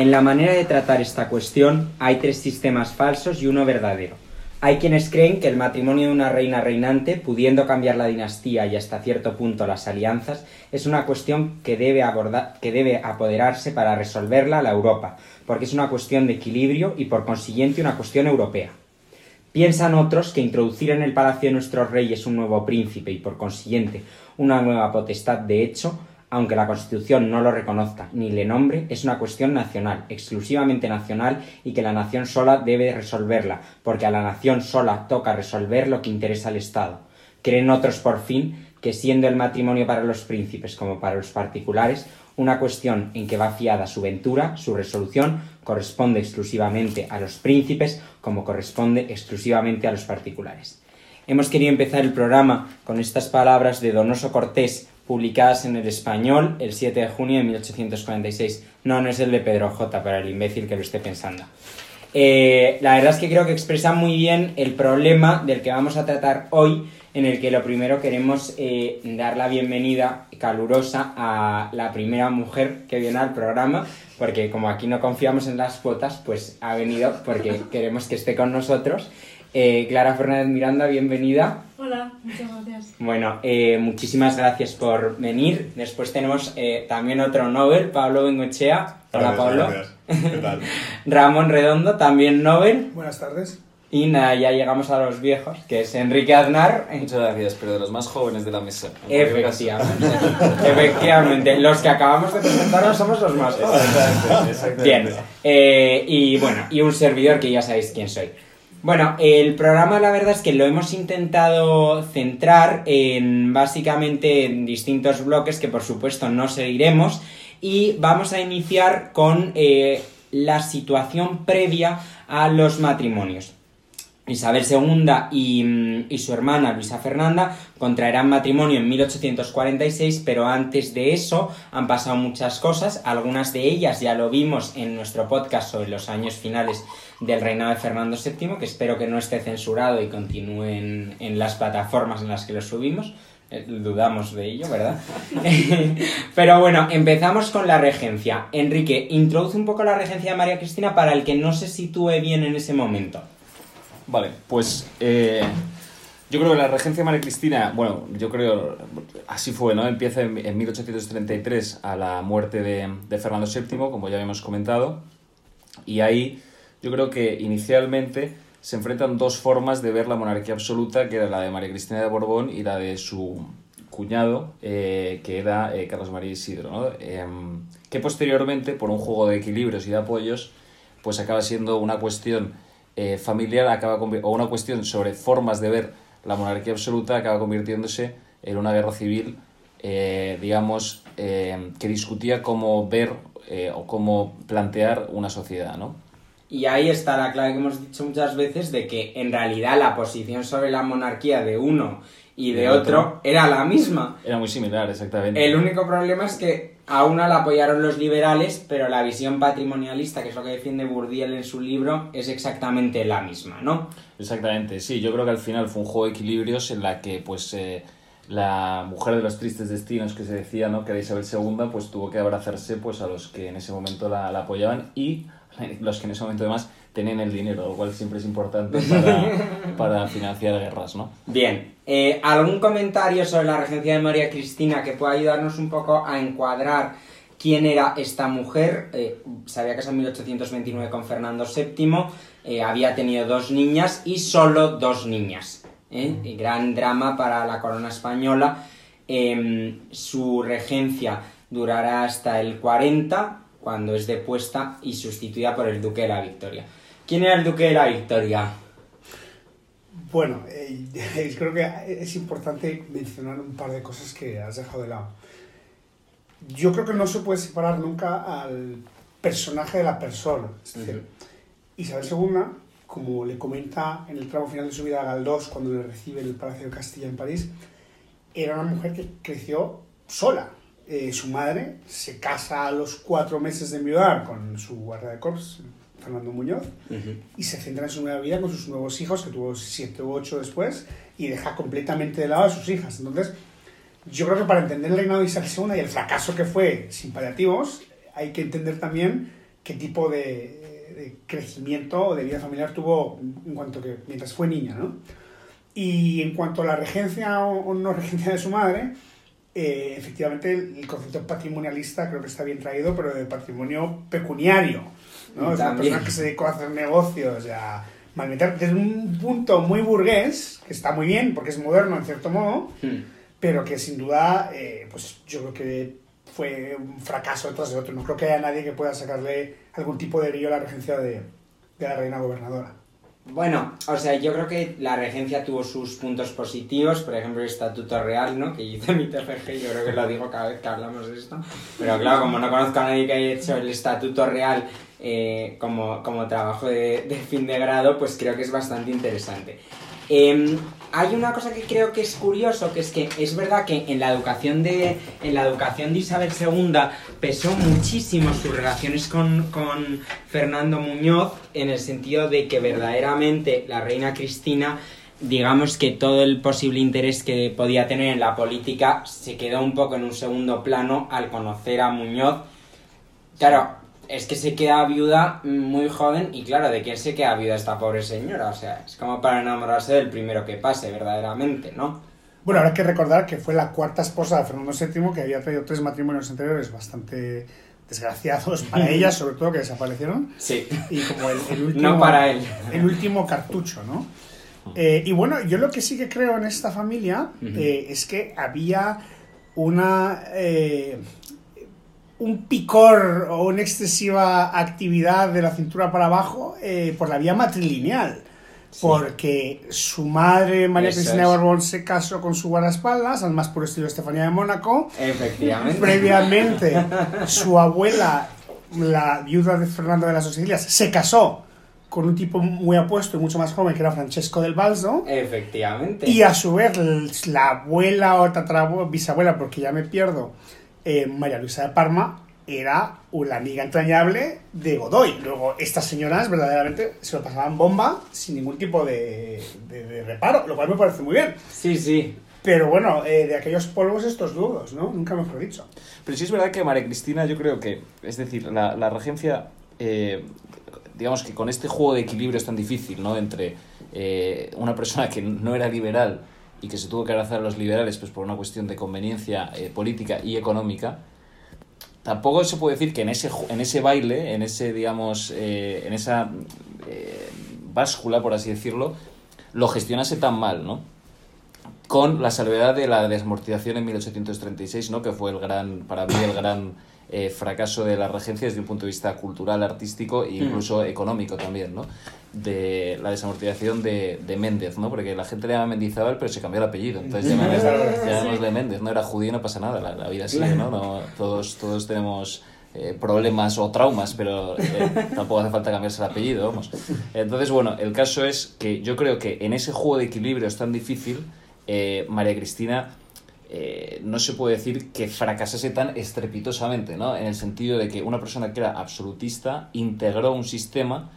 En la manera de tratar esta cuestión hay tres sistemas falsos y uno verdadero. Hay quienes creen que el matrimonio de una reina reinante, pudiendo cambiar la dinastía y hasta cierto punto las alianzas, es una cuestión que debe, abordar, que debe apoderarse para resolverla la Europa, porque es una cuestión de equilibrio y por consiguiente una cuestión europea. Piensan otros que introducir en el palacio de nuestros reyes un nuevo príncipe y por consiguiente una nueva potestad de hecho aunque la Constitución no lo reconozca ni le nombre, es una cuestión nacional, exclusivamente nacional, y que la nación sola debe resolverla, porque a la nación sola toca resolver lo que interesa al Estado. Creen otros, por fin, que siendo el matrimonio para los príncipes como para los particulares, una cuestión en que va fiada su ventura, su resolución, corresponde exclusivamente a los príncipes como corresponde exclusivamente a los particulares. Hemos querido empezar el programa con estas palabras de Donoso Cortés, publicadas en el español el 7 de junio de 1846. No, no es el de Pedro J, para el imbécil que lo esté pensando. Eh, la verdad es que creo que expresa muy bien el problema del que vamos a tratar hoy, en el que lo primero queremos eh, dar la bienvenida calurosa a la primera mujer que viene al programa, porque como aquí no confiamos en las cuotas, pues ha venido porque queremos que esté con nosotros. Eh, Clara Fernández Miranda, bienvenida. Hola, muchas gracias. Bueno, eh, muchísimas gracias por venir. Después tenemos eh, también otro Nobel, Pablo Bengochea. Hola, Pablo. ¿Qué tal? Ramón Redondo, también Nobel. Buenas tardes. Y nada, ya llegamos a los viejos, que es Enrique Aznar. Muchas gracias, pero de los más jóvenes de la mesa. Efectivamente. Efectivamente. Los que acabamos de presentarnos somos los más jóvenes. Exactamente. Bien. Eh, y bueno, y un servidor que ya sabéis quién soy. Bueno, el programa la verdad es que lo hemos intentado centrar en básicamente en distintos bloques que por supuesto no seguiremos y vamos a iniciar con eh, la situación previa a los matrimonios. Isabel II y, mm, y, su hermana Luisa Fernanda contraerán matrimonio en 1846, pero antes de eso han pasado muchas cosas. Algunas de ellas ya lo vimos en nuestro podcast sobre los años finales del reinado de Fernando VII, que espero que no esté censurado y continúe en, en las plataformas en las que lo subimos. Eh, dudamos de ello, ¿verdad? Pero bueno, empezamos con la regencia. Enrique, introduce un poco la regencia de María Cristina para el que no se sitúe bien en ese momento. Vale, pues eh, yo creo que la regencia de María Cristina, bueno, yo creo, así fue, ¿no? Empieza en, en 1833 a la muerte de, Fernando VII, como ya habíamos comentado, y ahí yo creo que inicialmente se enfrentan dos formas de ver la monarquía absoluta, que era la de María Cristina de Borbón y la de su cuñado, eh, que era eh, Carlos María Isidro, ¿no? Eh, que posteriormente, por un juego de equilibrios y de apoyos, pues acaba siendo una cuestión eh, familiar acaba o una cuestión sobre formas de ver la monarquía absoluta acaba convirtiéndose en una guerra civil, eh, digamos, eh, que discutía cómo ver o cómo plantear una sociedad, ¿no? Y ahí está la clave que hemos dicho muchas veces de que en realidad la posición sobre la monarquía de uno y de, otro, otro era la misma. Era muy similar, exactamente. El único problema es que a una la apoyaron los liberales, pero la visión patrimonialista, que es lo que defiende Bourdieu en su libro, es exactamente la misma, ¿no? Exactamente, sí. Yo creo que al final fue un juego de equilibrios en la que, pues, eh, la mujer de los tristes destinos que se decía, ¿no? Que era Isabel II, pues tuvo que abrazarse, pues, a los que en ese momento la, la apoyaban y los que en ese momento además tenían el dinero, lo cual siempre es importante para, para financiar guerras, ¿no? Bien, eh, ¿algún comentario sobre la regencia de María Cristina que pueda ayudarnos un poco a encuadrar quién era esta mujer? Eh, se había casado en 1829 con Fernando VII, eh, había tenido dos niñas y solo dos niñas. ¿eh? Gran drama para la corona española. Em, su regencia durará hasta el 40, cuando es depuesta y sustituida por el duque de la Victoria. ¿Quién era el duque de la Victoria? Bueno, eh, creo que es importante mencionar un par de cosas que has dejado de lado. Yo creo que no se puede separar nunca al personaje de la persona. Es decir, uh -huh. Isabel II, como le comenta en el tramo final de su vida a Galdós cuando le recibe en el Palacio de Castilla en París, era una mujer que creció sola. Eh, su madre se casa a los cuatro meses de enviudar con su guardia de corps, Fernando Muñoz, uh -huh. y se centra en su nueva vida con sus nuevos hijos, que tuvo siete u ocho después, y deja completamente de lado a sus hijas. Entonces, yo creo que para entender el reinado de Isabel II y el fracaso que fue sin paliativos, hay que entender también qué tipo de, de crecimiento o de vida familiar tuvo en cuanto que mientras fue niña, ¿no? Y en cuanto a la regencia o no regencia de su madre, eh, efectivamente el concepto patrimonialista creo que está bien traído, pero de patrimonio pecuniario. ¿No? Es una persona que se dedicó a hacer negocios, a malmeter, desde un punto muy burgués, que está muy bien porque es moderno en cierto modo, hmm. pero que sin duda, eh, pues yo creo que fue un fracaso detrás de otro. No creo que haya nadie que pueda sacarle algún tipo de brillo a la regencia de, de la reina gobernadora. Bueno, o sea, yo creo que la regencia tuvo sus puntos positivos, por ejemplo, el Estatuto Real, ¿no? Que hizo mi TFG, yo creo que lo digo cada vez que hablamos de esto. Pero claro, como no conozco a nadie que haya hecho el Estatuto Real eh, como, como trabajo de, fin de grado, pues creo que es bastante interesante. Eh, hay una cosa que creo que es curioso, que es que es verdad que en la educación de, en la educación de Isabel II pesó muchísimo sus relaciones con, con Fernando Muñoz, en el sentido de que verdaderamente la reina Cristina digamos que todo el posible interés que podía tener en la política se quedó un poco en un segundo plano al conocer a Muñoz. Claro, es que se queda viuda muy joven y claro, ¿de quién se queda viuda esta pobre señora? O sea, es como para enamorarse del primero que pase, verdaderamente, ¿no? Bueno, habrá que recordar que fue la cuarta esposa de Fernando VII, que había traído tres matrimonios anteriores bastante desgraciados para ella, sobre todo que desaparecieron. Sí. Y como el, último... No para él. El último cartucho, ¿no? Eh, y bueno, yo lo que sí que creo en esta familia eh, es que había una... Eh, un picor o una excesiva actividad de la cintura para abajo eh, por la vía matrilineal. Porque su madre, María Cristina de Borbón, se casó con su guardaespaldas, al más puro estilo de Estefanía de Mónaco. Efectivamente. Previamente, su abuela, la viuda de Fernando de las Sicilias, se casó con un tipo muy apuesto y mucho más joven que era Francesco del Balso. Efectivamente. Y a su vez, la abuela o tatarabuela, bisabuela, porque ya me pierdo, eh, María Luisa de Parma era una amiga entrañable de Godoy. Luego, estas señoras verdaderamente se lo pasaban bomba sin ningún tipo de, reparo, lo cual me parece muy bien. Sí, sí. Pero bueno, eh, de aquellos polvos estos dudos, ¿no? Nunca mejor dicho. Pero sí es verdad que María Cristina, yo creo que, es decir, la, regencia, eh, digamos que con este juego de equilibrio es tan difícil, ¿no? Entre una persona que no era liberal y que se tuvo que abrazar a los liberales pues por una cuestión de conveniencia eh, política y económica, tampoco se puede decir que en ese, en ese baile, en ese, digamos, eh, en esa eh, báscula, por así decirlo, lo gestionase tan mal, ¿no? Con la salvedad de la desamortización en 1836, ¿no? Que fue el gran, para mí, el gran fracaso de la regencia desde un punto de vista cultural, artístico e incluso económico también, ¿no? de la desamortización de, de, Méndez, ¿no? Porque la gente le llama Mendizábal, pero se cambió el apellido. Entonces llamémosle Méndez, ¿no? Era judío, no pasa nada, la, vida sigue, ¿no? no todos, todos tenemos eh, problemas o traumas, pero eh, tampoco hace falta cambiarse el apellido, vamos. Entonces, bueno, el caso es que yo creo que en ese juego de equilibrio es tan difícil, eh, María Cristina... no se puede decir que fracasase tan estrepitosamente, ¿no? En el sentido de que una persona que era absolutista integró un sistema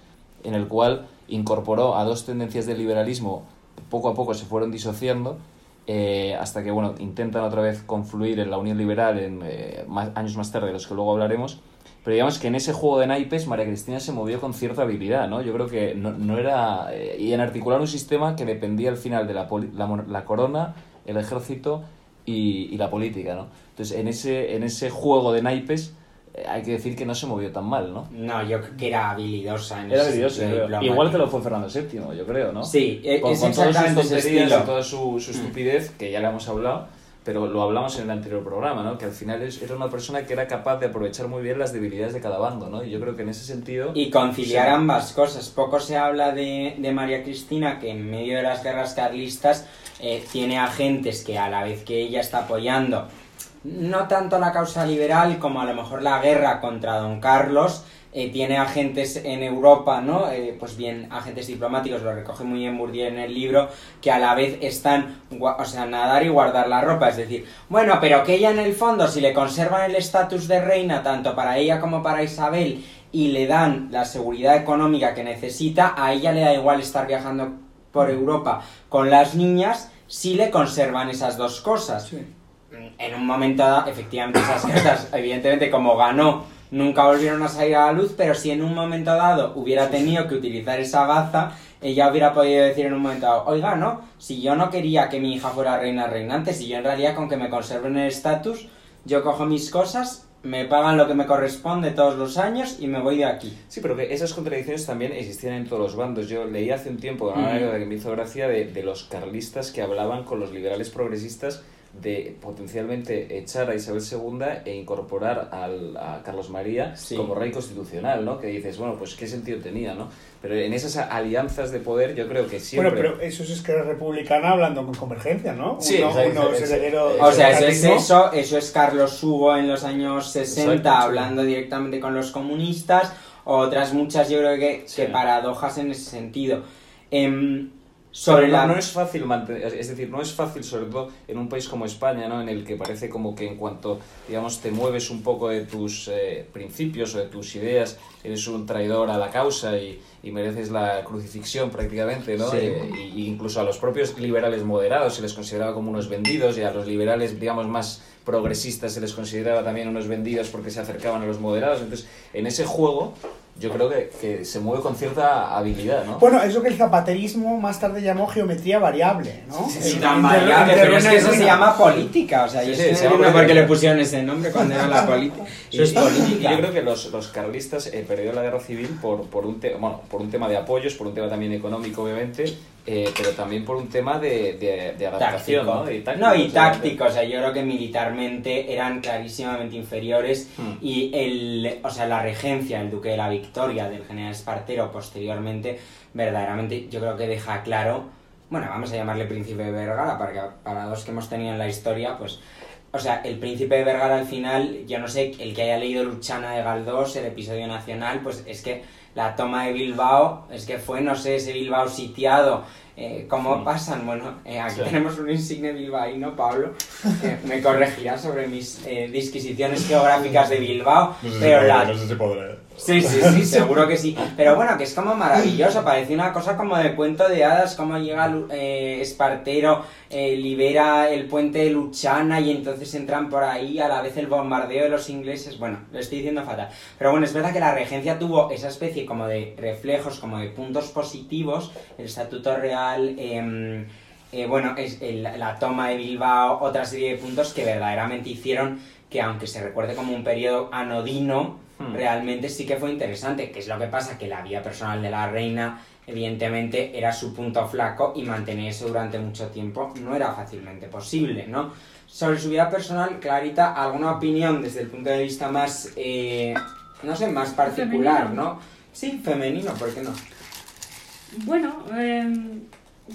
en el cual incorporó a dos tendencias del liberalismo, poco a poco se fueron disociando, eh, hasta que bueno, intentan otra vez confluir en la Unión Liberal en eh, años más tarde, de los que luego hablaremos. Pero digamos que en ese juego de naipes María Cristina se movió con cierta habilidad, ¿no? Yo creo que no, era... Eh, y en articular un sistema que dependía al final de la, la, corona, el ejército y, y, la política, ¿no? Entonces, en ese, en ese juego de naipes eh, hay que decir que no se movió tan mal, ¿no? No, yo creo que era habilidosa en Era habilidosa, igual que lo fue Fernando VII, yo creo, ¿no? Sí, e- con, es con todas sus tonterías y toda su, su, estupidez, que ya le hemos hablado, pero lo hablamos en el anterior programa, ¿no? Que al final era una persona que era capaz de aprovechar muy bien las debilidades de cada bando, ¿no? Y yo creo que en ese sentido... Y conciliar ambas cosas. Poco se habla de, de, María Cristina, que en medio de las guerras carlistas eh, tiene agentes que a la vez que ella está apoyando no tanto la causa liberal como a lo mejor la guerra contra don Carlos. Eh, tiene agentes en Europa, ¿no? Eh, pues bien, agentes diplomáticos, lo recoge muy bien Bourdieu en el libro, que a la vez están, o sea, nadar y guardar la ropa. Es decir, bueno, pero que ella en el fondo, si le conservan el estatus de reina, tanto para ella como para Isabel, y le dan la seguridad económica que necesita, a ella le da igual estar viajando por Europa con las niñas si le conservan esas dos cosas. En un momento dado, efectivamente, esas cartas, evidentemente, como ganó nunca volvieron a salir a la luz, pero si en un momento dado hubiera tenido que utilizar esa baza, ella hubiera podido decir en un momento dado, oiga, no, si yo no quería que mi hija fuera reina reinante, si yo en realidad con que me conserven el estatus, yo cojo mis cosas, me pagan lo que me corresponde todos los años y me voy de aquí. Sí, pero que esas contradicciones también existían en todos los bandos. Yo leí hace un tiempo una Mm. que me hizo gracia de, de los carlistas que hablaban con los liberales progresistas de potencialmente echar a Isabel II e incorporar al, a Carlos María Sí. como rey constitucional, ¿no? Que dices, bueno, pues qué sentido tenía, ¿no? Pero en esas alianzas de poder yo creo que siempre... Bueno, pero eso es que era republicana hablando con convergencia, ¿no? Sí, uno, uno es O sea, eso es eso, eso es Carlos Hugo en los años 60 Exacto, sí. hablando directamente con los comunistas, otras muchas yo creo que, Sí. que paradojas en ese sentido. Em, sobre no, la... no es fácil mantener, es decir, no es fácil, sobre todo en un país como España, ¿no? En el que parece como que en cuanto, digamos, te mueves un poco de tus eh, principios o de tus ideas, eres un traidor a la causa y, y mereces la crucifixión prácticamente, ¿no? Sí. Eh, y incluso a los propios liberales moderados se les consideraba como unos vendidos y a los liberales, digamos, más progresistas se les consideraba también unos vendidos porque se acercaban a los moderados. Entonces, en ese juego yo creo que, que se mueve con cierta habilidad, ¿no? Bueno, es lo que el zapaterismo más tarde llamó geometría variable, ¿no? Sí, El- tan variable, pero es que eso se llama política, o sea, Sí, sí, es que se no llama entiendo por qué política. le pusieron ese nombre cuando era la política. Eso es Y- política. y Yo creo que los, los carlistas eh, perdieron la guerra civil por, por, un te- bueno, por un tema de apoyos, por un tema también económico, obviamente, eh, pero también por un tema de, de, de adaptación, táctico. ¿no? Y táctico, no, y táctico, o sea, yo creo que militarmente eran clarísimamente inferiores Hmm. y el, o sea, la regencia, el duque de la Victoria del general Espartero posteriormente, verdaderamente yo creo que deja claro, bueno, vamos a llamarle príncipe de Vergara, para, que- para los que hemos tenido en la historia, pues, o sea, el príncipe de Vergara al final, yo no sé, el que haya leído Luchana de Galdós, el episodio nacional, pues es que la toma de Bilbao, es que fue, no sé, ese Bilbao sitiado, eh, ¿cómo Sí. pasan? Bueno, eh, aquí Sí. tenemos un insigne bilbaíno, Pablo, que me corregirá sobre mis eh, disquisiciones geográficas de Bilbao, No sé si pero podré, la... no sé si podré. Sí, sí, sí, seguro que sí. Pero bueno, que es como maravilloso, parece una cosa como de cuento de hadas, como llega eh, Espartero, eh, libera el puente de Luchana y entonces entran por ahí a la vez el bombardeo de los ingleses. Bueno, lo estoy diciendo fatal. Pero bueno, es verdad que la regencia tuvo esa especie como de reflejos, como de puntos positivos, el estatuto real... em, eh, bueno, es el- la toma de Bilbao, otra serie de puntos que verdaderamente hicieron que aunque se recuerde como un periodo anodino, Hmm. realmente sí que fue interesante, que es lo que pasa, que la vida personal de la reina evidentemente era su punto flaco y mantener eso durante mucho tiempo no era fácilmente posible, ¿no? Sobre su vida personal, Clarita, ¿alguna opinión desde el punto de vista más, eh, no sé, más particular, Femenino. ¿no? Sí, femenino, ¿por qué no? Bueno, em,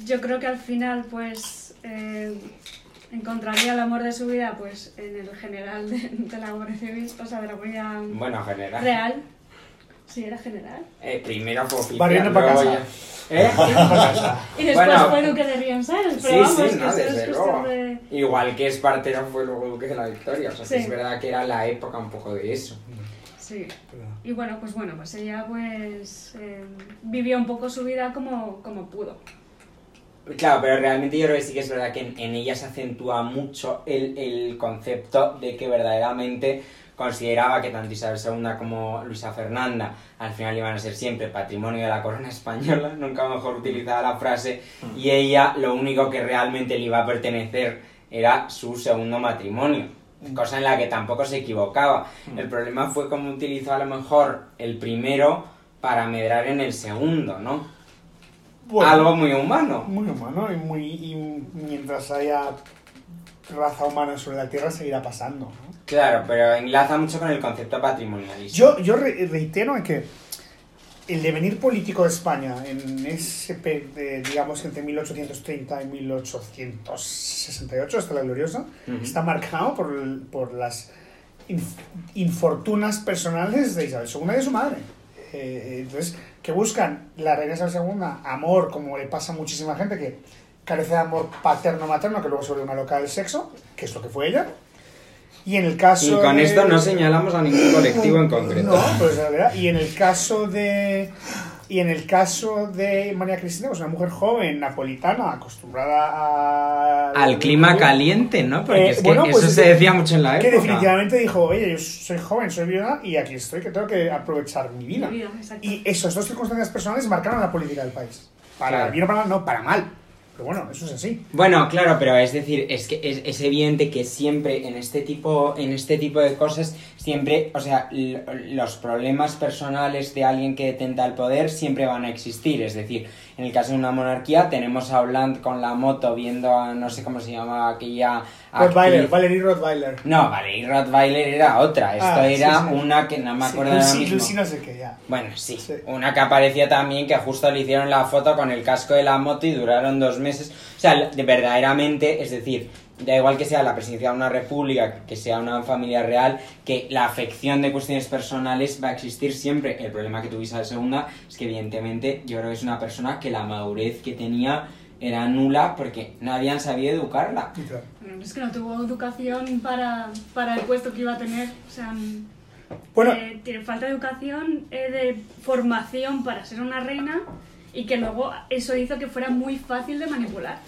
yo creo que al final, pues, em, encontraría el amor de su vida, pues, en el general de, de la Guardia Civil, o sea, de la Guardia Bueno, general. Real. Sí, era general. Eh, primero fue oficial, Barriendo pa' luego casa. ya- ¿Eh? Y después Bueno. fue Duque de Riansares, pero Sí, vamos, sí, que no, es desde luego. de... Igual que Espartero fue luego Duque de la Victoria, o sea, que Sí. es verdad que era la época un poco de eso. Sí. Y bueno, pues bueno, pues ella pues em, vivió un poco su vida como, como pudo. Claro, pero realmente yo creo que sí que es verdad que en, en ella se acentúa mucho el, el concepto de que verdaderamente consideraba que tanto Isabel II como Luisa Fernanda al final iban a ser siempre patrimonio de la corona española, nunca mejor utilizada la frase, y ella lo único que realmente le iba a pertenecer era su segundo matrimonio, cosa en la que tampoco se equivocaba. El problema fue cómo utilizó a lo mejor el primero para medrar en el segundo, ¿no? Bueno, Algo muy humano. Muy humano y, muy, y mientras haya raza humana sobre la Tierra seguirá pasando. ¿no? Claro, pero enlaza mucho con el concepto patrimonialista. Yo, yo re- reitero que el devenir político de España en ese, de, digamos, entre 1830 y 1868, hasta la gloriosa, está marcado por, por las inf- infortunas personales de Isabel II y de su madre. Eh, entonces, que buscan la Isabel II amor, como le pasa a muchísima gente que carece de amor paterno-materno, que luego se vuelve una loca del sexo, que es lo que fue ella. Y en el caso Y con de- esto no señalamos a ningún colectivo en concreto. no, pues la verdad. Y en el caso de, Y en el caso de María Cristina, pues una mujer joven, napolitana, acostumbrada a... Al clima caliente, ¿no? Porque Eh, es que bueno, pues eso es se que- decía mucho en la Que época. definitivamente dijo, oye, yo soy joven, soy viuda y aquí estoy, que tengo que aprovechar mi vida. Mi vida, exacto. Y esas dos circunstancias personales marcaron la política del país. Para Claro. bien o para mal, no, para mal. Pero bueno, eso es así. Bueno, claro, pero es decir, es que es, es evidente que siempre en este tipo, en este tipo de cosas, siempre, o sea, los problemas personales de alguien que detenta el poder siempre van a existir. Es decir, en el caso de una monarquía tenemos a Hollande con la moto viendo a no sé cómo se llamaba aquella Rottweiler. Valerie Rottweiler. No, Valerie Rottweiler era otra. Esto Ah, sí, era sí. una que no me Sí, acuerdo Lucy, mismo. Lucy no sé qué, ya. Bueno, sí. Sí. Una que aparecía también que justo le hicieron la foto con el casco de la moto y duraron dos meses. O sea, de verdaderamente, es decir, da igual que sea la presidencia de una república, que sea una familia real, que la afección de cuestiones personales va a existir siempre. El problema que tuvo Isabel II es que evidentemente yo creo que es una persona que la madurez que tenía era nula porque no habían sabido educarla. Es que no tuvo educación para, para el puesto que iba a tener. O sea, Bueno, eh, tiene falta de educación, eh, de formación para ser una reina y que luego eso hizo que fuera muy fácil de manipular.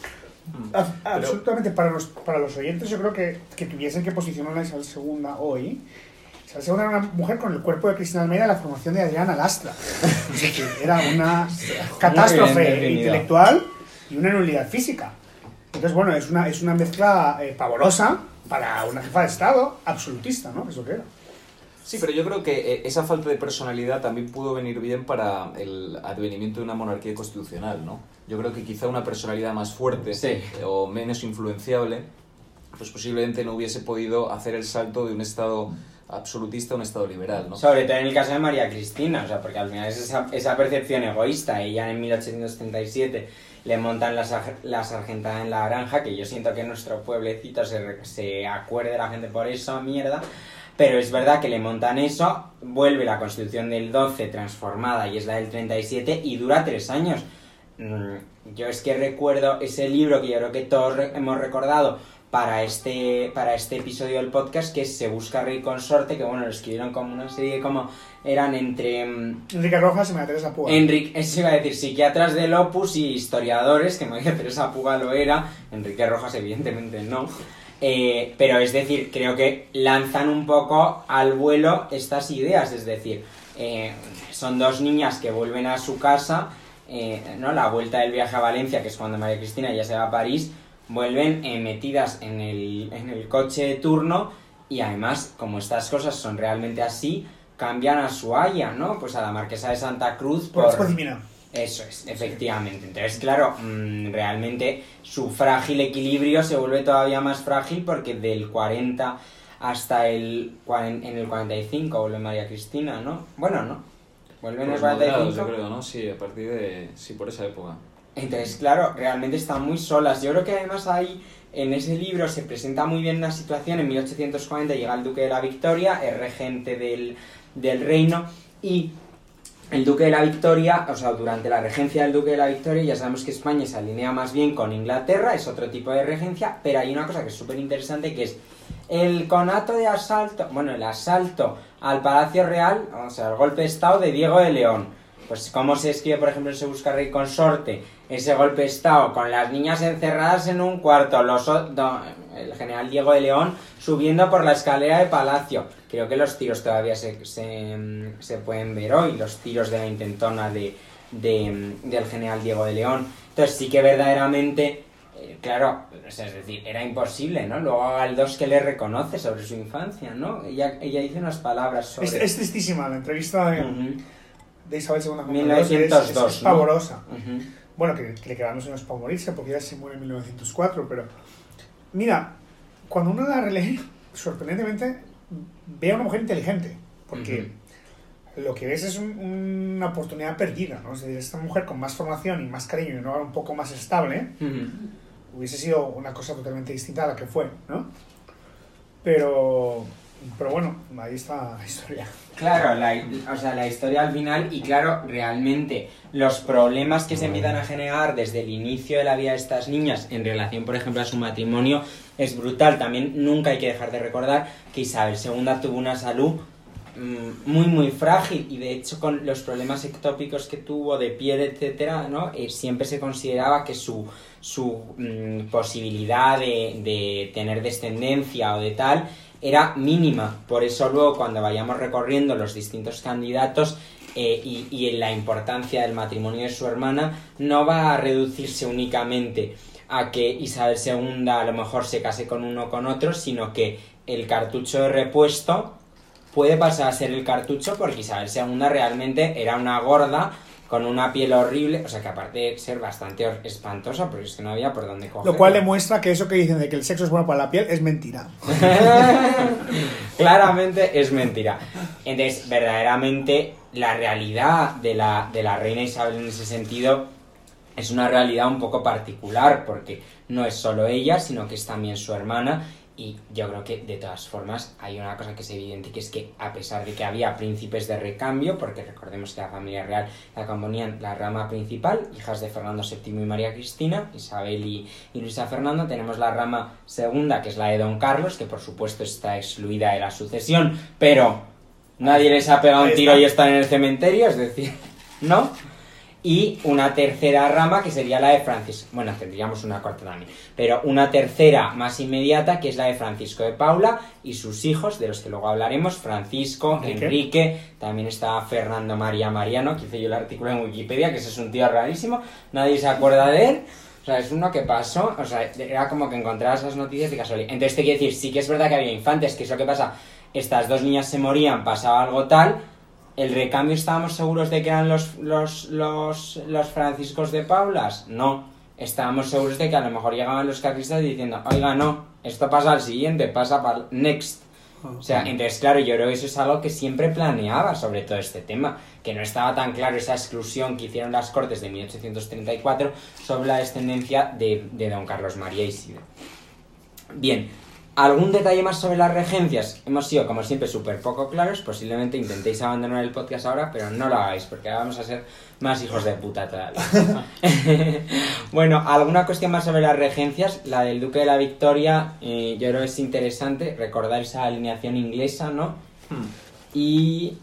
Ab- absolutamente para los, para los oyentes, yo creo que, que tuviesen que posicionar a Isabel II hoy. Isabel II era una mujer con el cuerpo de Cristina Almeida y la formación de Adriana Lastra. Era una catástrofe intelectual y una nulidad física. Entonces, bueno, es una, es una mezcla eh, pavorosa para una jefa de Estado absolutista, ¿no? Es lo que era. Sí, pero yo creo que eh, esa falta de personalidad también pudo venir bien para el advenimiento de una monarquía constitucional, ¿no? Yo creo que quizá una personalidad más fuerte Sí. eh, o menos influenciable, pues posiblemente no hubiese podido hacer el salto de un estado absolutista a un estado liberal, ¿no? Sobre todo en el caso de María Cristina, o sea, porque al final es esa, esa percepción egoísta. Ella en 1837 le montan la, la sargentada en la granja, que yo siento que nuestro pueblecito se, se acuerde la gente por eso, mierda. Pero es verdad que le montan eso, vuelve la constitución del 12 transformada y es la del 37 y dura tres años. Mm, Yo es que recuerdo ese libro que yo creo que todos hemos recordado para este, para este episodio del podcast, que es Se busca rey consorte, que bueno, lo escribieron como una serie como eran entre... mm, Enrique Rojas y María Teresa Púa. Enrique, eso iba a decir, psiquiatras del Opus y historiadores, que María Teresa Puga lo era, Enrique Rojas evidentemente no. Eh, pero es decir, creo que lanzan un poco al vuelo estas ideas, es decir, eh, son dos niñas que vuelven a su casa, eh, ¿no? La vuelta del viaje a Valencia, que es cuando María Cristina ya se va a París, vuelven eh, metidas en el, en el coche de turno y además, como estas cosas son realmente así, cambian a su haya, ¿no? Pues a la marquesa de Santa Cruz Por por... Eso es, efectivamente. Entonces, claro, mm, realmente su frágil equilibrio se vuelve todavía más frágil porque del 40 hasta el... en el 45 vuelve María Cristina, ¿no? Bueno, ¿no? Vuelve en el Por los moderados, 45. yo creo, ¿no? Sí, a partir de... Sí, por esa época. Entonces, claro, realmente están muy solas. Yo creo que además ahí, en ese libro, se presenta muy bien una situación. En 1840 llega el duque de la Victoria, es regente del, del reino, y el duque de la Victoria, o sea, durante la regencia del duque de la Victoria, ya sabemos que España se alinea más bien con Inglaterra, es otro tipo de regencia, pero hay una cosa que es súper interesante, que es el conato de asalto, bueno, el asalto al Palacio Real, o sea, el golpe de Estado de Diego de León. Pues cómo se escribe, por ejemplo, en Se busca rey consorte, ese golpe de Estado con las niñas encerradas en un cuarto, los, do- el general Diego de León subiendo por la escalera de palacio. Creo que los tiros todavía se, se, se pueden ver hoy, los tiros de la intentona de, de, del general Diego de León. Entonces sí que verdaderamente, eh, claro, o sea, es decir, era imposible, ¿no? Luego Galdós que le reconoce sobre su infancia, ¿no? Ella, ella dice unas palabras sobre... Es, es tristísima la entrevista de, Ujú, de Isabel II. con 1902, es, es, pavorosa. Bueno, que, que le quedaron unos para morirse, porque ella se muere en 1904, pero... Mira, cuando uno la relee, sorprendentemente, ve a una mujer inteligente, porque lo que ves es un- una oportunidad perdida, ¿no? Es decir, esta mujer con más formación y más cariño y una obra un poco más estable, hubiese sido una cosa totalmente distinta a la que fue, ¿no? Pero, pero bueno, ahí está la historia. Claro, la, o sea, la historia al final y claro, realmente los problemas que se empiezan a generar desde el inicio de la vida de estas niñas en relación, por ejemplo, a su matrimonio es brutal. También nunca hay que dejar de recordar que Isabel II tuvo una salud mm, muy muy frágil y de hecho con los problemas ectópicos que tuvo de piel, etcétera, ¿no? Eh, siempre se consideraba que su, su mm, posibilidad de, de tener descendencia o de tal era mínima. Por eso luego cuando vayamos recorriendo los distintos candidatos eh, y, y la importancia del matrimonio de su hermana no va a reducirse únicamente a que Isabel II a lo mejor se case con uno o con otro, sino que el cartucho de repuesto puede pasar a ser el cartucho porque Isabel II realmente era una gorda con una piel horrible, o sea que aparte de ser bastante espantosa, porque es que no había por dónde coger. Lo cual demuestra que eso que dicen de que el sexo es bueno para la piel es mentira. Claramente es mentira. Entonces, verdaderamente, la realidad de la, de la reina Isabel en ese sentido es una realidad un poco particular, porque no es solo ella, sino que es también su hermana. Y yo creo que de todas formas hay una cosa que es evidente, que es que a pesar de que había príncipes de recambio, porque recordemos que la familia real la componían la rama principal, hijas de Fernando VII y María Cristina, Isabel y, y Luisa Fernando, tenemos la rama segunda, que es la de Don Carlos, que por supuesto está excluida de la sucesión, pero nadie les ha pegado un tiro y están en el cementerio, es decir, ¿no? Y una tercera rama que sería la de Francisco. Bueno, tendríamos una cuarta también. Pero una tercera más inmediata que es la de Francisco de Paula y sus hijos, de los que luego hablaremos: Francisco, Enrique. Enrique, también está Fernando María Mariano, que hice yo el artículo en Wikipedia, que ese es un tío rarísimo, nadie se acuerda de él. O sea, es uno que pasó, o sea, era como que encontraba esas noticias de casualidad. Entonces te quiero decir, sí que es verdad que había infantes, que es lo que pasa, estas dos niñas se morían, pasaba algo tal, ¿El recambio estábamos seguros de que eran los, los, los, los franciscos de Paulas? No. Estábamos seguros de que a lo mejor llegaban los carlistas diciendo, oiga, no, esto pasa al siguiente, pasa para el next. O sea, entonces, claro, yo creo que eso es algo que siempre planeaba sobre todo este tema, que no estaba tan claro esa exclusión que hicieron las Cortes de 1834 sobre la descendencia de, de don Carlos María Isidro. Bien, ¿algún detalle más sobre las regencias? Hemos sido, como siempre, súper poco claros. Posiblemente intentéis abandonar el podcast ahora, pero no lo hagáis, porque ahora vamos a ser más hijos de puta todavía. bueno, ¿alguna cuestión más sobre las regencias? La del Duque de la Victoria, eh, yo creo que es interesante recordar esa alineación inglesa, ¿no? Y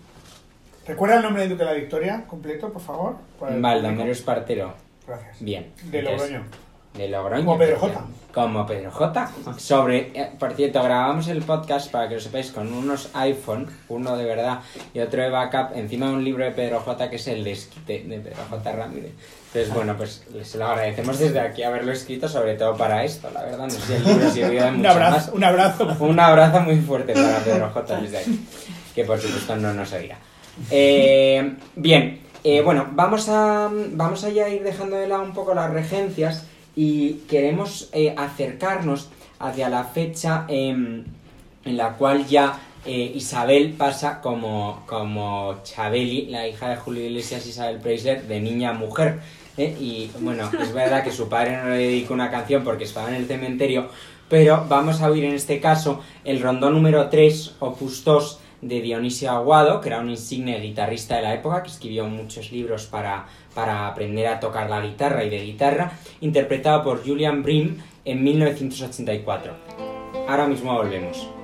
¿Recuerda el nombre del Duque de la Victoria completo, por favor? Baldomero. Espartero. Gracias. Bien. De Entonces, Logroño. De Logroño. Como Pedro J. Como Pedro J. Sobre, eh, por cierto, grabamos el podcast, para que lo sepáis, con unos iPhone, uno de verdad y otro de backup, encima de un libro de Pedro J, que es el desquite de Pedro J. Ramírez. Entonces, bueno, pues se lo agradecemos desde aquí haberlo escrito, sobre todo para esto, la verdad. No sé si el libro sirvió de Un mucho abrazo, más. un abrazo. Un abrazo muy fuerte para Pedro J. desde aquí, que por supuesto no nos oirá. Eh, bien, eh, bueno, vamos a, vamos a ya ir dejando de lado un poco las regencias y queremos eh, acercarnos hacia la fecha em, en la cual ya eh, Isabel pasa como, como Chabeli, la hija de Julio Iglesias Isabel Preisler, de niña a mujer. ¿eh? Y bueno, es verdad que su padre no le dedicó una canción porque estaba en el cementerio, pero vamos a oír en este caso el rondón número 3, opus 2, de Dionisio Aguado, que era un insigne guitarrista de la época, que escribió muchos libros para, para aprender a tocar la guitarra y de guitarra, interpretado por Julian Brim en 1984. Ahora mismo volvemos.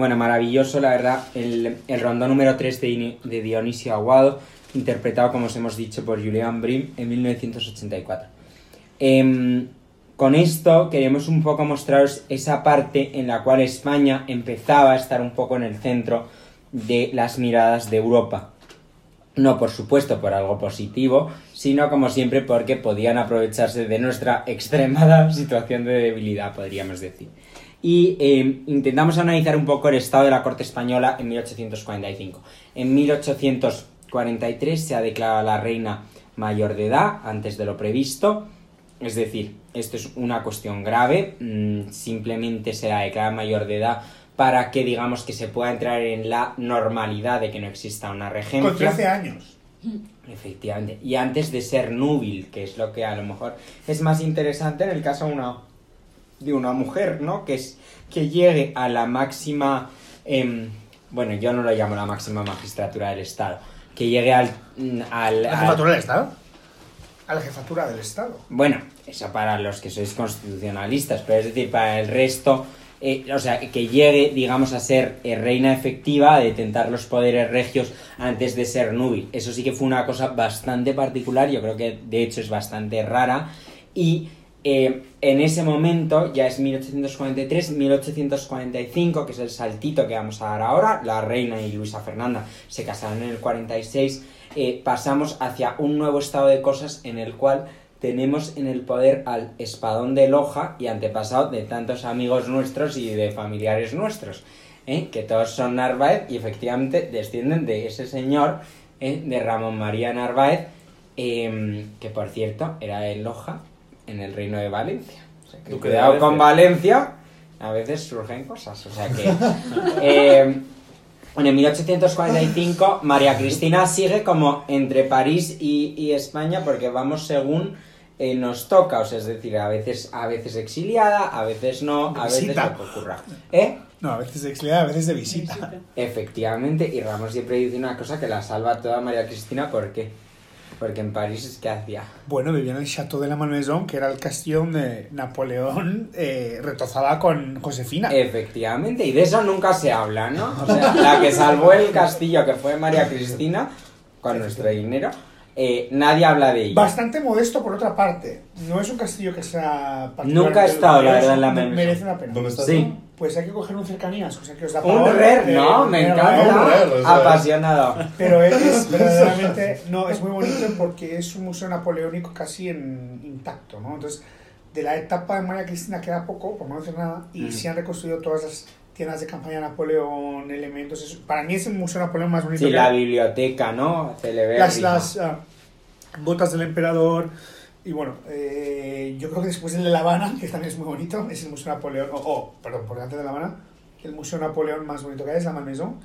Bueno, maravilloso, la verdad, el, el rondó número 3 de, de Dionisio Aguado, interpretado, como os hemos dicho, por Julian Brim en 1984. Em, con esto queremos un poco mostraros esa parte en la cual España empezaba a estar un poco en el centro de las miradas de Europa. No, por supuesto, por algo positivo, sino como siempre porque podían aprovecharse de nuestra extremada situación de debilidad, podríamos decir. Y eh, intentamos analizar un poco el estado de la corte española en 1845. En 1843 se ha declarado a la reina mayor de edad, antes de lo previsto. Es decir, esto es una cuestión grave, mm, simplemente se la declara mayor de edad para que digamos que se pueda entrar en la normalidad de que no exista una regencia. Con 13 años. Efectivamente. Y antes de ser núbil, que es lo que a lo mejor es más interesante en el caso de una, de una mujer, ¿no? Que es que llegue a la máxima. em, bueno, yo no lo llamo la máxima magistratura del Estado. Que llegue al. mm, al, ¿La al- jefatura del Estado? A la jefatura del Estado. bueno, eso para los que sois constitucionalistas, pero es decir, para el resto, eh, o sea, que llegue, digamos, a ser eh, reina efectiva, a detentar los poderes regios antes de ser núbil. Eso sí que fue una cosa bastante particular, yo creo que de hecho es bastante rara, y eh, en ese momento, ya es 1843, 1845, que es el saltito que vamos a dar ahora, la reina y Luisa Fernanda se casaron en el 46, eh, pasamos hacia un nuevo estado de cosas en el cual tenemos en el poder al espadón de Loja y antepasado de tantos amigos nuestros y de familiares nuestros, ¿eh? que todos son Narváez y efectivamente descienden de ese señor, de Ramón María Narváez, que por cierto era de Loja en el reino de Valencia. O sea, que cuidado con Valencia. A veces surgen cosas, o sea que... eh, bueno, en 1845 María Cristina sigue como entre París y, y España porque vamos según eh, nos toca, o sea, es decir, a veces, a veces exiliada, a veces no, a veces visita. lo que ocurra. ¿Eh? No, a veces exiliada, a veces de visita. Efectivamente, y Ramos siempre dice una cosa que la salva toda María Cristina, ¿por qué? Porque en París que hacía. Bueno, vivía en el Chateau de la Malmaison, que era el castillo donde Napoleón eh, retozaba con Josefina. Efectivamente, y de eso nunca se habla, ¿no? O sea, la que salvó el castillo, que fue María Cristina, con nuestro dinero, eh, nadie habla de ella. Bastante modesto por otra parte. No es un castillo que sea... Nunca he estado, la verdad, en la me- Malmaison. Merece una pena. ¿Dónde está Sí. Pues hay que coger un cercanías, cosa que os da Un rer, eh, ¿no? Me encanta. Sea. Apasionado. Pero es, es verdaderamente, no, es muy bonito porque es un museo napoleónico casi en, intacto, ¿no? Entonces, de la etapa de María Cristina queda poco, por no decir nada, y Mm. se han reconstruido todas las tiendas de campaña de Napoleón, elementos. para mí es el museo Napoleón más bonito Sí, que la biblioteca, ¿no? Se le ve Las, las ah, botas del emperador. Y bueno, eh, yo creo que después el de La Habana, que también es muy bonito, es el Museo Napoleón, o oh, perdón, por delante de La Habana, el Museo Napoleón más bonito que hay es la Malmaison,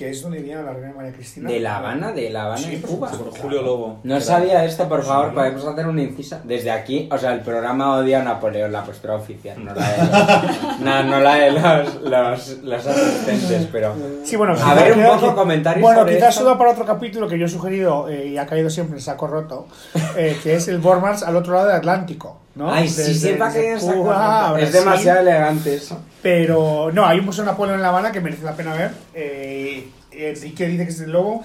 que es donde vivía la reina María Cristina. De La Habana, de La Habana Sí, en Cuba. Por Julio Lobo. No sabía esto, por favor, Sí. podemos hacer una incisa. Desde aquí, o sea, el programa odia a Napoleón, la postura oficial, no la de los, no, no la de los, los, los asistentes, pero... Sí, bueno, A ver, un poco comentarios Bueno, sobre quizás da para otro capítulo que yo he sugerido eh, y ha caído siempre en saco roto, eh, que es el Bormars al otro lado del Atlántico. ¿no? Ay, sí, Desde- siempre ha caído en saco roto. Es demasiado elegante eso. Pero no, hay un museo Napoleón en La Habana que merece la pena ver. Eh, Enrique dice que es del Lobo.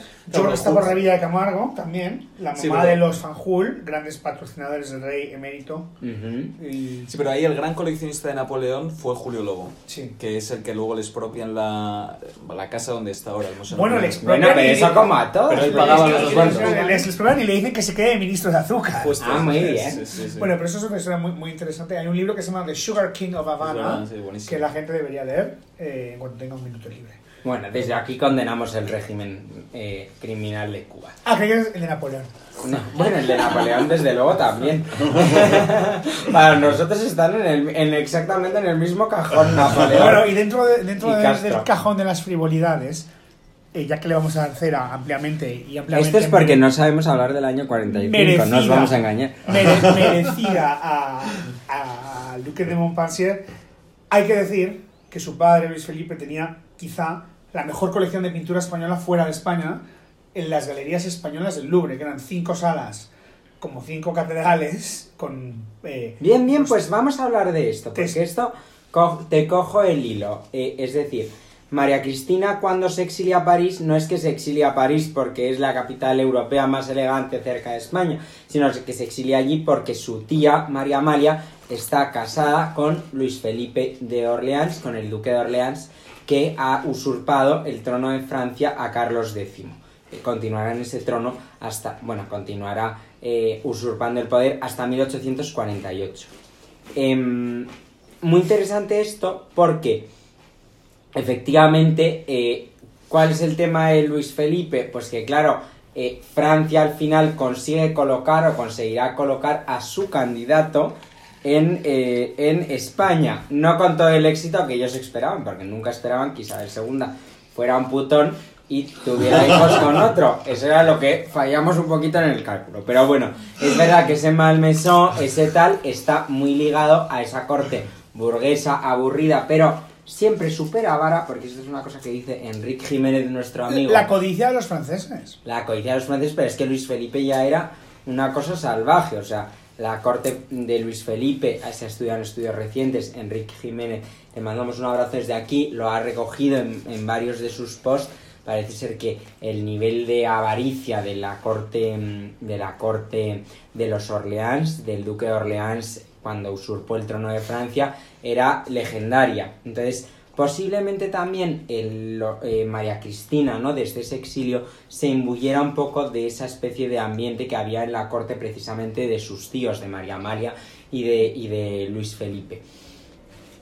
Está por Revilla de Camargo también. La mamá Sí, pero- de los Fanjul, grandes patrocinadores del rey emérito. Ujú. Y, Sí, pero ahí el gran coleccionista de Napoleón fue Julio Lobo, sí. que es el que luego le expropian la, la casa donde está ahora el Museo Bueno, le Napoleón. Bueno, pero eso como a todos. Pero él pagaba los dos Les exploran y le dicen que se quede ministro de azúcar. Justo. Ah, muy bien. sí, sí, sí. Bueno, pero eso es una historia muy, muy interesante. Hay un libro que se llama The Sugar King of Havana, verdad, que la gente debería leer eh, en cuanto tenga un minuto libre. Bueno, desde aquí condenamos el régimen eh, criminal de Cuba. Ah, que es el de Napoleón. No, bueno, el de Napoleón desde luego también. Para nosotros están en, el, en exactamente en el mismo cajón Napoleón. Bueno, y dentro, de- dentro Y de- Castro. del cajón de las frivolidades, eh, ya que le vamos a dar cera ampliamente y ampliamente... Esto es porque no sabemos hablar del año 45, no os Merecida. vamos a engañar. mere- merecida a, a Duque de Montpensier, hay que decir que su padre, Luis Felipe, tenía quizá la mejor colección de pintura española fuera de España en las galerías españolas del Louvre, que eran cinco salas, como cinco catedrales, con... eh, Bien, bien, unos- pues vamos a hablar de esto, porque Te- esto co- te cojo el hilo. Eh, es decir, María Cristina cuando se exilia a París no es que se exilia a París porque es la capital europea más elegante cerca de España, sino que se exilia allí porque su tía María Amalia está casada con Luis Felipe de Orleans, con el duque de Orleans, que ha usurpado el trono de Francia a Carlos X. Continuará en ese trono hasta, bueno, continuará eh, usurpando el poder hasta 1848. Em, muy interesante esto porque efectivamente, eh, ¿cuál es el tema de Luis Felipe? Pues que claro, eh, Francia al final consigue colocar o conseguirá colocar a su candidato en, eh, en España. No con todo el éxito que ellos esperaban, porque nunca esperaban que Isabel II fuera un putón y tuviera hijos con otro. Eso era lo que fallamos un poquito en el cálculo. Pero bueno, es verdad que ese malmesón, ese tal, está muy ligado a esa corte burguesa, aburrida, pero siempre supera vara, porque esto es una cosa que dice Enrique Jiménez, nuestro amigo. La codicia de los franceses. La codicia de los franceses, pero es que Luis Felipe ya era una cosa salvaje, o sea, la corte de Luis Felipe, se ha estudiado en estudios recientes, Enrique Jiménez, le mandamos un abrazo desde aquí, lo ha recogido en, en varios de sus posts, parece ser que el nivel de avaricia de la corte de la corte de los Orleans, del duque de Orleans cuando usurpó el trono de Francia, era legendaria. Entonces, posiblemente también el, eh, María Cristina, ¿no? Desde ese exilio, se imbuyera un poco de esa especie de ambiente que había en la corte precisamente de sus tíos, de María Amalia y de, y de Luis Felipe.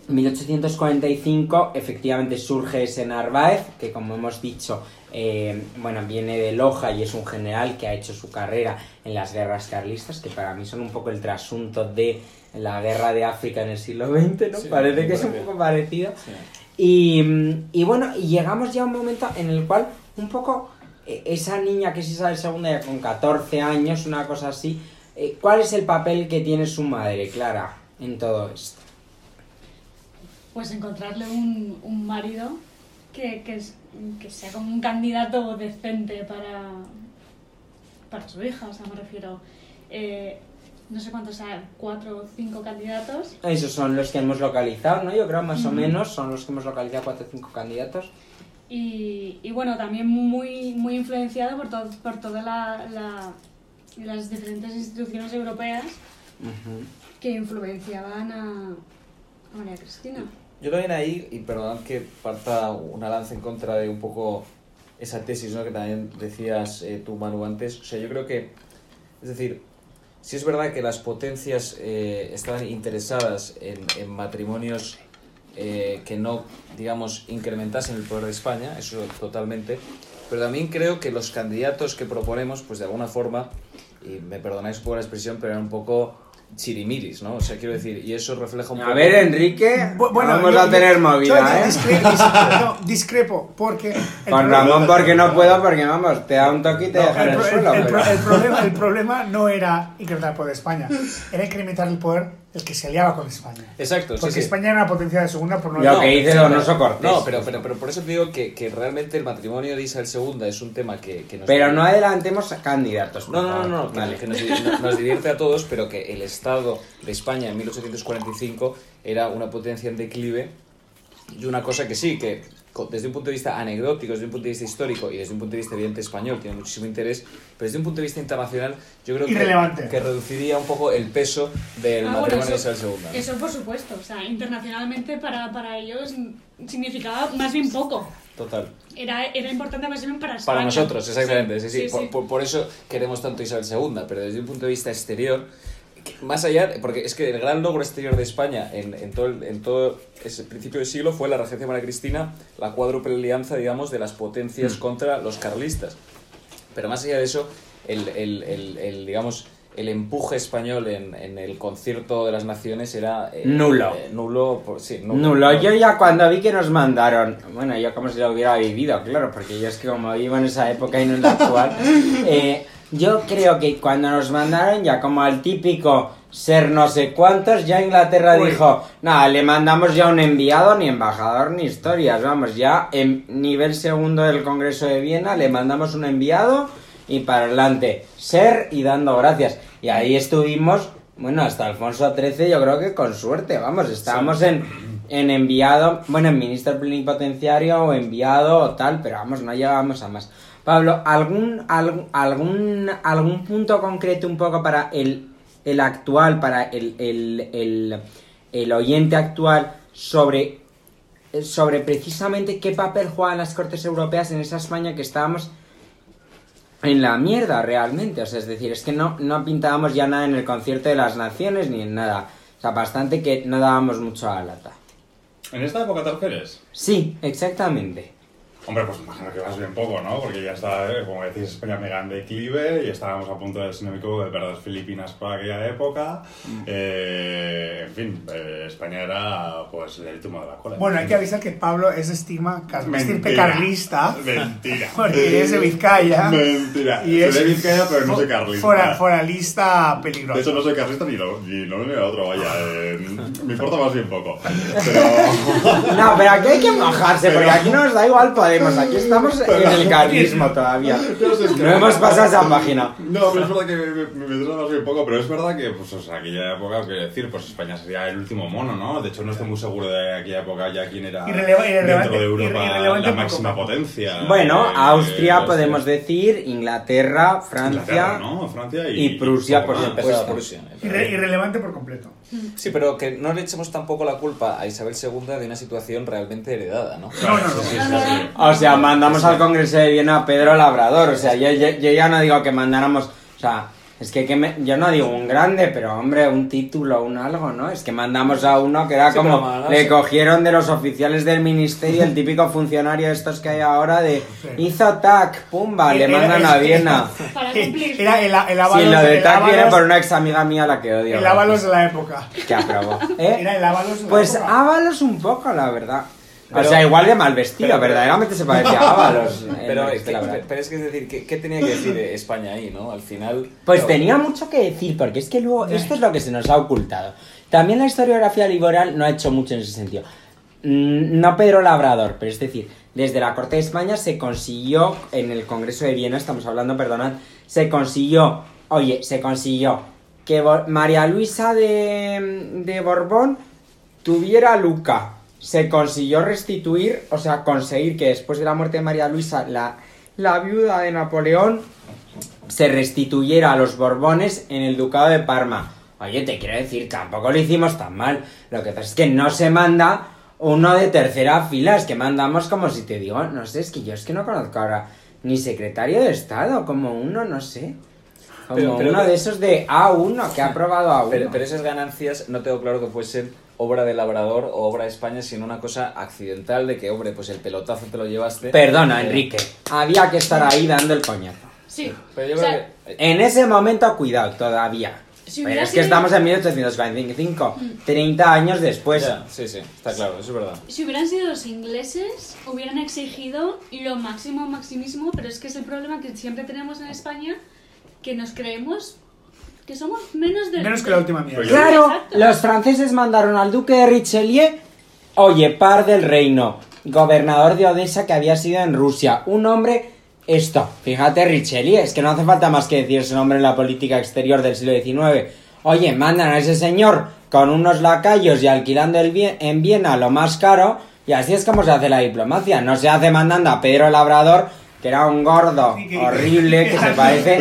En 1845 efectivamente surge ese Narváez, que como hemos dicho, eh, bueno, viene de Loja y es un general que ha hecho su carrera en las guerras carlistas, que para mí son un poco el trasunto de la guerra de África en el siglo XX, ¿no? Sí, Parece que es un poco parecido. Sí. Y, y bueno, llegamos ya a un momento en el cual un poco eh, esa niña que es Isabel II ya con 14 años, una cosa así, eh, ¿cuál es el papel que tiene su madre, Clara, en todo esto? Pues encontrarle un, un marido que, que, que sea como un candidato decente para, para su hija, o sea, me refiero. eh, no sé cuántos hay, cuatro o cinco candidatos. Esos son los que hemos localizado, ¿no? Yo creo más o menos son los que hemos localizado, cuatro o cinco candidatos. Y, y bueno, también muy, muy influenciado por, todo, por todas la, la- las diferentes instituciones europeas que influenciaban a, a María Cristina. Yo también ahí, y perdonad que parta una lanza en contra de un poco esa tesis ¿no? que también decías eh, tú, Manu, antes. O sea, yo creo que, es decir, si es verdad que las potencias eh, estaban interesadas en, en matrimonios eh, que no, digamos, incrementasen el poder de España, eso totalmente, pero también creo que los candidatos que proponemos, pues de alguna forma, y me perdonáis por la expresión, pero eran un poco chirimiris, ¿no? O sea, quiero decir, y eso refleja un A poco... ver, Enrique, Bu- vamos yo- a tener yo- movida, yo ¿eh? discre- dis- no, discrepo, porque... Con problema- Ramón porque no puedo, porque vamos, te da un toque y te No, deja en el, suelo. el- el pero- pro- el problema, el problema no era incrementar el poder de España, era incrementar el poder el que se aliaba con España. Exacto, sí, Porque sí. España era una potencia de segunda por no Lo No, que dice sí, Donoso Cortés. No, pero, pero, pero por eso te digo que, que realmente el matrimonio de Isabel II es un tema que, que nos... Pero no adelantemos a candidatos. No, no, no, no, Vale. que nos, no- nos divierte a todos, pero que el Estado de España en 1845 era una potencia en declive y una cosa que sí, que desde un punto de vista anecdótico, desde un punto de vista histórico y desde un punto de vista evidente español tiene muchísimo interés, pero desde un punto de vista internacional yo creo que, que reduciría un poco el peso del Ah, bueno, matrimonio de eso- Isabel II. ¿no? Eso por supuesto, o sea, internacionalmente para, para ellos significaba más bien poco. Total. Era, era importante más bien para España. Para nosotros, exactamente, sí, sí. Sí, por, sí. por- por eso queremos tanto Isabel II, pero desde un punto de vista exterior, más allá, porque es que el gran logro exterior de España en, en todo, el- en todo ese principio del siglo fue la regencia de María Cristina, la cuádruple alianza, digamos, de las potencias contra los carlistas. Pero más allá de eso, el- el- el, digamos, el empuje español en, en el concierto de las naciones era... eh, Nulo. eh, nulo, por- sí, nulo. Nulo, yo ya cuando vi que nos mandaron, bueno, yo como si lo hubiera vivido, claro, porque yo es que como vivo en esa época y no en la actual, eh, yo creo que cuando nos mandaron ya como al típico ser no sé cuántos, ya Inglaterra Uy. dijo, nada, le mandamos ya un enviado, ni embajador, ni historias, vamos, ya en nivel segundo del Congreso de Viena le mandamos un enviado y para adelante, ser y dando gracias. Y ahí estuvimos, bueno, hasta Alfonso XIII yo creo que con suerte, vamos, estábamos en, en enviado, bueno, en ministro plenipotenciario o enviado o tal, pero vamos, no llegábamos a más. Pablo, ¿algún, algún, algún, algún punto concreto un poco para el, el actual, para el, el, el, el oyente actual sobre, sobre precisamente qué papel juegan las Cortes Europeas en esa España que estábamos en la mierda realmente? O sea, es decir, es que no, no pintábamos ya nada en el concierto de las naciones ni en nada. O sea, bastante que no dábamos mucho a la lata. ¿En esta época te refieres? Sí, exactamente. Hombre, pues imagino que vas bien poco, ¿no? Porque ya está, eh, como decís, España mega en declive y estábamos a punto de, si no me equivoco, de perder Filipinas por aquella época. Eh, en fin, eh, España era pues el último de la cola. Bueno, hay que avisar que Pablo es estigma car- estirpe Mentira. carlista. Mentira. Porque es de Vizcaya. Mentira. Y Soy es de Vizcaya, pero no soy carlista. fora- foralista peligroso. De hecho, no soy carlista ni lo, ni lo ni lo otro, vaya. eh, me importa más bien poco. Pero... No, pero aquí hay que mojarse, porque aquí no nos da igual Aquí estamos en el carlismo todavía. Yo sé, es que- No hemos pasado esa página. No, pero es verdad que me, me, me más bien poco, pero es verdad que, pues, o sea, aquella época, quiero decir, pues España sería el último mono, ¿no? De hecho, no estoy muy seguro de aquella época ya quién era dentro de Europa la máxima potencia. Bueno, Eh, Austria eh, podemos decir, Inglaterra, Francia Inglaterra, ¿no? Francia y, y Prusia, por supuesto. Prusia. Irre- irrelevante por completo. Sí, pero que no le echemos tampoco la culpa a Isabel II de una situación realmente heredada, ¿no? No, no, no. Sí, sí, sí. O sea, mandamos al Congreso de Viena a Pedro Labrador. O sea, yo, yo- yo ya no digo que mandáramos. O sea, es que, que me- yo no digo un grande, pero hombre, un título, un algo, ¿no? Es que mandamos a uno que era Sí, como. le cogieron de los oficiales del ministerio, el típico funcionario de estos que hay ahora de. Hizo tac, pumba, le Era- mandan a Viena. Para cumplir. Era el, el Sí, Ábalos, lo de tac viene por una ex amiga mía a la que odio. el Ábalos de la época. Que aprobó. ¿Eh? Era el Ábalos de la Pues. Ábalos un poco, la verdad. O Pero- sea, igual de mal vestido, pero- verdaderamente se parecía a Ábalos. Pero, es que, pero es que es decir, ¿qué, qué tenía que decir España ahí, no? Al final... Pues tenía mucho que decir, porque es que luego esto es lo que se nos ha ocultado. También la historiografía liberal no ha hecho mucho en ese sentido. Mm, No Pedro Labrador, pero es decir, desde la Corte de España se consiguió, en el Congreso de Viena, estamos hablando, perdonad, se consiguió, oye, se consiguió que María Luisa de, de Borbón tuviera Luca. Se consiguió restituir, o sea, conseguir que después de la muerte de María Luisa, la, la viuda de Napoleón se restituyera a los Borbones en el Ducado de Parma. Oye, te quiero decir, tampoco lo hicimos tan mal. Lo que pasa es que no se manda uno de tercera fila, es que mandamos como si te digo, no sé, es que yo es que no conozco ahora ni secretario de Estado, como uno, no sé. Como Pero- pero- uno de esos de A1 que ha aprobado A1. Pero, pero esas ganancias no tengo claro que fuesen obra de Labrador o obra de España, sino una cosa accidental de que, hombre, pues el pelotazo te lo llevaste. Perdona, Eh, Enrique. Había que estar ahí dando el coñazo. Sí. Pero yo O creo sea, que... En ese momento, cuidado, todavía. Si Pero es que sido- estamos en 1845, 30 años después. Ya, sí, sí, está claro, eso es verdad. Si hubieran sido los ingleses, hubieran exigido lo máximo, maximísimo, pero es que es el problema que siempre tenemos en España, que nos creemos que somos menos de... Menos que la última mierda. Pues Claro, Exacto. los franceses mandaron al duque de Richelieu, oye, par del reino, gobernador de Odessa que había sido en Rusia, un hombre, esto, fíjate Richelieu, es que no hace falta más que decir ese nombre en la política exterior del siglo XIX. Oye, mandan a ese señor con unos lacayos y alquilando el bien, en Viena lo más caro, y así es como se hace la diplomacia, no se hace mandando a Pedro Labrador, que era un gordo horrible, que se parece...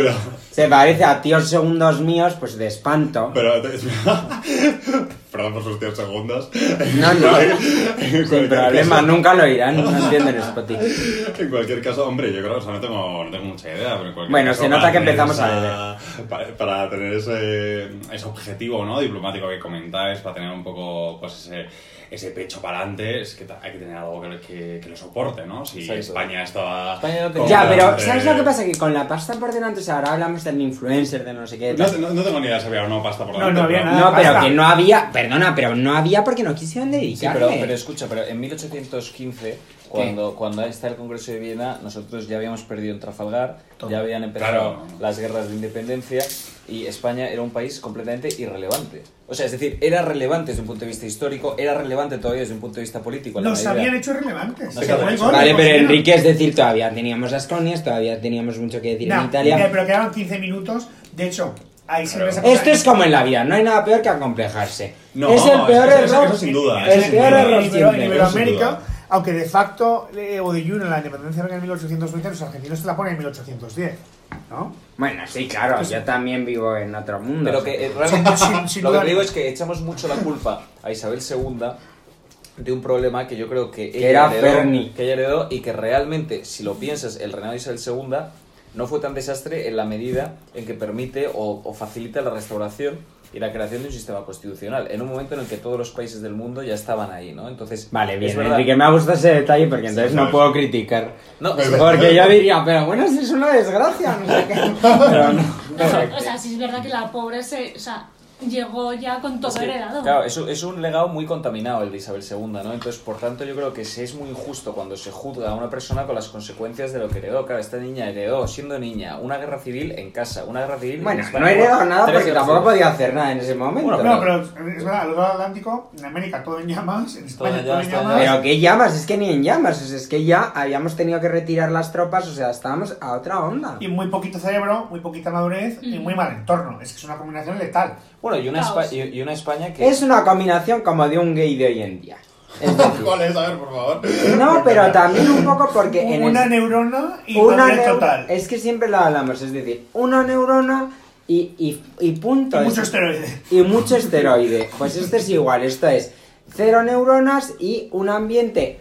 Se parece a tíos segundos míos, pues de espanto. Pero, perdón por sus 10 segundos. No, no, sin problema, caso- nunca lo irán, no entienden Spotty. En cualquier caso, hombre, yo creo, o sea, no tengo, no tengo mucha idea. Pero en cualquier Bueno, caso, se nota que empezamos a Para, para tener ese, ese objetivo ¿no? diplomático que comentáis, para tener un poco pues ese, ese pecho para adelante, es que hay que tener algo que, que, que lo soporte, ¿no? Si Exacto. España estaba... España no tenía- Ya, pero ¿sabes lo que pasa? Que con la pasta por delante, o sea, ahora hablamos del influencer, de no sé qué. No, no, no tengo ni idea si había o no pasta por No, delante, no había pero- nada. No, pero que no había, perdona, pero no había porque no quisieron Sí, dedicarle. pero, pero escucha, pero en 1815, cuando, cuando está el Congreso de Viena, nosotros ya habíamos perdido en Trafalgar, ya habían empezado Claro. las guerras de independencia y España era un país completamente irrelevante. O sea, es decir, era relevante desde un punto de vista histórico, era relevante todavía desde un punto de vista político. Nos habían hecho relevantes. No fue el hecho. Vale, pues, pero mira. Enrique, es decir, todavía teníamos las colonias, todavía teníamos mucho que decir No, en Italia. pero quedaban 15 minutos. De hecho, ahí Claro. Esto es como en la vida, no hay nada peor que acomplejarse. No, es el peor eso- error. eso sin duda, El peor error en. Iberoamérica. Aunque de facto eh, o de jure la independencia venga en 1820, los argentinos te la ponen en 1810, ¿no? Bueno, sí, claro, yo también vivo en otro mundo. Pero que eh, realmente Sin- sin lo que digo es que echamos mucho la culpa a Isabel II de un problema que yo creo que ella, era heredó, Ferni. que ella heredó y que realmente, si lo piensas, el reinado de Isabel II no fue tan desastre en la medida en que permite o, o facilita la restauración y la creación de un sistema constitucional, en un momento en el que todos los países del mundo ya estaban ahí, ¿no? Entonces, Vale, es bien, verdad- Enrique, me ha gustado ese detalle porque entonces Sí, no puedo criticar. No, Porque yo diría, pero bueno, si es una desgracia, no sé qué. Pero no. O sea, sí es verdad que la pobre se, o sea, llegó ya con todo Es que, heredado. Claro, es, un- es un legado muy contaminado el de Isabel II, ¿no? Entonces, por tanto, yo creo que sí es muy injusto cuando se juzga a una persona con las consecuencias de lo que heredó. Claro, esta niña heredó, siendo niña, una guerra civil en casa, una guerra civil Bueno, en España. no he heredado nada porque guerras tampoco podía hacer nada en ese momento. Bueno, No, pero es verdad, al otro Atlántico, en América todo en llamas, en España Todo todo, en llamas. Pero qué llamas, es que ni en llamas, o sea, es que ya habíamos tenido que retirar las tropas, o sea, estábamos a otra onda. Y muy poquito cerebro, muy poquita madurez y Mm. muy mal entorno. Es que es una combinación letal. Bueno, y una, Caos. Espa- y, y una España que... Es una combinación como de un gay de hoy en día. Es decir, ¿Cuál es? A ver, por favor. no, pero también un poco porque en una el- neurona y una madurez neu- total. Es que siempre lo hablamos, es decir, una neurona y, y, y punto. Y mucho Es- esteroide. y mucho esteroide. Pues esto es igual, esto es cero neuronas y un ambiente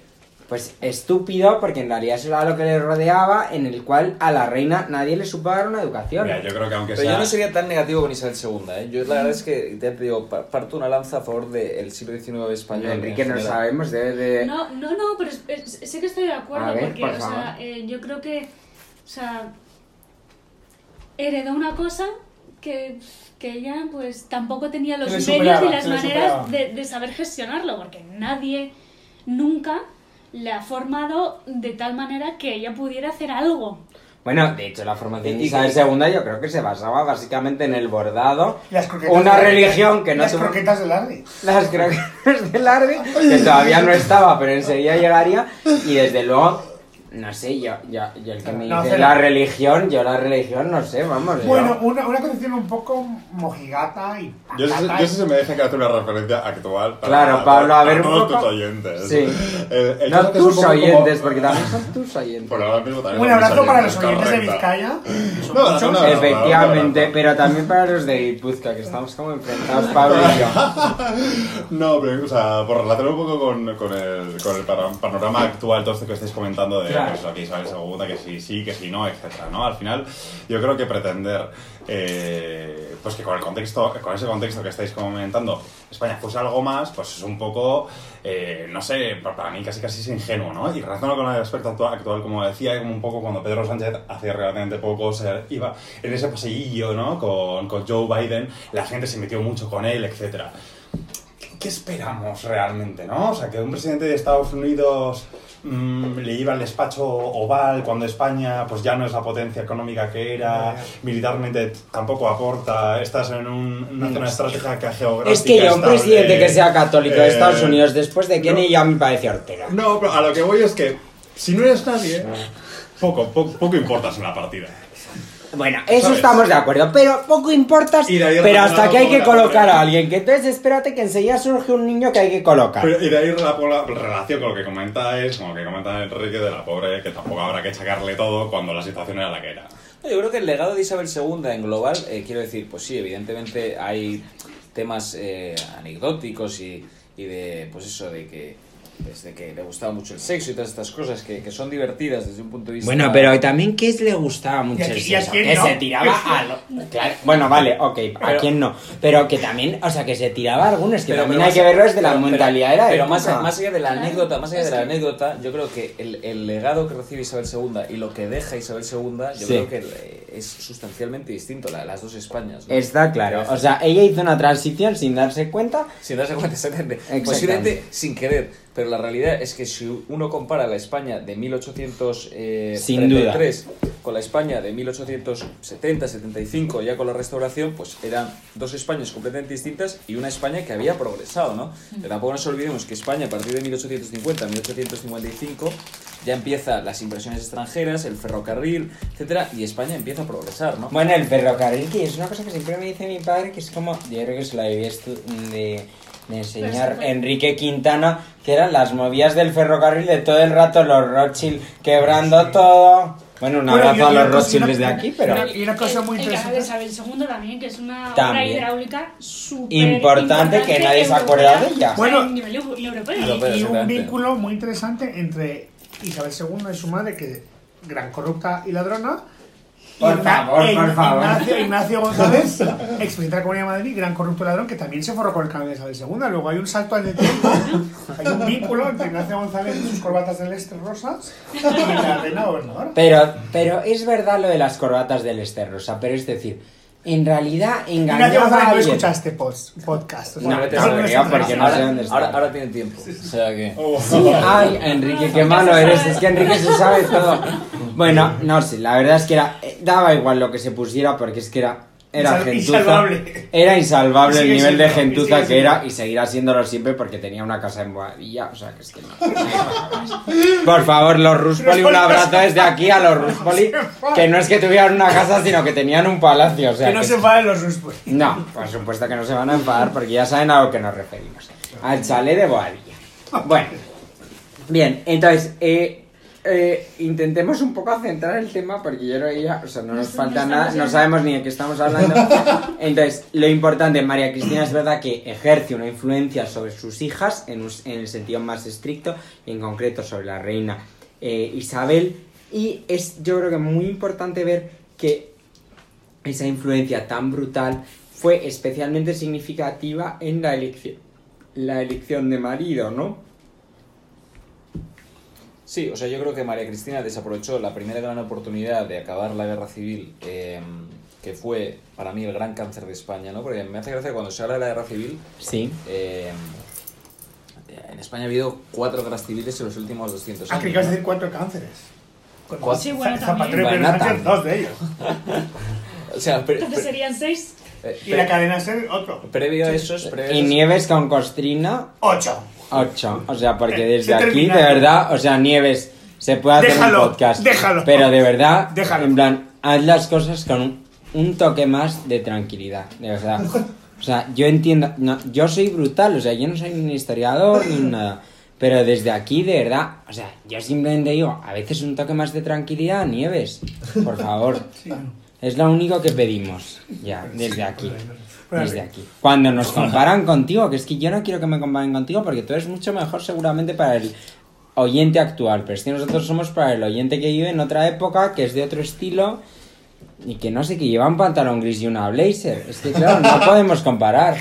pues estúpido, porque en realidad eso era lo que le rodeaba, en el cual a la reina nadie le supo dar una educación. Mira, yo creo que aunque Pero sea... yo no sería tan negativo con Isabel II, ¿eh? Yo la verdad es que, ya te digo, pa- parto una lanza a favor del siglo XIX español. Enrique, en no sabemos, debe de... No, no, no, pero es- es- sé que estoy de acuerdo ver, porque, por o sea, favor. eh, yo creo que, o sea, heredó una cosa que, que ella, pues, tampoco tenía los medios ni las maneras de saber gestionarlo, porque nadie nunca le ha formado de tal manera que ella pudiera hacer algo. Bueno, de hecho, la formación de Isabel II yo creo que se basaba básicamente en el bordado, las croquetas una de- religión que no Las tuvo... croquetas de Larry. Las croquetas de Larry, que todavía no estaba, pero enseguida llegaría. Y desde luego, no sé, yo, yo, yo el que me No, dice la religión, yo la religión no sé, vamos. yo- Bueno, una, una concepción un poco mojigata y Yo sé, yo sé si me deja que hacer una referencia actual para, Claro, Pablo, a ver un todos poco. tus oyentes. Sí. El, el no tus como- oyentes, porque también son tus oyentes. Por ahora mismo también Un abrazo para los oyentes de. Vizcaya. No, no, no, no. Efectivamente, pero también para los de Guipúzcoa, que estamos como enfrentados, Pablo y yo. No, pero, o sea, por relacionar un poco con, con el, con el pano- panorama actual, todo esto que estáis comentando de Claro. Pues, que Isabel II, que sí, sí, que sí, no, etcétera, ¿no? Al final, yo creo que pretender, eh, pues que con el contexto, con ese contexto que estáis comentando, España fuese algo más, pues es un poco, eh, no sé, pa- para mí casi casi es ingenuo, ¿no? Y relacionado con el aspecto actual, actual, como decía, como un poco cuando Pedro Sánchez hace relativamente poco se iba en ese paseillo, ¿no? Con, con Joe Biden, la gente se metió mucho con él, etcétera. ¿Qué esperamos realmente, no? O sea, que un presidente de Estados Unidos mm, le lleva al despacho oval cuando España pues ya no es la potencia económica que era, militarmente tampoco aporta, estás en un- una zona estratégica geográfica Es que yo, un presidente que sea católico de eh, Estados Unidos después de Kennedy no. ya me parece Ortega. No, pero a lo que voy es que si no eres nadie, poco, poco, poco importas en la partida. Bueno, eso ¿Sabes? estamos de acuerdo, pero poco importas, Y de ahí pero hasta que hay que colocar a alguien, que entonces espérate que enseguida surge un niño que hay que colocar. Pero, y de ahí la, la relación con lo que comentáis, con lo que comenta Enrique de la pobre, que tampoco habrá que achacarle todo cuando la situación era la que era. No, Yo creo que el legado de Isabel II en global, eh, quiero decir, pues sí, evidentemente hay temas eh, anecdóticos y, y de, pues eso, de que, desde que le gustaba mucho el sexo y todas estas cosas que, que son divertidas desde un punto de vista... Bueno, pero también que le gustaba mucho ¿Y a el a sexo, quién que no? se tiraba a lo... Claro, bueno, vale, ok, a Pero- quién no, pero que también, o sea, que se tiraba a algunos, que Pero- también pero hay que verlo desde la mentalidad de la Pero más, más allá de la anécdota, más allá es de la que- anécdota, yo creo que el, el legado que recibe Isabel II y lo que deja Isabel II, yo Sí. creo que es sustancialmente distinto, la, las dos Españas. ¿no? Está claro, o sea, ella hizo una transición sin darse cuenta. Sin darse cuenta, exactamente. Exactamente. Posiblemente sin querer. Pero la realidad es que si uno compara la España de Sin duda. 1833 con la España de 1870-75, ya con la restauración, pues eran dos Españas completamente distintas y una España que había progresado, ¿no? Pero tampoco nos olvidemos que España a partir de 1850-1855 ya empieza las inversiones extranjeras, el ferrocarril, etcétera, y España empieza a progresar, ¿no? Bueno, el ferrocarril, que es una cosa que siempre me dice mi padre, que es como, yo creo que se la de, de enseñar Pero es que- Enrique Quintana, que eran las movidas del ferrocarril de todo el rato, los Rothschild quebrando todo. Bueno, un Bueno, abrazo yo- a los Rothschild desde aquí, pero... Y una cosa muy el, el canal de interesante. Isabel II también, que es una obra También. hidráulica súper Importante, que nadie se ha acordado de ella. Bueno, Bueno. Europeo, Y un vínculo muy interesante entre Isabel II y su madre, que gran corrupta y ladrona. Por favor, por favor. Ignacio, Ignacio González, expresidente de la Comunidad de Madrid, gran corrupto ladrón, que también se forró con el canal de Isabel II. Luego hay un salto al de tiempo, hay un vínculo entre Ignacio González y sus corbatas celestes rosas y la reina gobernadora. Pero, pero es verdad lo de las corbatas del Ester Rosa, pero es decir, en realidad engañaba a no alguien. escucha este post- podcast. o sea, No, vete no porque no ahora, sé dónde está. ahora, ahora tiene tiempo. O sea que. Ay, Enrique, qué malo eres. Es que Enrique se sabe todo. Bueno, no sé, la verdad es que era, eh, daba igual lo que se pusiera porque es que era, era gentuza. insalvable. Era insalvable el nivel de siendo, gentuza que era y seguirá siéndolo siempre porque tenía una casa en Boadilla. O sea, que es que no. Por favor, los Ruspoli, un abrazo desde aquí a los Ruspoli. Que no es que tuvieran una casa, sino que tenían un palacio. O sea, Que no que se enfaden los Rusbus. no, por supuesto que no se van a enfadar porque ya saben a lo que nos referimos. Al chalet de Boadilla. Bueno, bien, entonces, eh, eh, intentemos un poco centrar el tema porque yo creo que ya, o sea, no nos No falta nada, no sabemos ni de qué estamos hablando. Entonces, lo importante, María Cristina es verdad que ejerce una influencia sobre sus hijas en, un- en el sentido más estricto y en concreto sobre la reina eh, Isabel. Y es, yo creo que muy importante ver que esa influencia tan brutal fue especialmente significativa en la elección, la elección de marido, ¿no? Sí, o sea, yo creo que María Cristina desaprovechó la primera gran oportunidad de acabar la guerra civil, eh, que fue para mí el gran cáncer de España, ¿no? Porque me hace gracia que cuando se habla de la guerra civil, Sí. eh, en España ha habido cuatro guerras civiles en los últimos 200 Ah, años. que ibas a decir cuatro cánceres. Con Cuatro. Sí, bueno, Zapatero y Sánchez, dos de ellos. O sea, pre- Entonces serían seis. eh, Y la cadena ser otro. previo a esos, previo a Y esos- Nieves con Costrina, Ocho. 8. O sea, porque Eh, desde se aquí, de verdad, o sea, Nieves, se puede hacer Déjalo, un podcast. déjalo. Pero de verdad, Déjalo. en plan, haz las cosas con un, un toque más de tranquilidad, de verdad. O sea, yo entiendo, no, yo soy brutal, o sea, yo no soy ni historiador ni nada. Pero desde aquí, de verdad, o sea, yo simplemente digo, a veces un toque más de tranquilidad, Nieves, por favor. Es lo único que pedimos, ya, desde aquí. Desde aquí. Cuando nos comparan contigo, que es que yo no quiero que me comparen contigo porque tú eres mucho mejor seguramente para el oyente actual, pero es que nosotros somos para el oyente que vive en otra época, que es de otro estilo y que no sé, que lleva un pantalón gris y una blazer. Es que claro, no podemos comparar.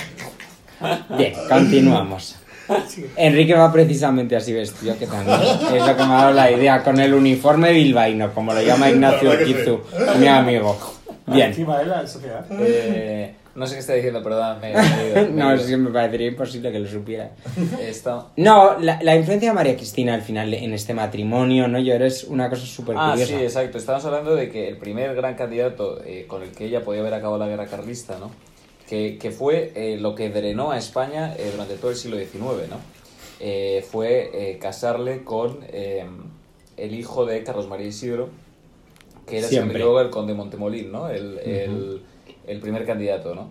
Bien, continuamos. Enrique va precisamente así vestido, que también es lo que me ha dado la idea, con el uniforme bilbaíno, como lo llama Ignacio Urquizu, mi amigo. Bien. Encima de la sociedad. Eh, no sé qué está diciendo, perdón. Me, me me No, es que me parecería imposible que lo supiera. Esto- No, la, la influencia de María Cristina al final en este matrimonio, ¿no? Yo es una cosa súper Ah, curiosa. sí, exacto. Estamos hablando de que el primer gran candidato eh, con el que ella podía haber acabado la guerra carlista, ¿no? Que, que fue eh, lo que drenó a España eh, durante todo el siglo XIX, ¿no? Fue casarle con el hijo de Carlos María Isidro, que era, si no me Siempre. equivoco, el conde Montemolín, ¿no? El, el- el primer candidato, ¿no?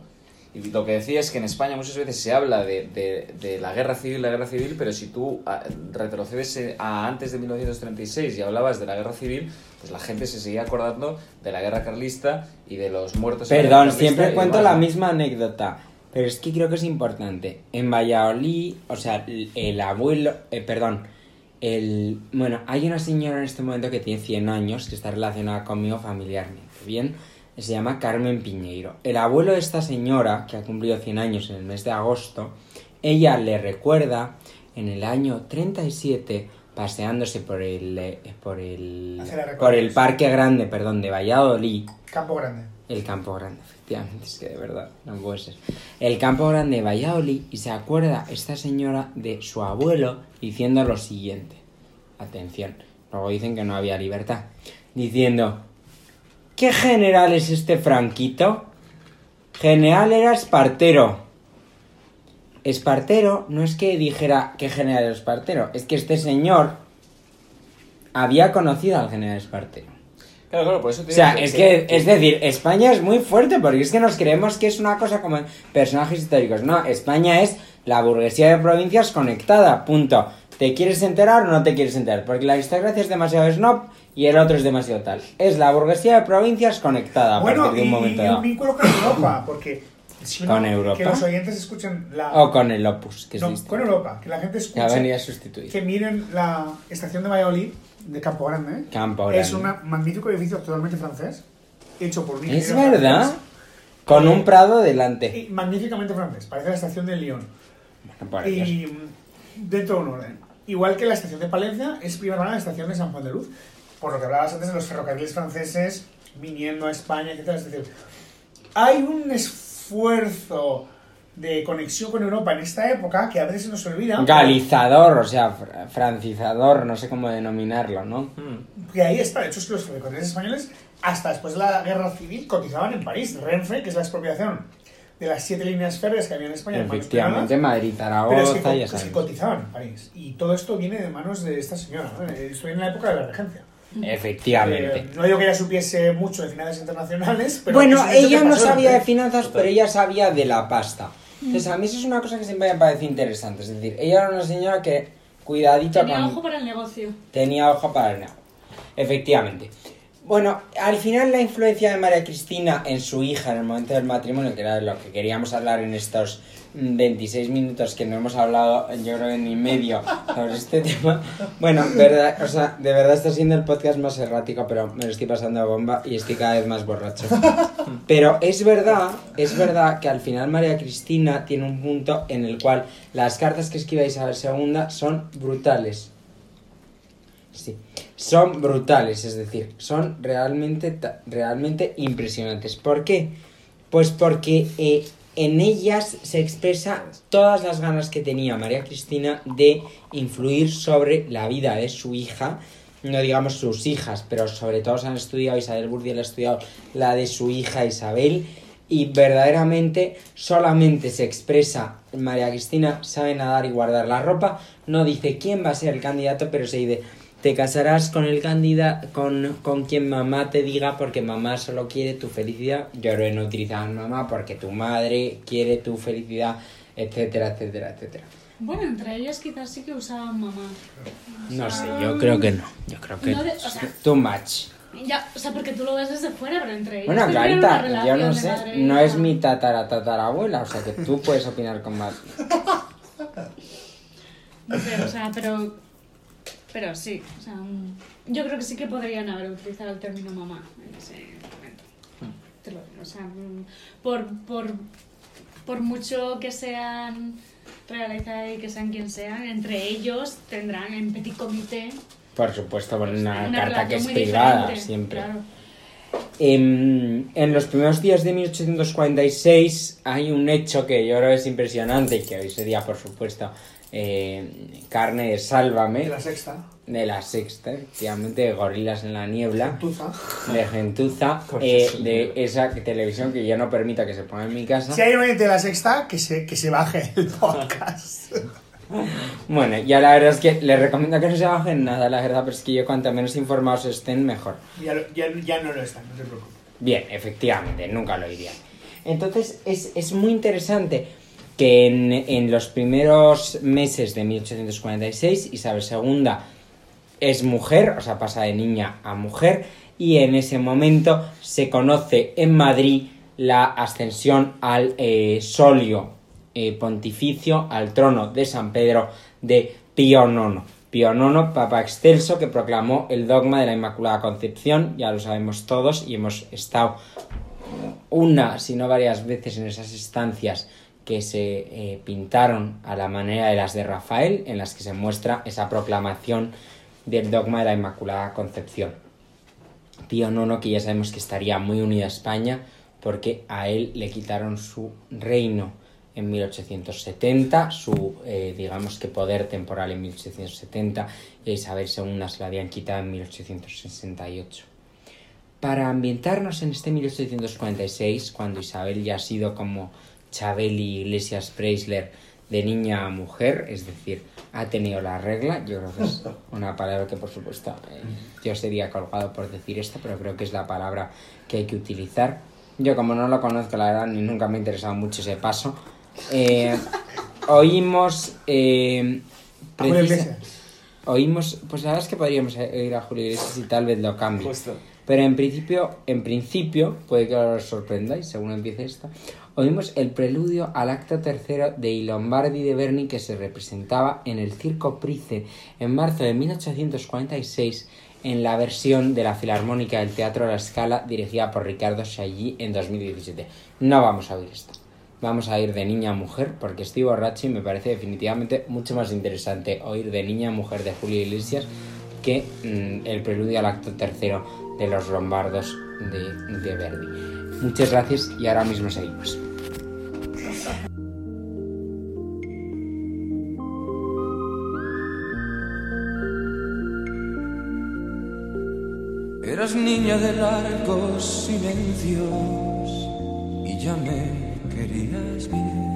Y lo que decía es que en España muchas veces se habla de, de- de la guerra civil, la guerra civil, pero si tú ah, retrocedes a antes de 1936 y hablabas de la guerra civil, pues la gente se seguía acordando de la guerra carlista y de los muertos. Perdón, siempre cuento demás, la misma anécdota, pero es que creo que es importante. En Valladolid, o sea, el, el abuelo, eh, perdón, el, bueno, hay una señora en este momento que tiene 100 años que está relacionada conmigo familiarmente, ¿bien? Se llama Carmen Piñeiro. El abuelo de esta señora, que ha cumplido 100 años en el mes de agosto, ella le recuerda en el año 37 paseándose por el eh, por el por el parque grande, perdón, de Valladolid, Campo Grande. el Campo Grande, efectivamente, es que de verdad, no puede ser. El Campo Grande de Valladolid y se acuerda esta señora de su abuelo diciendo lo siguiente. Atención, luego dicen que no había libertad. Diciendo, ¿qué general es este Franquito? General era Espartero. Espartero no es que dijera qué general era Espartero, es que este señor había conocido al general Espartero. Claro, claro, por eso te O sea, digo es que, es decir, España es muy fuerte porque es que nos creemos que es una cosa como personajes históricos. No, España es la burguesía de provincias conectada, punto. ¿Te quieres enterar o no te quieres enterar? Porque la aristocracia es demasiado snob y el otro es demasiado tal. Es la burguesía de provincias conectada a Bueno, partir de y, un momento y un vínculo con Europa, porque si uno- ¿Con Europa? que los oyentes escuchen la... O con el Opus, que es no, distinto. con Europa, que la gente Que ha venido a escuche, sustituir. que miren la estación de Valladolid, de Campo Grande, Campo es Grande. un magnífico edificio totalmente francés, hecho por un Es verdad. francés, Con un prado delante. y magníficamente francés, parece la estación de Lyon. Bueno, y mm, dentro de un orden. Igual que la estación de Palencia es de la estación de San Juan de Luz, por lo que hablabas antes de los ferrocarriles franceses viniendo a España, etc. Es decir, hay un esfuerzo de conexión con Europa en esta época que a veces se nos olvida. Galizador, o sea, fr- francizador, no sé cómo denominarlo, ¿no? Mm. Que ahí está, de hecho es que los ferrocarriles españoles, hasta después de la guerra civil, cotizaban en París. Renfe, que es la expropiación de las siete líneas férreas que había en España en Efectivamente, privadas, Madrid, Pero es que, Zaragoza, ya es que cotizaban en París. Y todo esto viene de manos de esta señora. ¿no? Eh, Estoy en la época de la regencia. Efectivamente. Eh, no digo que ella supiese mucho de finanzas internacionales, pero... bueno, ella no sabía de finanzas, pero ella sabía de la pasta. Entonces, a mí eso es una cosa que siempre me parece interesante. Es decir, ella era una señora que, cuidadito Tenía con... ojo para el negocio. Tenía ojo para el negocio. Efectivamente. Bueno, al final la influencia de María Cristina en su hija en el momento del matrimonio, que era de lo que queríamos hablar en estos mm, 26 minutos que no hemos hablado, yo creo ni medio sobre este tema. Bueno, verdad, o sea, de verdad está siendo el podcast más errático, pero me lo estoy pasando de bomba y estoy cada vez más borracho. Pero es verdad, es verdad que al final María Cristina tiene un punto en el cual las cartas que escribe Isabel II son brutales. Sí, son brutales, es decir, son realmente, realmente impresionantes. ¿Por qué? Pues porque eh, en ellas se expresa todas las ganas que tenía María Cristina de influir sobre la vida de su hija, no digamos sus hijas, pero sobre todo se han estudiado, Isabel Burdiel ha estudiado la de su hija Isabel, y verdaderamente solamente se expresa María Cristina sabe nadar y guardar la ropa, no dice quién va a ser el candidato, pero se dice te casarás con el candidato con, con quien mamá te diga porque mamá solo quiere tu felicidad. Yo creo que no utilizaban mamá porque tu madre quiere tu felicidad, etcétera, etcétera, etcétera. Bueno, entre ellas quizás sí que usaban mamá. No sé, yo creo que no. Yo creo que No de- o sea- too much. Ya, o sea, porque tú lo ves desde fuera, pero entre ellas. Bueno, Clarita, yo no sé, no es mi tatara tatarabuela, o sea que tú puedes opinar con más. No sé, o sea, pero. Pero sí, o sea, yo creo que sí que podrían haber utilizado el término mamá en ese momento. Te lo digo, o sea, mm, por, por, por mucho que sean realeza y que sean quien sean, entre ellos tendrán en petit comité Por supuesto, por una, una carta que es privada, siempre. claro. En, en los primeros días de 1846 hay un hecho que yo creo es impresionante y que hoy sería, por supuesto, eh, carne de Sálvame, De la sexta. de la sexta, efectivamente, de Gorilas en la Niebla, de Gentuza, eh, de esa televisión que yo no permito que se ponga en mi casa. Si hay un de la sexta, que se, que se baje el podcast. Bueno, ya la verdad es que les recomiendo que no se bajen nada, la verdad, pero es que yo cuanto menos informados estén, mejor. ya, lo- ya, ya no lo están, no se preocupe. Bien, efectivamente, nunca lo diría. Entonces es, es muy interesante que en, los primeros meses de 1846 Isabel II es mujer, o sea, pasa de niña a mujer, y en ese momento se conoce en Madrid la ascensión al eh, solio eh, pontificio, al trono de San Pedro de Pío IX. Pío IX, Papa Excelso, que proclamó el dogma de la Inmaculada Concepción, ya lo sabemos todos, y hemos estado una, si no varias veces en esas estancias que se eh, pintaron a la manera de las de Rafael, en las que se muestra esa proclamación del dogma de la Inmaculada Concepción. Pío IX, que ya sabemos que estaría muy unido a España, porque a él le quitaron su reino en 1870, su, eh, digamos que poder temporal en 1870, y a Isabel II se lo habían quitado en 1868. Para ambientarnos en este 1846, cuando Isabel ya ha sido como Chabeli Iglesias Preisler de niña a mujer, es decir, ha tenido la regla. Yo creo que es una palabra que, por supuesto, eh, yo sería colgado por decir esto, pero creo que es la palabra que hay que utilizar. Yo, como no lo conozco, la verdad, ni nunca me ha interesado mucho ese paso. eh, oímos. eh, precisa-. Oímos, pues la verdad es que podríamos ir a Julio Iglesias y tal vez lo cambie. Justo. Pero en principio, en principio, puede que os sorprendáis según empiece esto, oímos el preludio al acto tercero de I Lombardi de Berni que se representaba en el Circo Price en marzo de 1846 en la versión de la Filarmónica del Teatro La Scala dirigida por Ricardo Chailly en 2017. No vamos a oír esto. Vamos a ir de niña a mujer porque estoy borracho y me parece definitivamente mucho más interesante oír de niña a mujer de Julio Iglesias que mm, el preludio al acto tercero de los lombardos de, de Verdi. Muchas gracias y ahora mismo seguimos. Eras niña de largos silencios y ya me querías bien.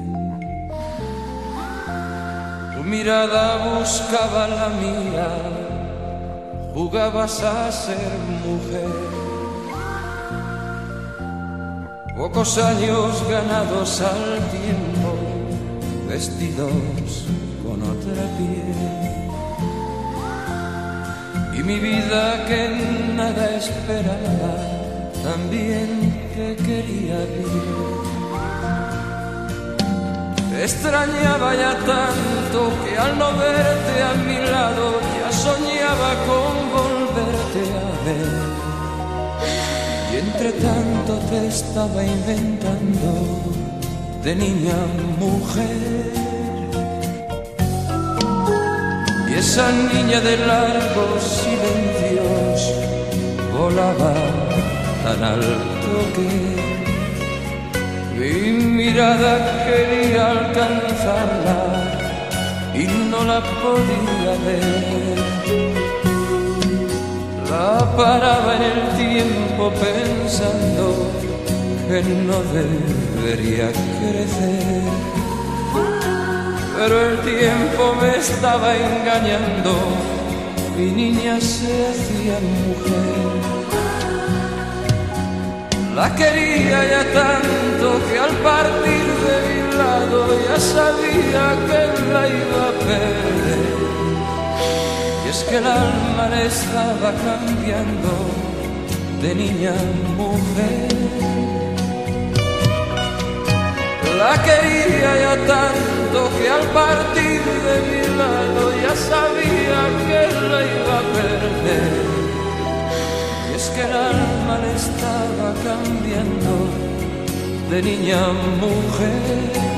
Tu mirada buscaba la mía, jugabas a ser mujer. Pocos años ganados al tiempo, vestidos con otra piel y mi vida que nada esperaba, también te quería bien. Extrañaba ya tanto que al no verte a mi lado ya soñaba con volverte a ver. Y entre tanto te estaba inventando de niña mujer. Y esa niña de largos silencios volaba tan alto que mi mirada quería alcanzarla y no la podía ver. La paraba en el tiempo pensando que no debería crecer pero el tiempo me estaba engañando, mi niña se hacía mujer. La quería ya tanto que al partir de mi lado ya sabía que la iba a perder. Y es que el alma le estaba cambiando de niña a mujer. La quería ya tanto que al partir de mi lado ya sabía que la iba a perder. Que el alma le estaba cambiando de niña a mujer.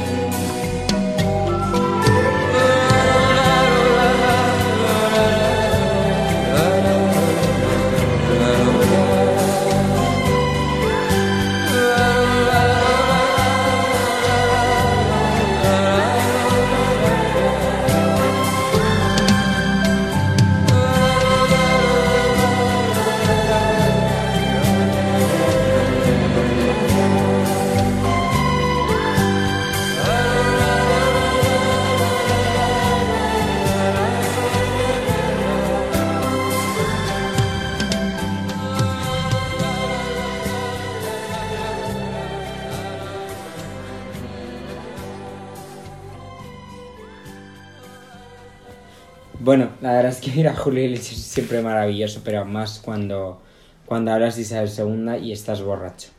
La verdad es que ir a Julio es siempre maravilloso, pero más cuando, cuando hablas de Isabel II y estás borracho.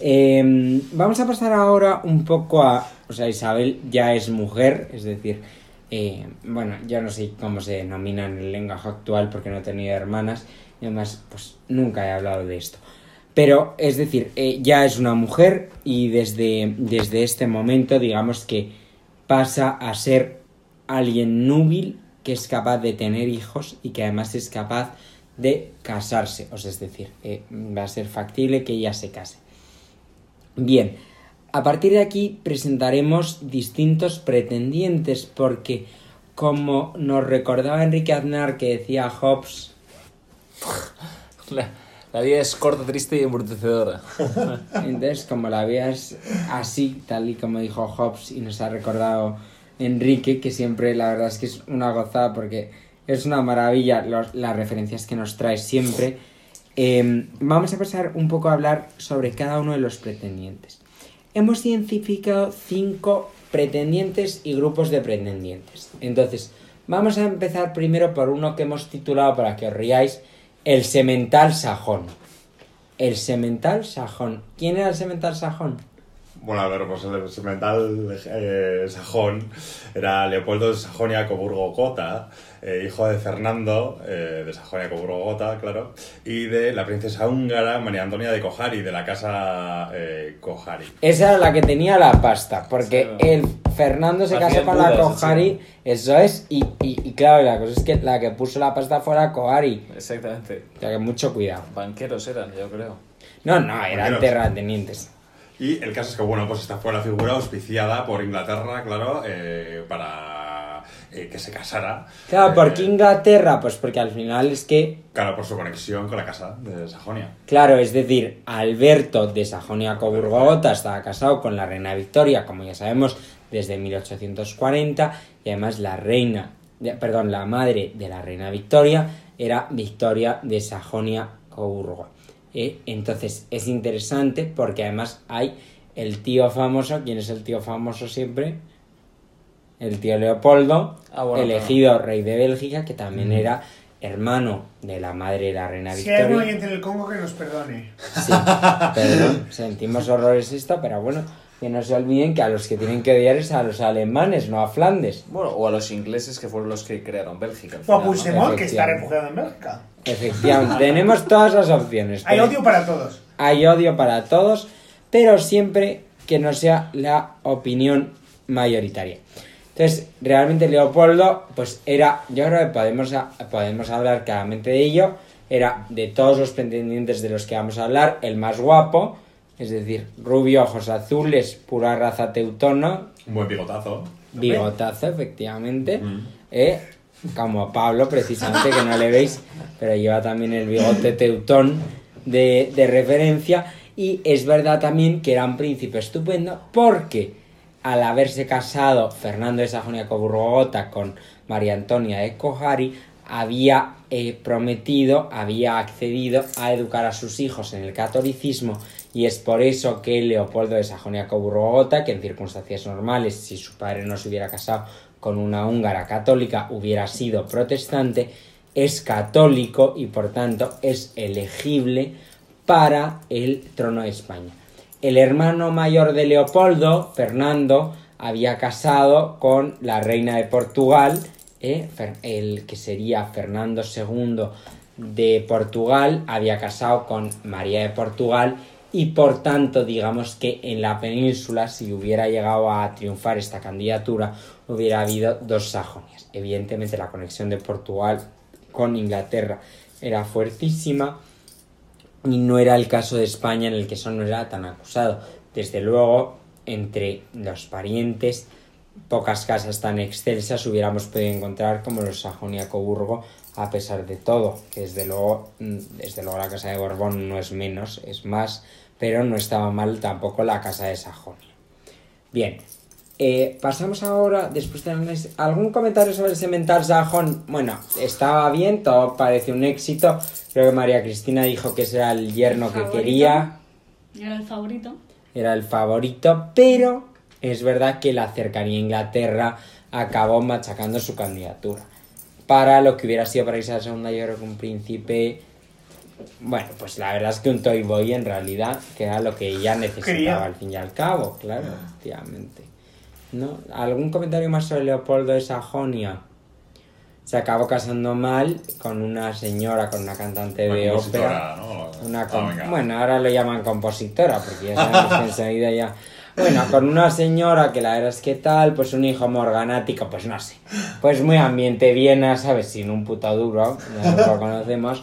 Eh, vamos a pasar ahora un poco a... O sea, Isabel ya es mujer, es decir, eh, bueno, yo no sé cómo se denomina en el lenguaje actual porque no he tenido hermanas y además, pues nunca he hablado de esto. Pero, es decir, eh, ya es una mujer y desde, desde este momento, digamos que pasa a ser alguien núbil que es capaz de tener hijos y que además es capaz de casarse. O sea, es decir, eh, va a ser factible que ella se case. Bien, a partir de aquí presentaremos distintos pretendientes porque, como nos recordaba Enrique Aznar que decía Hobbes, La, la vida es corta, triste y embrutecedora. entonces como la veas así, tal y como dijo Hobbes y nos ha recordado Enrique, que siempre la verdad es que es una gozada porque es una maravilla las referencias que nos trae siempre. Eh, vamos a pasar un poco a hablar sobre cada uno de los pretendientes. Hemos identificado cinco pretendientes y grupos de pretendientes. Entonces, vamos a empezar primero por uno que hemos titulado, para que os riáis, el semental sajón. El semental sajón. ¿Quién era el semental sajón? Bueno, a ver, pues el semental eh, sajón era Leopoldo de Sajonia-Coburgo-Gotha, eh, hijo de Fernando eh, de Sajonia-Coburgo-Gotha, claro, y de la princesa húngara María Antonia de Cojari, de la casa eh, Cojari. Esa era la que tenía la pasta, porque Sí. el Fernando se casó con la Kohari, eso es, y, y, y claro, la cosa es que la que puso la pasta fue la Kohari. Exactamente. O sea que mucho cuidado. Banqueros eran, yo creo. No, no, eran Banqueros. terratenientes. Y el caso es que, bueno, pues esta fue la figura auspiciada por Inglaterra, claro, eh, para eh, que se casara. Claro, ¿por Eh, qué Inglaterra? Pues porque al final es que, Claro, por su conexión con la casa de Sajonia. claro, es decir, Alberto de Sajonia-Coburgo-Gotha estaba casado con la reina Victoria, como ya sabemos, desde 1840, y además la reina, perdón, la madre de la reina Victoria era Victoria de Sajonia-Coburgo. Eh, entonces es interesante porque además hay el tío famoso, ¿quién es el tío famoso siempre? El tío Leopoldo, Ah, bueno, elegido rey de Bélgica, que también era hermano de la madre de la reina Si hay Victoria. oyente en el Congo que nos perdone. Sí, perdón, sentimos horrores esto, pero bueno, que no se olviden que a los que tienen que odiar es a los alemanes, no a Flandes. Bueno, o a los ingleses que fueron los que crearon Bélgica. O a. Puigdemont, que está refugiado en Bélgica. Efectivamente, tenemos todas las opciones. Hay odio para todos. hay odio para todos, pero siempre que no sea la opinión mayoritaria. Entonces, realmente Leopoldo, pues era, yo creo que podemos, a- podemos hablar claramente de ello, era de todos los pretendientes de los que vamos a hablar, el más guapo, es decir, rubio, ojos azules, pura raza teutona, Un buen bigotazo. bigotazo, efectivamente, Mm. eh, como Pablo, precisamente, que no le veis, pero lleva también el bigote teutón de, de referencia. Y es verdad también que era un príncipe estupendo porque al haberse casado Fernando de Sajonia-Coburgo-Gotha con María Antonia de Cojari, había eh, prometido, había accedido a educar a sus hijos en el catolicismo y es por eso que Leopoldo de Sajonia-Coburgo-Gotha, que en circunstancias normales, si su padre no se hubiera casado con una húngara católica, hubiera sido protestante, es católico y por tanto es elegible para el trono de España. El hermano mayor de Leopoldo, Fernando, había casado con la reina de Portugal, eh, el que sería Fernando II de Portugal, había casado con María de Portugal y por tanto digamos que en la península si hubiera llegado a triunfar esta candidatura hubiera habido dos Sajonias. Evidentemente la conexión de Portugal con Inglaterra era fuertísima y no era el caso de España en el que eso no era tan acusado. Desde luego, entre los parientes, pocas casas tan excelsas hubiéramos podido encontrar como los Sajonia-Coburgo, a pesar de todo, que desde luego, mm, desde luego la casa de Borbón no es menos, es más, pero no estaba mal tampoco la casa de Sajonia. Bien, eh, pasamos ahora, después de análisis, ¿algún comentario sobre el semental sajón? Bueno, estaba bien, todo parece un éxito. Creo que María Cristina dijo que ese era el yerno que quería, Era el favorito. era el favorito, pero es verdad que la cercanía a Inglaterra acabó machacando su candidatura. Para lo que hubiera sido para Isabel II, yo creo que un príncipe. Bueno, pues la verdad es que un Toy Boy en realidad, que era lo que ella necesitaba Quería. al fin y al cabo, claro, efectivamente. ¿No? ¿Algún comentario más sobre Leopoldo de Sajonia? Se acabó casando mal con una señora, con una cantante Una de ópera. ¿no? Una Ah, com- venga. bueno, ahora lo llaman compositora, porque ya sabemos que enseguida ya. Bueno, con una señora que la verdad es que tal, pues un hijo morganático, pues no sé. Pues muy ambiente Viena, ¿sabes? Sin un puto duro, ya lo conocemos.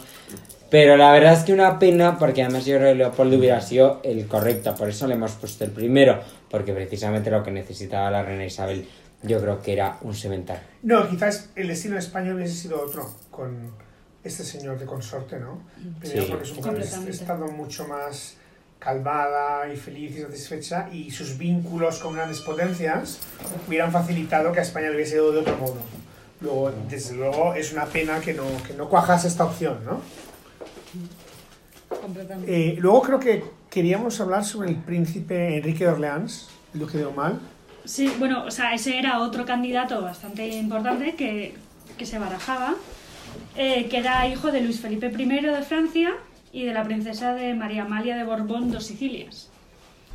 Pero la verdad es que una pena, porque además yo creo que Leopoldo hubiera sido el correcto, por eso le hemos puesto el primero, porque precisamente lo que necesitaba la reina Isabel, yo creo que era un semental. No, quizás el destino de España hubiese sido otro con este señor de consorte, ¿no? Primero Sí. porque su mujer ha estado mucho más calmada y feliz y satisfecha y sus vínculos con grandes potencias hubieran facilitado que a España le hubiese ido de otro modo. Luego, desde luego, es una pena que no, que no cuajase esta opción, ¿no? Completamente. Eh, luego creo que queríamos hablar sobre el príncipe Enrique de Orleans, el duque de Omal. Sí, bueno, o sea, ese era otro candidato bastante importante que, que se barajaba, eh, que era hijo de Luis Felipe I de Francia y de la princesa de María Amalia de Borbón dos Sicilias.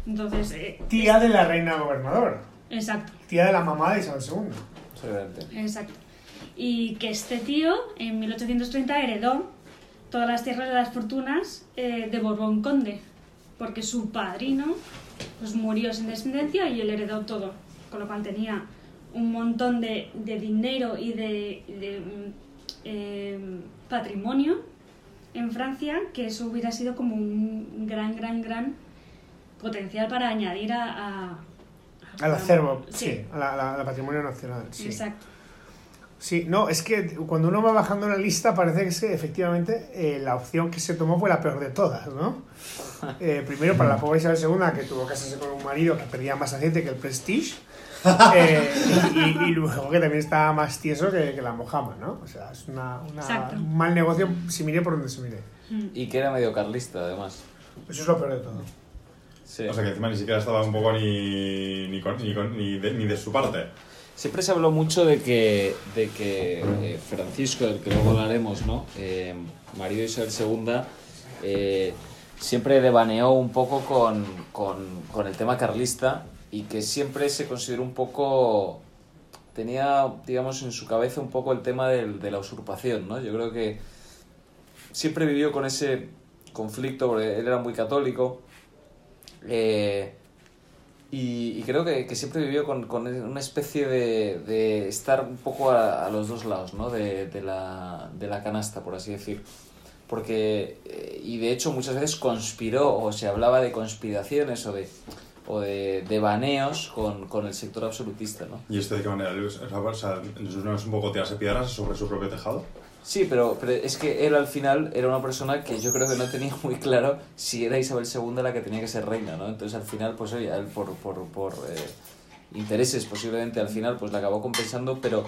Entonces, eh, Tía de la reina gobernadora, exacto, tía de la mamá de Isabel II. Exactamente. exacto. Y que este tío en 1830 heredó todas las tierras de las fortunas eh, de Borbón Conde, porque su padrino pues murió sin descendencia y él heredó todo, con lo cual tenía un montón de, de dinero y de, de, mm, eh, patrimonio en Francia, que eso hubiera sido como un gran, gran, gran potencial para añadir a... a- Al acervo, sí, Sí, a la, la- al patrimonio nacional. Sí. exacto. Sí, no, es que cuando uno va bajando la lista parece que, es que efectivamente eh, la opción que se tomó fue la peor de todas, ¿no? Eh, primero para la pobre Isabel II, que tuvo que casarse con un marido que perdía más aceite que el Prestige, eh, y, luego que también estaba más tieso que, que la mojama, ¿no? O sea, es una, un mal negocio si mire por donde se mire. Mm. Y que era medio carlista, además. Eso es lo peor de todo. Sí. O sea que encima ni siquiera estaba un poco ni, ni, con- ni, con- ni de, ni de su parte. Siempre se habló mucho de que, de que eh, Francisco, del que luego hablaremos, ¿no? Eh, marido de Isabel II, eh, siempre devaneó un poco con, con- con el tema carlista y que siempre se consideró un poco... tenía, digamos, en su cabeza un poco el tema del- de la usurpación, ¿no? Yo creo que siempre vivió con ese conflicto, porque él era muy católico. eh, y, y creo que, que siempre vivió con, con una especie de, de estar un poco a, a los dos lados, ¿no? De, de la, de la canasta, por así decir. Porque, eh, y de hecho muchas veces conspiró o se hablaba de conspiraciones o de, o de, de baneos con, con el sector absolutista, ¿no? ¿Y esto de qué manera? O sea, o sea, ¿no es un poco tirarse piedras sobre su propio tejado? Sí, pero, pero es que él al final era una persona que yo creo que no tenía muy claro si era Isabel II la que tenía que ser reina, ¿no? Entonces al final, pues oye, él por, por, por eh, intereses posiblemente al final, pues la acabó compensando, pero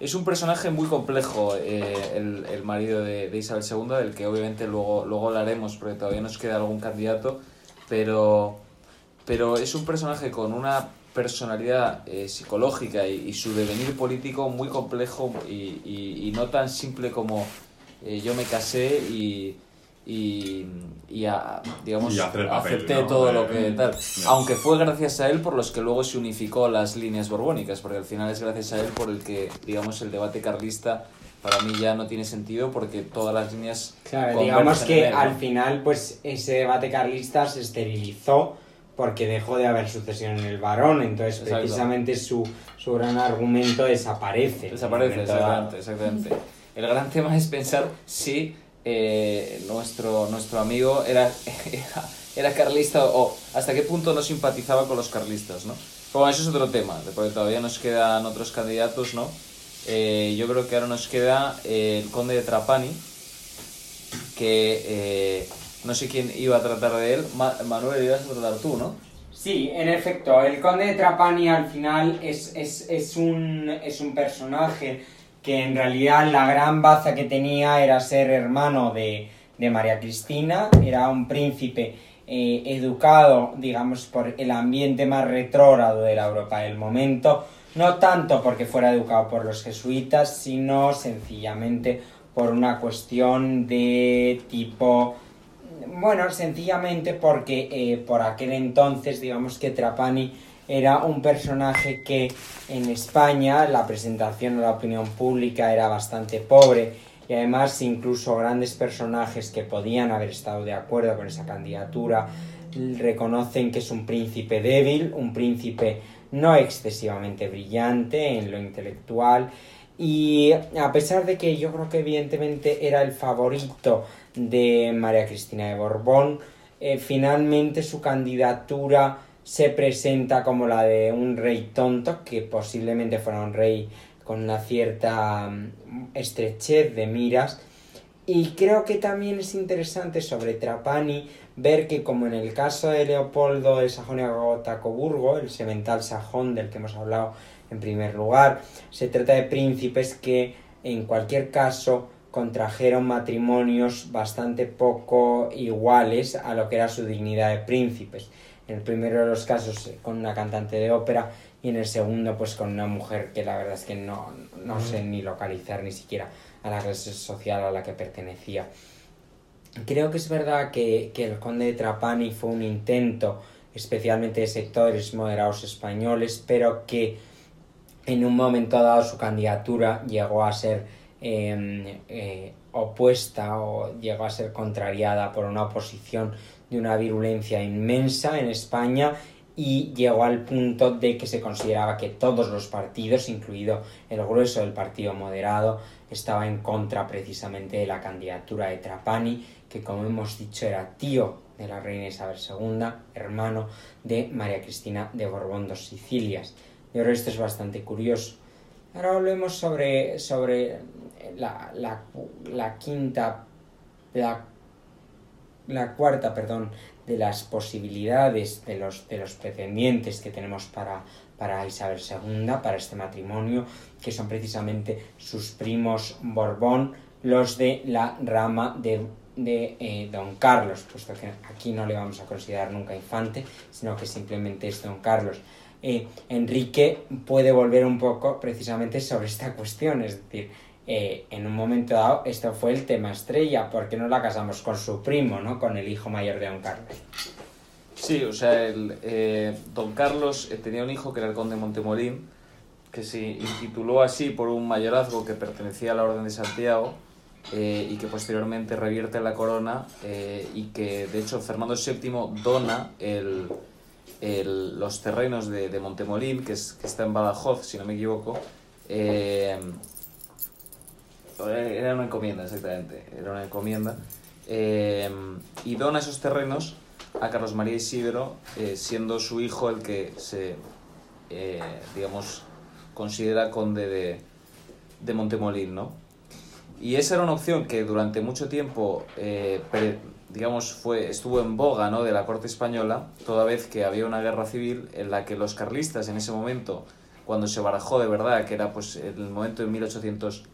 es un personaje muy complejo eh, el, el marido de, de Isabel II, del que obviamente luego, luego hablaremos porque todavía nos queda algún candidato, pero, pero es un personaje con una personalidad eh, psicológica y, y su devenir político muy complejo y, y- y no tan simple como eh, yo me casé y, y, y a- digamos papel, acepté ¿no? todo De- lo que tal aunque fue gracias a él por los que luego se unificó las líneas borbónicas porque al final es gracias a él por el que digamos el debate carlista para mí ya no tiene sentido porque todas las líneas Claro, digamos que él, ¿no? al final, pues ese debate carlista se esterilizó porque dejó de haber sucesión en el varón, entonces Exacto. precisamente su, su gran argumento desaparece. Desaparece, exactamente, exactamente. El gran tema es pensar si eh, nuestro, nuestro amigo era, era, era carlista o hasta qué punto no simpatizaba con los carlistas, ¿no? Bueno, eso es otro tema, porque todavía nos quedan otros candidatos, ¿no? Eh, yo creo que ahora nos queda eh, el conde de Trapani, que eh, no sé quién iba a tratar de él. Ma- Manuel, ibas a tratar tú, ¿no? Sí, en efecto, el conde de Trapani al final es, es, es, un, es un personaje que en realidad la gran baza que tenía era ser hermano de, de María Cristina, era un príncipe eh, educado, digamos, por el ambiente más retrógrado de la Europa del momento, no tanto porque fuera educado por los jesuitas, sino sencillamente por una cuestión de tipo bueno, sencillamente porque eh, por aquel entonces, digamos que Trapani era un personaje que en España la presentación a la opinión pública era bastante pobre y además incluso grandes personajes que podían haber estado de acuerdo con esa candidatura reconocen que es un príncipe débil, un príncipe no excesivamente brillante en lo intelectual y a pesar de que yo creo que evidentemente era el favorito de María Cristina de Borbón, eh, finalmente su candidatura se presenta como la de un rey tonto, que posiblemente fuera un rey con una cierta mm, estrechez de miras. Y creo que también es interesante sobre Trapani ver que como en el caso de Leopoldo de Sajonia-Gotacoburgo, el semental sajón del que hemos hablado en primer lugar, se trata de príncipes que en cualquier caso contrajeron matrimonios bastante poco iguales a lo que era su dignidad de príncipes. En el primero de los casos con una cantante de ópera y en el segundo pues con una mujer que la verdad es que no, no sé ni localizar ni siquiera a la clase social a la que pertenecía. Creo que es verdad que, que el conde de Trapani fue un intento especialmente de sectores moderados españoles, pero que en un momento dado su candidatura llegó a ser em, eh, opuesta o llegó a ser contrariada por una oposición de una virulencia inmensa en España y llegó al punto de que se consideraba que todos los partidos, incluido el grueso del Partido Moderado, estaba en contra precisamente de la candidatura de Trapani, que como hemos dicho era tío de la reina Isabel II, hermano de María Cristina de Borbón dos Sicilias. Y ahora esto es bastante curioso. Ahora volvemos sobre, sobre la, la, la quinta, la, cuarta, perdón, de las posibilidades de los, de los pretendientes que tenemos para, para Isabel II, para este matrimonio, que son precisamente sus primos Borbón, los de la rama de, de eh, Don Carlos, puesto que aquí no le vamos a considerar nunca infante, sino que simplemente es Don Carlos. Eh, Enrique puede volver un poco precisamente sobre esta cuestión, es decir, eh, en un momento dado esto fue el tema estrella, ¿por qué no la casamos con su primo, ¿no? con el hijo mayor de Don Carlos? Sí, o sea, el, eh, Don Carlos eh, tenía un hijo que era el conde Montemolín, que se intituló así por un mayorazgo que pertenecía a la Orden de Santiago y que posteriormente revierte la corona y que de hecho Fernando VII dona el, el, los terrenos de, de que, es, que, está en Badajoz, si no me equivoco, era una encomienda, exactamente. Era una encomienda. Eh, y dona esos terrenos a Carlos María Isidro, eh, siendo su hijo el que se, eh, digamos, considera conde de, de Montemolín, ¿no? Y esa era una opción que durante mucho tiempo, digamos, fue, estuvo en boga, ¿no? De la corte española, toda vez que había una guerra civil en la que los carlistas en ese momento, cuando se barajó de verdad, que era pues el momento de 1800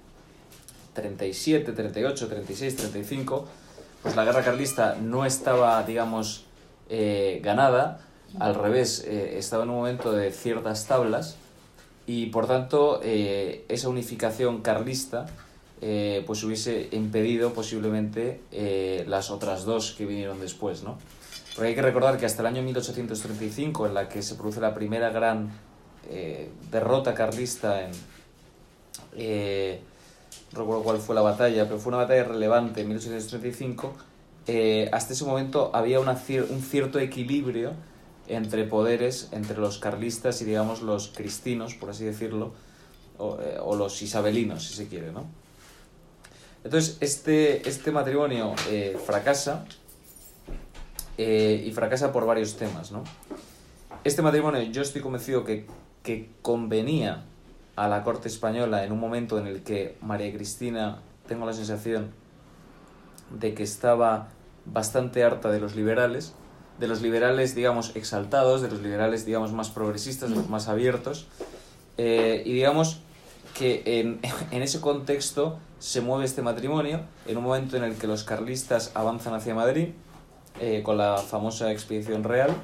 37, 38, 36, 35, pues la guerra carlista no estaba, digamos, eh, ganada, al revés, eh, estaba en un momento de ciertas tablas y por tanto eh, esa unificación carlista pues hubiese impedido posiblemente las otras dos que vinieron después, ¿no? Porque hay que recordar que hasta el año 1835, en la que se produce la primera gran derrota carlista en, recuerdo cuál fue la batalla, pero fue una batalla relevante en 1835, eh, hasta ese momento había una un cierto equilibrio entre poderes, entre los carlistas y digamos los cristinos, por así decirlo, o, eh, los isabelinos, si se quiere, ¿no? Entonces, este, este matrimonio eh, fracasa y fracasa por varios temas, ¿no? Este matrimonio yo estoy convencido que, que convenía a la corte española en un momento en el que María Cristina, tengo la sensación de que estaba bastante harta de los liberales, de los liberales, digamos, exaltados, de los liberales, digamos, más progresistas, más abiertos, eh, y digamos que en, en, ese contexto se mueve este matrimonio, en un momento en el que los carlistas avanzan hacia Madrid, eh, con la famosa expedición real,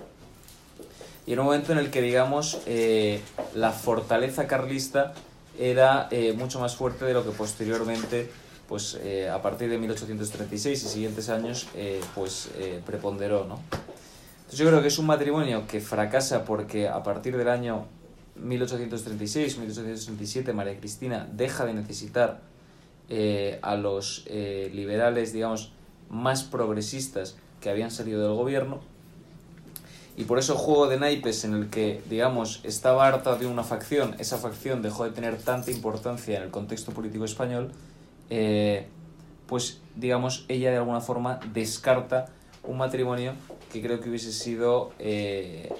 y en un momento en el que, digamos, eh, la fortaleza carlista era eh, mucho más fuerte de lo que posteriormente, pues eh, a partir de 1836 y siguientes años, pues preponderó, ¿no? Entonces yo creo que es un matrimonio que fracasa porque a partir del año 1836-1837 María Cristina deja de necesitar a los liberales, digamos, más progresistas que habían salido del gobierno y por eso juego de naipes en el que, digamos, estaba harta de una facción, esa facción dejó de tener tanta importancia en el contexto político español, eh, pues, digamos, ella de alguna forma descarta un matrimonio que creo que hubiese sido eh,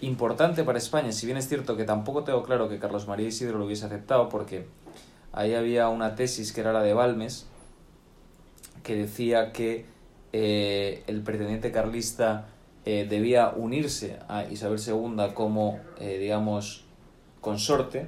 importante para España. Si bien es cierto que tampoco tengo claro que Carlos María Isidro lo hubiese aceptado, porque ahí había una tesis que era la de Balmes, que decía que eh, el pretendiente carlista eh, debía unirse a Isabel II como, eh, digamos, consorte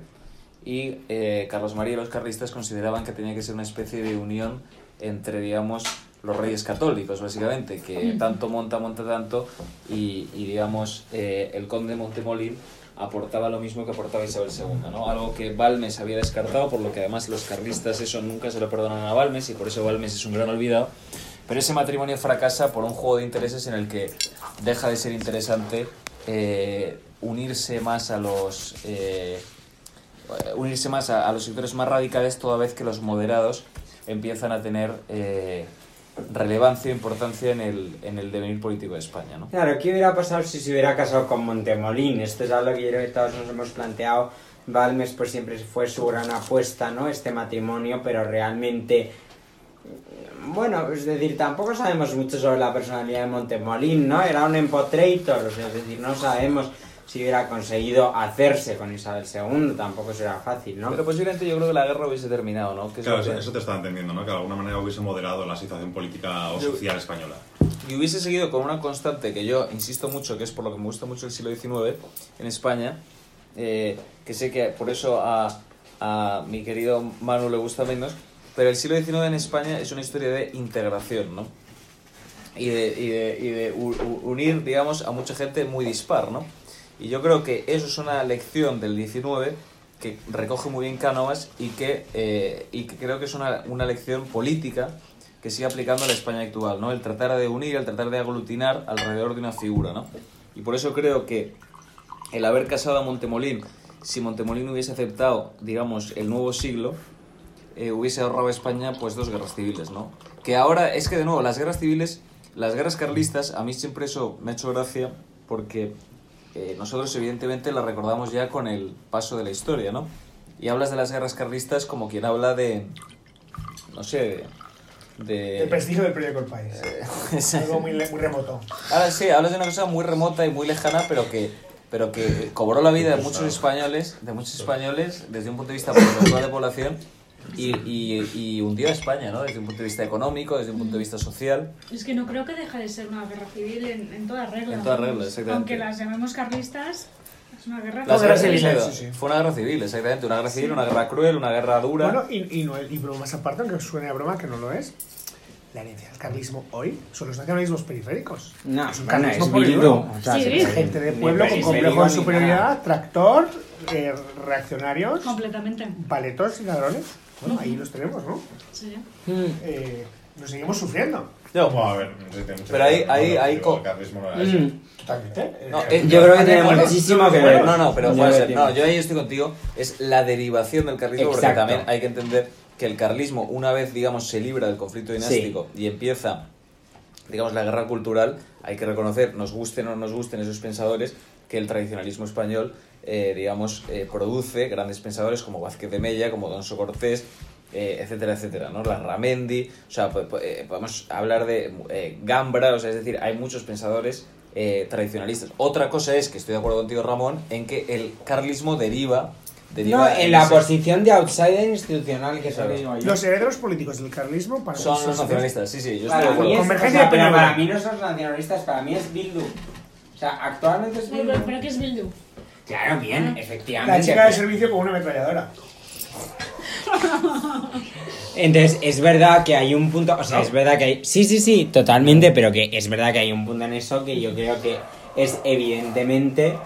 y eh, Carlos María y los carlistas consideraban que tenía que ser una especie de unión entre, digamos, los reyes católicos, básicamente, que tanto monta, monta tanto, y, y, digamos, eh, el conde Montemolín aportaba lo mismo que aportaba Isabel II, ¿no? Algo que Balmes había descartado, por lo que además los carlistas eso nunca se lo perdonan a Balmes, y por eso Balmes es un gran olvidado. Pero ese matrimonio fracasa por un juego de intereses en el que deja de ser interesante eh, unirse más a los... eh, unirse más a, a los sectores más radicales toda vez que los moderados empiezan a tener eh, relevancia e importancia en el, en el devenir político de España. ¿no? Claro, ¿qué hubiera pasado si se hubiera casado con Montemolín? Esto es algo que todos nos hemos planteado. Balmes pues siempre fue su gran apuesta, ¿no? Este matrimonio, pero realmente... Bueno, es decir, tampoco sabemos mucho sobre la personalidad de Montemolín, ¿no? Era un empotrator, o sea, es decir, no sabemos si hubiera conseguido hacerse con Isabel II, tampoco será fácil, ¿no? Pero posiblemente yo creo que la guerra hubiese terminado, ¿no? Claro, eso, te estaba entendiendo, ¿no? Que de alguna manera hubiese moderado la situación política o social española. y hubiese seguido con una constante que yo insisto mucho, que es por lo que me gusta mucho el siglo XIX en España, eh, que sé que por eso a, a mi querido Manu le gusta menos, pero el siglo XIX en España es una historia de integración, ¿no? Y de, unir, digamos, a mucha gente muy dispar, ¿no? Y yo creo que eso es una lección del XIX que recoge muy bien Cánovas y que, eh, y que creo que es una, una lección política que sigue aplicando a la España actual, ¿no? El tratar de unir, el tratar de aglutinar alrededor de una figura, ¿no? Y por eso creo que el haber casado a Montemolín, si Montemolín hubiese aceptado, digamos, el nuevo siglo, eh, hubiese ahorrado a España pues dos guerras civiles, ¿no? Que ahora, es que de nuevo, las guerras civiles, las guerras carlistas, a mí siempre eso me ha hecho gracia porque eh, nosotros evidentemente las recordamos ya con el paso de la historia, ¿no? Y hablas de las guerras carlistas como quien habla de, no sé, de... El prestigio del periódico El País. Esa- Algo muy, muy remoto. Ahora sí, hablas de una cosa muy remota y muy lejana, pero que, pero que cobró la vida de muchos españoles, de muchos españoles, desde un punto de vista de población, y, y, y hundió a España, ¿no? Desde un punto de vista económico, desde un punto de vista social. Es que no creo que deje de ser una guerra civil en, en toda regla. En toda regla, exactamente. Aunque las llamemos carlistas, es una guerra Las guerra guerras civil, sí, sí. Fue una guerra civil, exactamente. Una guerra civil, una guerra cruel, una guerra dura. Bueno, y, y, no, y bromas aparte, aunque suene a broma, que no lo es. La herencia del carlismo hoy son los nacionalismos periféricos. No, es un carlismo es Bildu. duro. o sea, Sí. puede- Gente de pueblo con complejo de superioridad, tractor, eh, reaccionarios, Completamente. paletos y ladrones. Bueno, ahí los tenemos, ¿no? Sí. Mm. Eh, nos seguimos sufriendo. No, Bueno, a ver, no sé si Pero ahí- ahí- ¿no? ahí no. Mm. Totalmente. Eh, No, eh, Yo creo que tiene bueno, muchísimo que ver. No, no, pero puede ser. No, yo ahí estoy contigo. Es la derivación del carlismo, porque también hay que entender que el carlismo, una vez, digamos, se libra del conflicto dinástico y empieza, digamos, la guerra cultural, hay que reconocer, nos gusten o no nos gusten esos pensadores, que el tradicionalismo español, eh, digamos, eh, produce grandes pensadores como Vázquez de Mella, como Donso Cortés, eh, etcétera, etcétera, ¿no? La Ramendi, o sea, eh, podemos hablar de eh, Gambra, o sea, es decir, hay muchos pensadores eh, tradicionalistas. Otra cosa es que estoy de acuerdo contigo, Ramón, en que el carlismo deriva... deriva No, en la ese- posición de outsider institucional que que digo yo. Los herederos políticos del carlismo para Son los nacionalistas, sí, sí, yo estoy de Para acuerdo. mí, es, o Convergencia sea, pero para mí no son nacionalistas, para mí es Bildu. O sea, actualmente es Pero, Bildu. pero ¿qué es Bildu? Claro, bien, efectivamente. La chica de servicio con una ametralladora. Entonces, es verdad que hay un punto, o sea, es verdad que hay... Sí, sí, sí, totalmente, pero que es verdad que hay un punto en eso que yo creo que es evidentemente,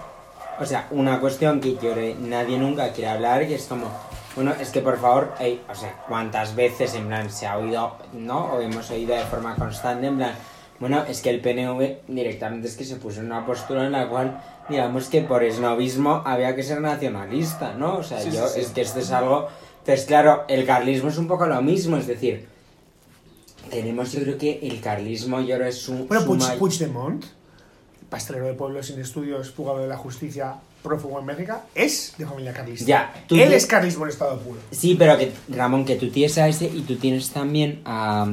o sea, una cuestión que yo creo que nadie nunca quiere hablar, que es como, bueno, es que por favor, o sea, cuántas veces en plan se ha oído, ¿no? O hemos oído de forma constante, en plan, bueno, es que el PNV directamente es que se puso en una postura en la cual, digamos que por esnovismo había que ser nacionalista, ¿no? O sea, Sí, yo, sí, sí. es que esto es algo... Entonces, claro, el carlismo es un poco lo mismo, es decir, tenemos yo creo que el carlismo yo creo es su... Bueno, Puig, may- Puigdemont, pastelero de pueblo sin estudios, fugado de la justicia, prófugo en Bélgica, es de familia carlista. Ya, tú Él te- es carlismo en estado puro. Sí, pero que, Ramón, que tú tienes a ese y tú tienes también a,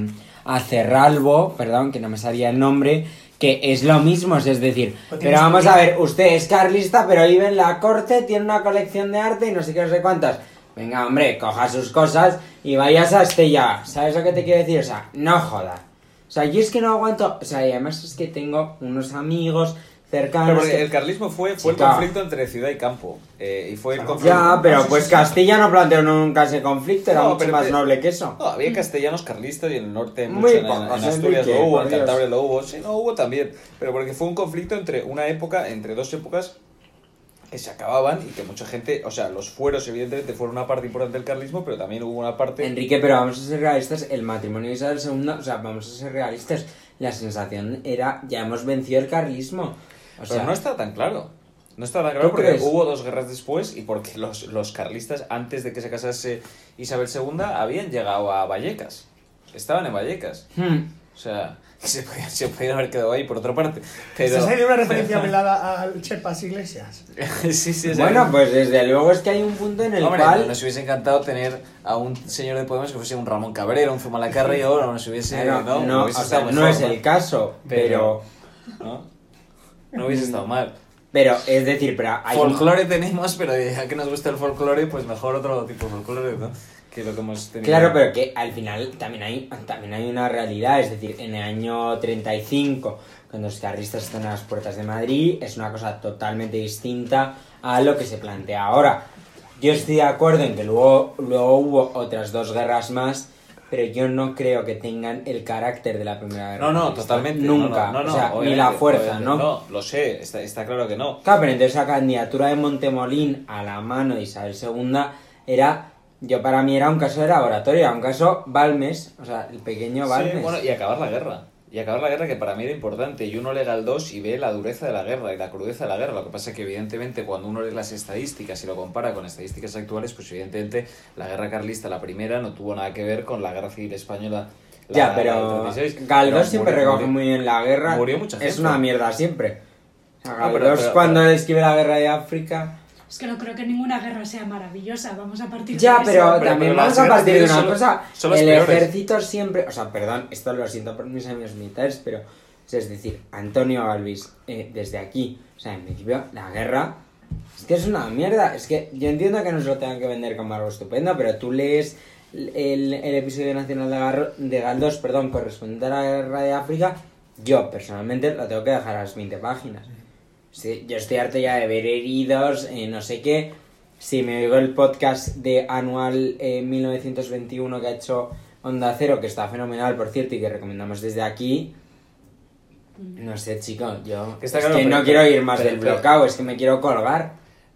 a Cerralbo, perdón, que no me salía el nombre, que es lo mismo, es decir, pero vamos a ver, usted es carlista, pero vive en la corte, tiene una colección de arte y no sé qué, no sé cuántas. Venga, hombre, coja sus cosas y vayas a Estella. ¿Sabes lo que te quiero decir? O sea, no joda. O sea, yo es que no aguanto. O sea, y además es que tengo unos amigos cercanos. porque que- el carlismo fue, fue el conflicto entre ciudad y campo. eh, y fue el Claro. conflicto... Ya, pero No, pues sí. Castilla no planteó nunca ese conflicto, era No, mucho pero- más pero- noble que eso. No, había castellanos carlistas y en el norte Muy mucho, en, pocos, en Asturias Enrique, lo hubo, en. Cantabria lo hubo, sí, no hubo también, pero porque fue un conflicto entre una época, entre dos épocas que se acababan y que mucha gente, o sea, los fueros evidentemente fueron una parte importante del carlismo, pero también hubo una parte... Enrique, pero vamos a ser realistas, el matrimonio de Isabel II, o sea, vamos a ser realistas, la sensación era, ya hemos vencido el carlismo. O pero sea, no está tan claro. No está tan claro ¿Tú porque crees? hubo dos guerras después y porque los, los carlistas, antes de que se casase Isabel II, habían llegado a Vallecas. Estaban en Vallecas. hmm, O sea, se podían, se podían haber quedado ahí por otra parte. Pero... ¿Estás haciendo una referencia velada al Chepas Iglesias? sí, sí, sí. Bueno, pues desde luego es que hay un punto en el Hombre, cual... nos hubiese encantado tener a un señor de Podemos que fuese un Ramón Cabrera, un Zumalacárregui, o no nos hubiese... No, no, hubiese o estado sea, no mejor, es el caso, pero... ¿no? No hubiese estado mal. Pero, es decir, pero hay un- Folclore tenemos, pero ya que nos gusta el folclore, pues mejor otro tipo de folclore, ¿no? Que lo que hemos tenido. Claro, pero que al final también hay, también hay una realidad, es decir, en el año 35, cuando los carlistas están a las puertas de Madrid, es una cosa totalmente distinta a lo que se plantea ahora. Yo estoy de acuerdo en que luego, luego hubo otras dos guerras más, pero yo no creo que tengan el carácter de la primera guerra. No, no, totalmente. Nunca. No, no, no, o sea, ni la fuerza. ¿no? No, lo sé, está, está claro que no. Claro, pero entonces la candidatura de Montemolín a la mano de Isabel II era, yo para mí era un caso de laboratorio, era un caso Balmes, o sea, el pequeño Balmes. Sí, bueno, y acabar la guerra. Y acabar la guerra que para mí era importante. Y uno lee el 2 y ve la dureza de la guerra y la crudeza de la guerra. Lo que pasa es que evidentemente cuando uno lee las estadísticas y lo compara con estadísticas actuales, pues evidentemente la guerra carlista, la primera, no tuvo nada que ver con la guerra civil española. la- ya, pero del 36. Galdós Pero siempre murió- recoge murió- muy bien la guerra. murió mucha Es gente. una mierda siempre. O sea, Ah, pero- Galdós pero- cuando escribe la guerra de África... Es que no creo que ninguna guerra sea maravillosa. Vamos a partir Ya, de eso. pero Pero- también pero vamos a partir de una son- cosa. son el peores. ejército siempre. O sea, perdón, esto lo siento por mis amigos militares, pero. Es decir, Antonio Alvis, eh, desde aquí, o sea, en principio, la guerra. Es que es una mierda. Es que yo entiendo que nos lo tengan que vender como algo estupendo, pero tú lees el, el episodio nacional de, Garro- de Galdós, perdón, correspondiente a la guerra de África. Yo personalmente lo tengo que dejar a las 20 páginas. Sí, yo estoy harto ya de ver heridos, eh, no sé qué. Si me oigo el podcast de Anual eh, 1921 que ha hecho Onda Cero, que está fenomenal, por cierto, y que recomendamos desde aquí. No sé, chico, yo Que es claro, que no quiero ir más pero- del bloqueo, es que me quiero colgar,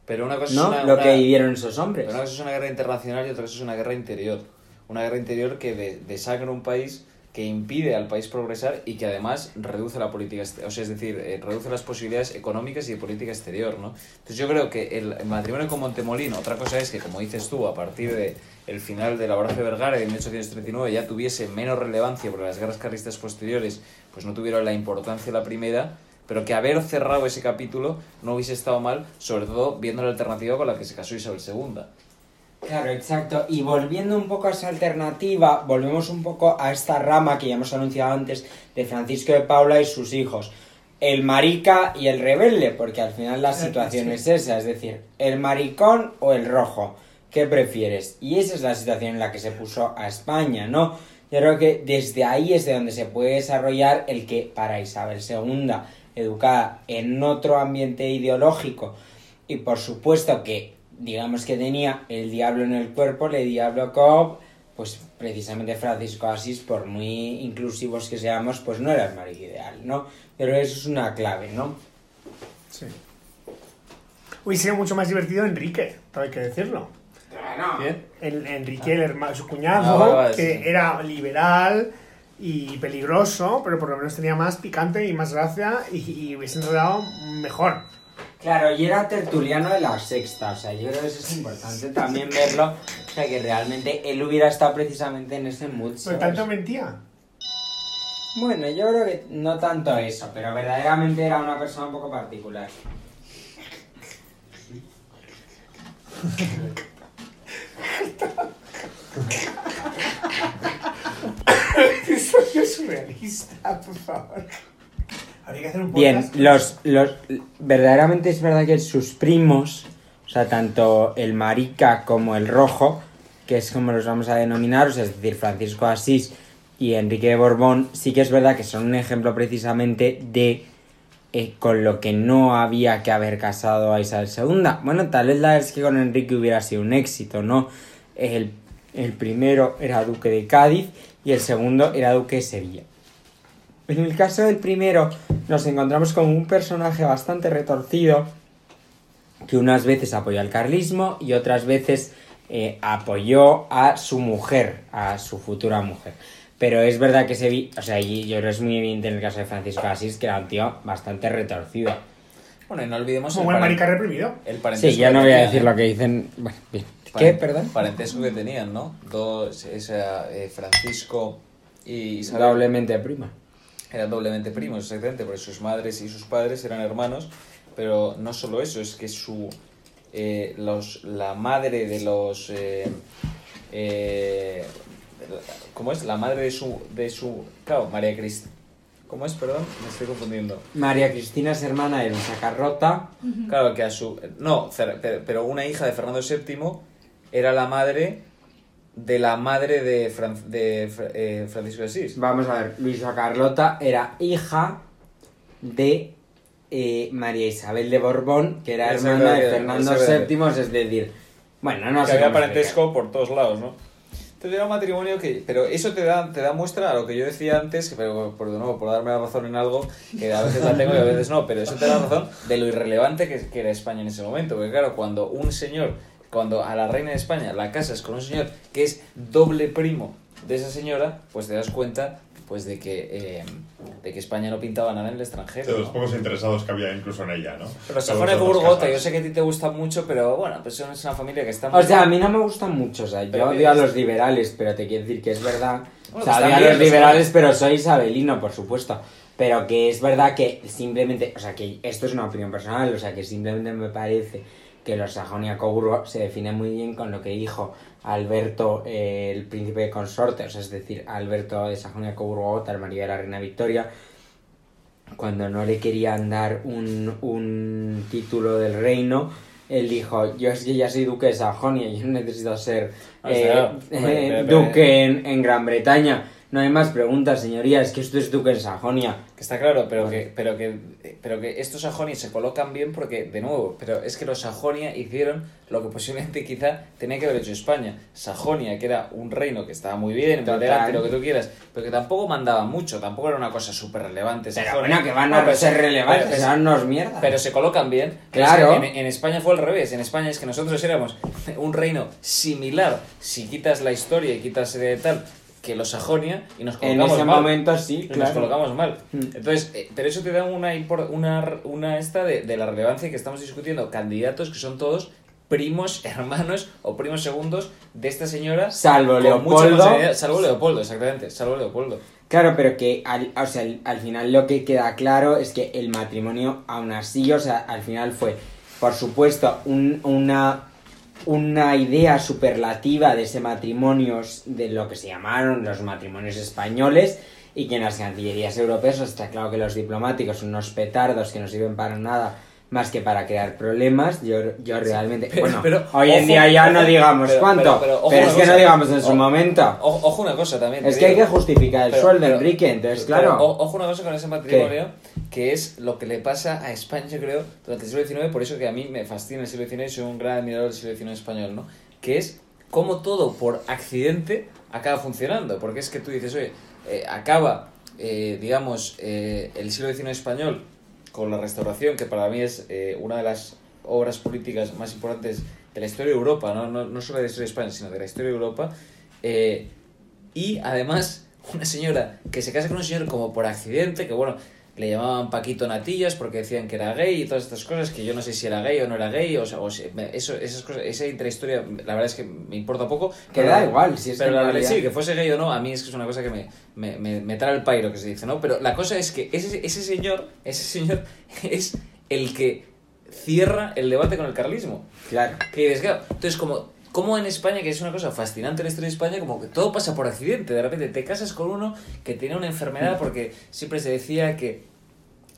Pero una cosa ¿no? es una, Lo una- que vivieron esos hombres. Pero una cosa es una guerra internacional y otra cosa es una guerra interior. Una guerra interior que de- desangra un país, que impide al país progresar y que además reduce la política, o sea, es decir, eh, reduce las posibilidades económicas y de política exterior, ¿no? Entonces yo creo que el, matrimonio con Montemolín, otra cosa es que, como dices tú, a partir de el final de la Horacio Vergara de 1839 ya tuviese menos relevancia porque las guerras carlistas posteriores pues no tuvieron la importancia de la primera, pero que haber cerrado ese capítulo no hubiese estado mal, sobre todo viendo la alternativa con la que se casó Isabel II. Claro, exacto. Y volviendo un poco a esa alternativa, volvemos un poco a esta rama que ya hemos anunciado antes de Francisco de Paula y sus hijos. El marica y el rebelde, porque al final la situación sí. es esa, es decir, el maricón o el rojo, ¿qué prefieres? Y esa es la situación en la que se puso a España, ¿no? Yo creo que desde ahí es de donde se puede desarrollar el que para Isabel II, educada en otro ambiente ideológico, y por supuesto que digamos que tenía el diablo en el cuerpo, le diablo cop, pues precisamente Francisco Asís, por muy inclusivos que seamos, pues no era el marido ideal, ¿no? Pero eso es una clave, ¿no? Sí. Hubiese sido mucho más divertido Enrique, todo hay que decirlo. ¿Bien? El, Enrique, el hermano, su cuñado, Ah, que sí. era liberal y peligroso, pero por lo menos tenía más picante y más gracia y, y hubiese enredado mejor. Claro, y era tertuliano de la sexta, o sea, yo creo que eso es importante también verlo, o sea, que realmente él hubiera estado precisamente en ese mood. ¿sabes? tanto mentía. Bueno, yo creo que no tanto eso, pero verdaderamente era una persona un poco particular. Surrealista, por favor. Habría que hacer un Bien, los, los verdaderamente es verdad que sus primos, o sea, tanto el marica como el rojo, que es como los vamos a denominar, o sea, es decir, Francisco Asís y Enrique de Borbón sí que es verdad que son un ejemplo precisamente de eh, con lo que no había que haber casado a Isabel II. Bueno, tal vez la es que con Enrique hubiera sido un éxito, ¿no? El, el primero era duque de Cádiz y el segundo era duque de Sevilla. En el caso del primero nos encontramos con un personaje bastante retorcido que unas veces apoyó al carlismo y otras veces eh, apoyó a su mujer, a su futura mujer. Pero es verdad que se vi, o sea, y yo creo que es muy evidente en el caso de Francisco Asís que era un tío bastante retorcido. Bueno, y no olvidemos Como el, buen paren- marica reprimido. el parentesco Sí, ya no voy a decir ¿eh? lo que dicen. Bueno, bien. ¿Qué? Perdón. Parentesco que tenían, ¿no? Dos, esa, eh, Francisco y Isabel Doblemente prima. Eran doblemente primos, exactamente, porque sus madres y sus padres eran hermanos, pero no solo eso, es que su eh, los, la madre de los eh, eh, ¿cómo es? La madre de su de su claro, María Cristina. ¿Cómo es? Perdón, me estoy confundiendo. María Cristina es hermana de Luisa Carrota. Claro que a su no, pero una hija de Fernando VII era la madre de la madre de, Fran- de Fra- eh, Francisco de Asís. Vamos a ver, Luisa Carlota era hija de eh, María Isabel de Borbón, que era hermana de Fernando VII, es decir, bueno, no que sé había parentesco por todos lados, ¿no? Entonces era un matrimonio que... Pero eso te da, te da muestra a lo que yo decía antes, pero por de nuevo, por darme la razón en algo, que a veces la tengo y a veces no, pero eso te da razón de lo irrelevante que, que era España en ese momento. Porque claro, cuando un señor, cuando a la reina de España la casas con un señor que es doble primo de esa señora, pues te das cuenta pues de que, eh, de que España no pintaba nada en el extranjero. De los ¿no? pocos interesados que había incluso en ella, ¿no? Pero Sajonia casas. yo sé que a ti te gusta mucho, pero bueno, pues es una familia que está O sea, a mí no me gustan mucho, o sea, yo Pero odio a los liberales, pero te quiero decir que es verdad. Bueno, o sea, pues odio a los liberales, pero soy isabelino, por supuesto. Pero que es verdad que simplemente, o sea, que esto es una opinión personal, o sea, que simplemente me parece que los Sajonia-Coburgo se definen muy bien con lo que dijo Alberto, eh, el príncipe consorte, o sea, es decir, Alberto de Sajonia-Coburgo-Gotha, el marido de la reina Victoria, cuando no le querían dar un, un título del reino, él dijo, yo es que ya soy duque de Sajonia, yo no necesito ser eh, claro. eh, duque en, en Gran Bretaña. No hay más preguntas, señoría, es que esto es duque de Sajonia. Que está claro, pero que, pero que, pero que estos Sajonia se colocan bien porque, de nuevo, pero es que los Sajonia hicieron lo que posiblemente quizá tenía que haber hecho España. Sajonia, que era un reino que estaba muy bien, elegante, lo que tú quieras, pero que tampoco mandaba mucho, tampoco era una cosa súper relevante. Pero Sajonia. bueno, que van a ser se- relevantes, pero- mierdas. pero se colocan bien. Claro. es que en, en España fue al revés. En España es que nosotros éramos un reino similar, si quitas la historia y quitas eh, tal, que los Sajonia, y nos en colocamos ese mal. momento sí, Y nos claro. colocamos mal. Mm. Entonces, eh, pero eso te da una, una, una esta de, de la relevancia que estamos discutiendo. Candidatos que son todos primos, hermanos o primos segundos de esta señora. Salvo Leopoldo. Salvo Leopoldo, exactamente. Salvo Leopoldo. Claro, pero que al, o sea, al, al final lo que queda claro es que el matrimonio, aún así, o sea, al final fue, por supuesto, un- una, una idea superlativa de ese matrimonio, de lo que se llamaron los matrimonios españoles, y que en las cancillerías europeas está claro que los diplomáticos son unos petardos que no sirven para nada más que para crear problemas. Yo, yo realmente, pero- bueno, pero, hoy en ojo, día ya ojo, no digamos pero- cuánto, pero- es que no digamos en su O- momento. O- ojo una cosa también. Es que hay que justificar el sueldo, Enrique, entonces, claro. o- ojo una cosa con ese matrimonio, que es lo que le pasa a España, yo creo, durante el siglo XIX, por eso que a mí me fascina el siglo XIX y soy un gran admirador del siglo XIX español, ¿no? Que es cómo todo por accidente acaba funcionando. Porque es que tú dices, oye, eh, acaba, eh, digamos, eh, el siglo XIX español con la restauración, que para mí es eh, una de las obras políticas más importantes de la historia de Europa, no, no, no solo de la historia de España, sino de la historia de Europa. eh, y además, una señora que se casa con un señor como por accidente, que bueno, le llamaban Paquito Natillas porque decían que era gay y todas estas cosas, que yo no sé si era gay o no era gay, o sea, o eso, esas cosas, esa intrahistoria, la verdad es que me importa poco. Que da igual, si es pero que la realidad, realidad- sí, que fuese gay o no, a mí es que es una cosa que me, me, me, me trae el pairo, que se dice, ¿no? Pero la cosa es que ese, ese señor, ese señor es el que cierra el debate con el carlismo. Claro. Que dices, claro, entonces como, como en España, que es una cosa fascinante en la historia de España, como que todo pasa por accidente, de repente te casas con uno que tiene una enfermedad porque siempre se decía que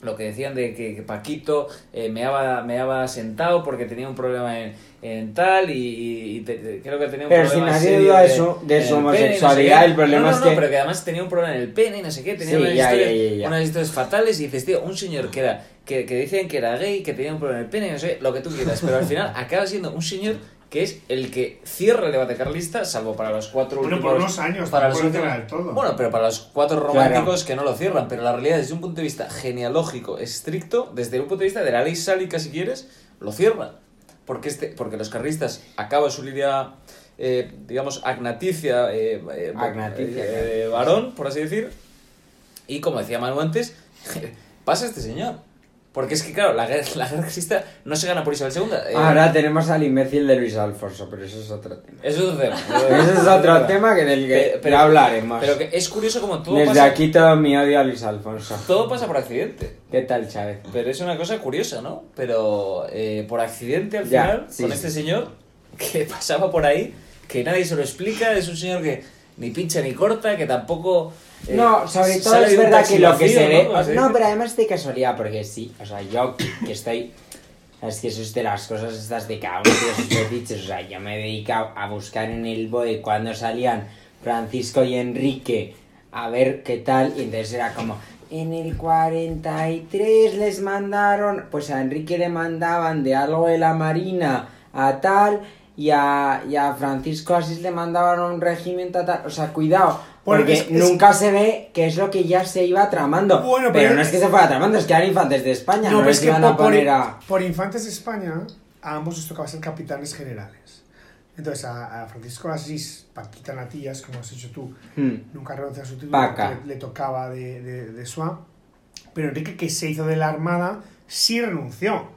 lo que decían de que, que Paquito eh, meaba, meaba sentado porque tenía un problema en, en tal y, y te- te- creo que tenía un Pero si problema nadie serio duda de su- de su no sé homosexualidad, el problema No, no, es no, que- pero que además tenía un problema en el pene y no sé qué, tenía Sí, unas, ya, historias, ya, ya, ya. unas historias fatales y dices, tío, un señor que era que, que decían que era gay, que tenía un problema en el pene y no sé, lo que tú quieras, pero al final acaba siendo un señor que es el que cierra el debate carlista, salvo para los cuatro Bueno, últimos... por unos años, para los últimos- del todo. Bueno, pero para los cuatro románticos que no lo cierran, pero la realidad desde un punto de vista genealógico estricto, desde un punto de vista de la ley sálica si quieres, lo cierran. Porque, este, porque los carlistas acaban su línea, eh, digamos, agnaticia, eh, eh, Agnaticia, eh, varón, por así decir, y como decía Manu antes, pasa este señor. Porque es que, claro, la guerra, la guerra carlista no se gana por Isabel II. eh, Ahora tenemos al imbécil de Luis Alfonso, pero eso es otro tema. Eso es otro tema. Ese es otro tema que del que Pero- ya hablaremos. Pero que es curioso como todo Desde pasa, aquí todo mi odio a Luis Alfonso. todo pasa por accidente. ¿Qué tal, Chávez? Pero es una cosa curiosa, ¿no? Pero eh, por accidente al Ya, final, sí, con sí, este señor que pasaba por ahí, que nadie se lo explica, es un señor que ni pincha ni corta, que tampoco... eh, No, sobre todo es de verdad que lo que se ve. ¿no? pero además de casualidad, porque sí. O sea, yo que estoy. Es que eso es de las cosas estas de cada uno tiene sus fetiches. O sea, yo me he dedicado a buscar en el BOE cuando salían Francisco y Enrique a ver qué tal. Y entonces era como. En el 43 les mandaron. Pues a Enrique le mandaban de algo de la Marina a tal. Y a, y a Francisco Asís le mandaban un regimiento a tal. O sea, cuidado. Porque es- es- nunca se ve qué es lo que ya se iba tramando. Bueno, pero, pero- no es que se fuera tramando, es que eran infantes de España. No, les es que iban por, a poner a. por Infantes de España, a ambos les tocaba ser capitanes generales. Entonces, a, a Francisco Asís, Paquita Natillas, como has dicho tú, Hmm. nunca renunció a su título le, le tocaba de, de, de SUA. Pero Enrique, que se hizo de la Armada, sí renunció.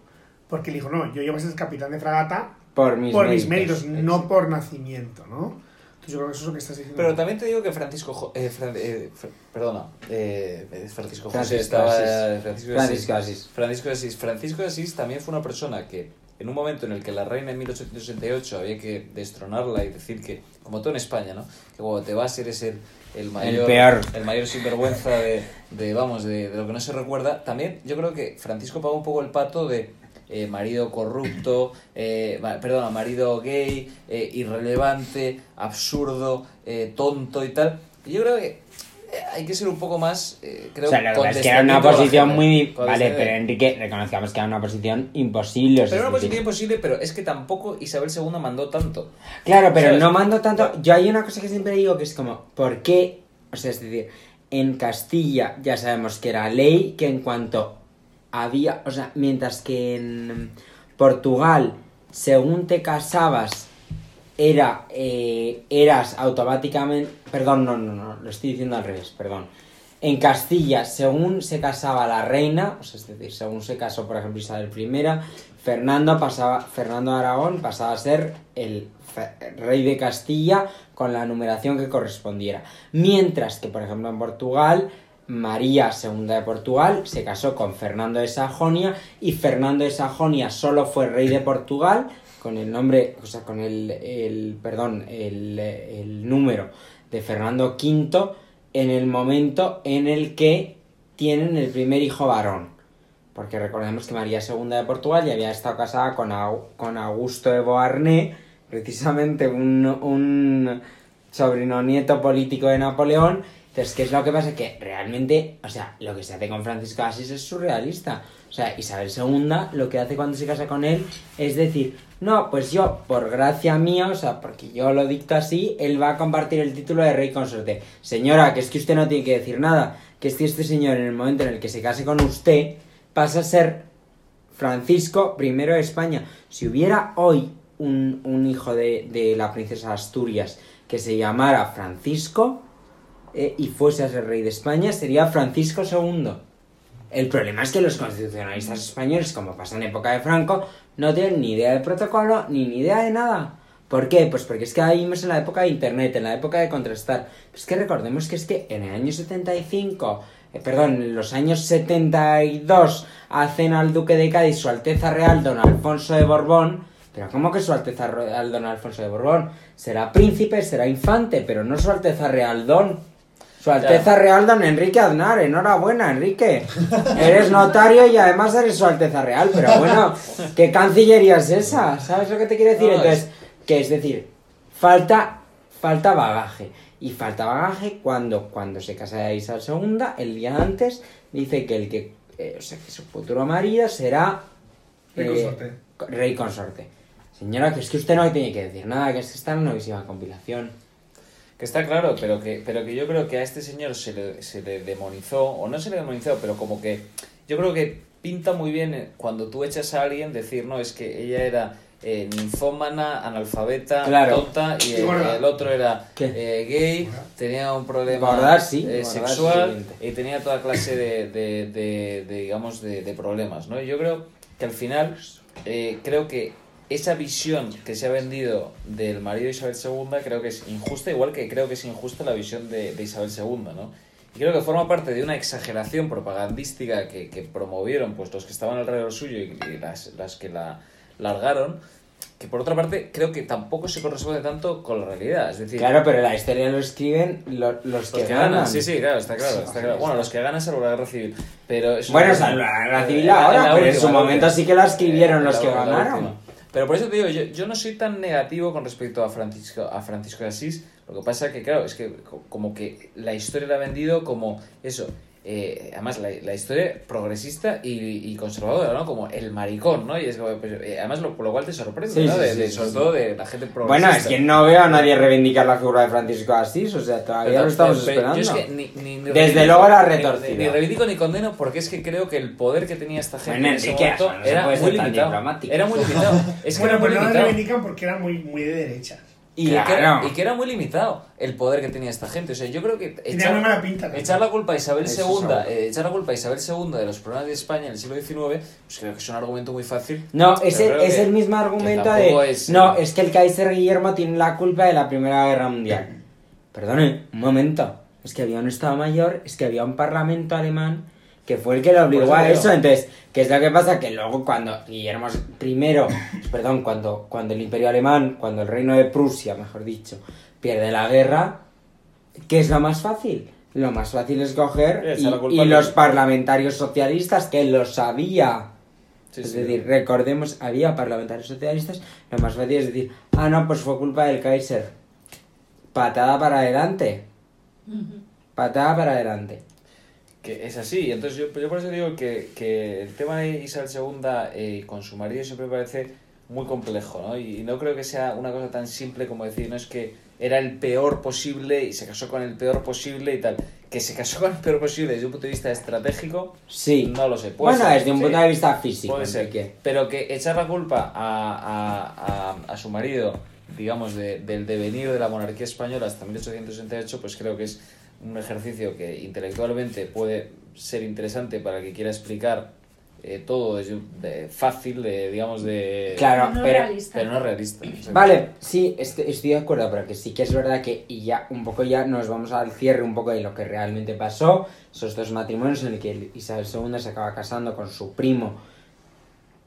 Porque le dijo, no, yo llevo a ser capitán de fragata Por mis por méritos. mis méritos, no por nacimiento, ¿no? Entonces yo creo que eso es lo que estás diciendo. Pero también te digo que Francisco... Jo- eh, Fran- eh, Fr- perdona, eh, es Francisco José Francisco estaba... Asís. Francisco de Francisco Asís. Asís. Francisco de Asís. Francisco de Asís también fue una persona que en un momento en el que la reina en 1868 había que destronarla y decir que, como todo en España, ¿no? Que cuando te vas eres el, el mayor... peor. El mayor sinvergüenza de, de vamos, de, de lo que no se recuerda. También yo creo que Francisco pagó un poco el pato de eh, marido corrupto, eh, perdona, marido gay, eh, irrelevante, absurdo, eh, tonto y tal. Yo creo que hay que ser un poco más, eh, creo, O sea, lo que es que era una posición muy. Vale, pero Enrique, reconozcamos que era una posición imposible. Pero era una posición imposible, pero es que tampoco Isabel II mandó tanto. Claro, pero ¿Sabes? no mando tanto. Yo hay una cosa que siempre digo que es como, ¿por qué? O sea, es decir, en Castilla ya sabemos que era ley que en cuanto había, o sea, mientras que en Portugal, según te casabas, era, eh, eras automáticamente, perdón, no, no, no, lo estoy diciendo al revés, perdón. En Castilla, según se casaba la reina, o sea, es decir, según se casó, por ejemplo, Isabel I, Fernando pasaba, Fernando Aragón pasaba a ser el rey de Castilla con la numeración que correspondiera. Mientras que, por ejemplo, en Portugal, María II de Portugal se casó con Fernando de Sajonia y Fernando de Sajonia solo fue rey de Portugal con el nombre, o sea, con el, el perdón, el, el número de Fernando V en el momento en el que tienen el primer hijo varón. Porque recordemos que María II de Portugal ya había estado casada con, con Augusto de Beauharnais, precisamente un, un sobrino nieto político de Napoleón. Entonces, ¿qué es lo que pasa? Que realmente, o sea, lo que se hace con Francisco Asís es surrealista. O sea, Isabel II lo que hace cuando se casa con él es decir, no, pues yo, por gracia mía, o sea, porque yo lo dicto así, él va a compartir el título de rey consorte. Señora, que es que usted no tiene que decir nada, que es que este señor en el momento en el que se case con usted pasa a ser Francisco I de España. Si hubiera hoy un, un hijo de, de la princesa Asturias que se llamara Francisco eh, y fuese a ser rey de España, sería Francisco II. El problema es que los constitucionalistas españoles, como pasa en época de Franco, no tienen ni idea del protocolo ni ni idea de nada. ¿Por qué? Pues porque es que ahí vivimos en la época de Internet, en la época de contrastar. Pues que recordemos que es que en el año 75, eh, perdón, en los años 72, hacen al duque de Cádiz su Alteza Real Don Alfonso de Borbón. Pero ¿cómo que su Alteza Real Don Alfonso de Borbón? Será príncipe, será infante, pero no su Alteza Real Don. Su Alteza Real Don Enrique Aznar, enhorabuena Enrique. Eres notario y además eres Su Alteza Real, pero bueno, ¿qué cancillería es esa? ¿Sabes lo que te quiero decir? No, Entonces, que es decir, falta, falta bagaje. Y falta bagaje cuando, cuando se casa Isabel II, el día antes, dice que el que, eh, o sea, que su futuro marido será Rey eh, consorte. co- rey consorte. Señora, que es que usted no tiene que decir nada, que es que está en una novísima compilación. Que está claro, pero que, pero que yo creo que a este señor se le, se le demonizó, o no se le demonizó, pero como que yo creo que pinta muy bien eh, cuando tú echas a alguien decir, no, es que ella era eh, ninfómana, analfabeta, Claro. tonta, y el, otro era eh, gay, tenía un problema sí, eh, sexual y tenía toda clase de, de, de- de, digamos, de, de problemas, ¿no? Y yo creo que al final, eh, creo que esa visión que se ha vendido del marido de Isabel II creo que es injusta, igual que creo que es injusta la visión de, de Isabel II, ¿no? Y creo que forma parte de una exageración propagandística que, que promovieron pues los que estaban alrededor suyo y, y las, las que la largaron, que por otra parte creo que tampoco se corresponde tanto con la realidad. Es decir, Claro, pero la historia lo escriben lo- los, los que, que ganan. ganan, sí, sí, claro, está claro, está claro. Bueno, los que ganan salvo la guerra civil, pero Bueno, salvo la guerra civil ahora, pero en su momento sí que la escribieron los La- que ganaron. Pero por eso te digo, yo, yo no soy tan negativo con respecto a Francisco, a Francisco de Asís. Lo que pasa que, claro, es que co- como que la historia la ha vendido como eso. Eh, además, la, la historia progresista y, y conservadora, ¿no? Como el maricón, ¿no? Y es como, pues, eh, además, lo, por lo cual te sorprende, Sí, ¿no? sí, De- sí, de- sí, sobre sí. todo de la gente Bueno, progresista. es que no veo a nadie reivindicar la figura de Francisco de Asís, o sea, todavía Pero- lo estamos pero- esperando. Yo es que ni, ni- ni Desde luego la ni- retorcido. Ni, ni reivindico ni condeno porque es que creo que el poder que tenía esta gente Bueno, en ese momento eso no se era muy limitado. Era muy limitado. Bueno, era muy pero no la limitado. reivindican porque era muy, muy de derecha. Y Y, que era, claro. y que era muy limitado el poder que tenía esta gente. O sea, yo creo que mala pinta. echar la culpa a Isabel Eso II, eh, echar la culpa a Isabel II de los problemas de España en el siglo XIX, pues creo que es un argumento muy fácil. No, es el, es que- el mismo argumento de... es- No, es que el Kaiser Guillermo tiene la culpa de la Primera Guerra Mundial. Perdone, un momento. Es que había un Estado Mayor, es que había un Parlamento alemán que fue el que le obligó eso a eso. Entonces, ¿qué es lo que pasa? Que luego cuando Guillermo primero, perdón, cuando, cuando el Imperio Alemán, cuando el Reino de Prusia, mejor dicho, pierde la guerra, ¿qué es lo más fácil? Lo más fácil es coger y, los parlamentarios socialistas que lo sabía Sí, es sí. decir, recordemos, había parlamentarios socialistas, lo más fácil es decir, ah, no, pues fue culpa del Kaiser. Patada para adelante. Patada para adelante. Que es así, entonces yo, yo por eso digo que, que el tema de Isabel II eh, con su marido siempre me parece muy complejo, ¿no? Y, no creo que sea una cosa tan simple como decir, no es que era el peor posible y se casó con el peor posible y tal. Que se casó con el peor posible desde un punto de vista estratégico, Sí. no lo sé. puede bueno, ser, desde un punto de vista físico, Puede ser. Enrique. Pero que echar la culpa a, a, a, a su marido, digamos, de- del devenir de la monarquía española hasta 1868, pues creo que es un ejercicio que intelectualmente puede ser interesante para el que quiera explicar eh, todo desde un- de, fácil, de, digamos, de... Claro, no pero... realista. Pero no realista. Vale, sí, estoy, estoy de acuerdo, pero que sí que es verdad que, y ya un poco ya nos vamos al cierre un poco de lo que realmente pasó, esos dos matrimonios en el que Isabel II se acaba casando con su primo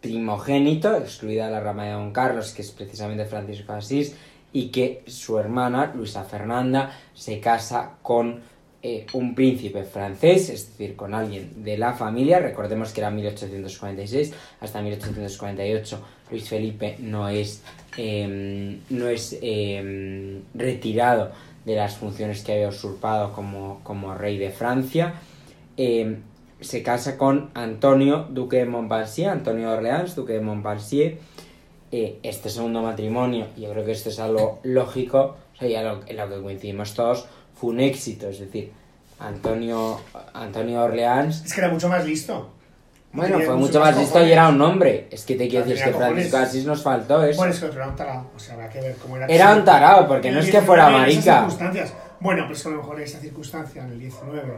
primogénito, excluida la rama de Don Carlos, que es precisamente Francisco Asís, y que su hermana, Luisa Fernanda, se casa con eh, un príncipe francés, es decir, con alguien de la familia. Recordemos que era 1846 hasta 1848. Luis Felipe no es, eh, no es eh, retirado de las funciones que había usurpado como, como rey de Francia. Eh, se casa con Antonio, duque de Montpensier, Antonio de Orleans, duque de Montpensier. Eh, este segundo matrimonio, yo creo que esto es algo lógico, o sea, ya lo, en lo que coincidimos todos, fue un éxito, es decir, Antonio, Antonio Orleans, Es que era mucho más listo. bueno, Tenía fue mucho más listo cojones. y era un hombre, es que te quiero decir es que cojones. Francisco de Asís nos faltó eso. Bueno, es que era un tarado. O sea, habrá que ver cómo era. Era un tarado, porque no es que fuera marica. circunstancias. Bueno, pues a lo mejor en esa circunstancia, en el 19,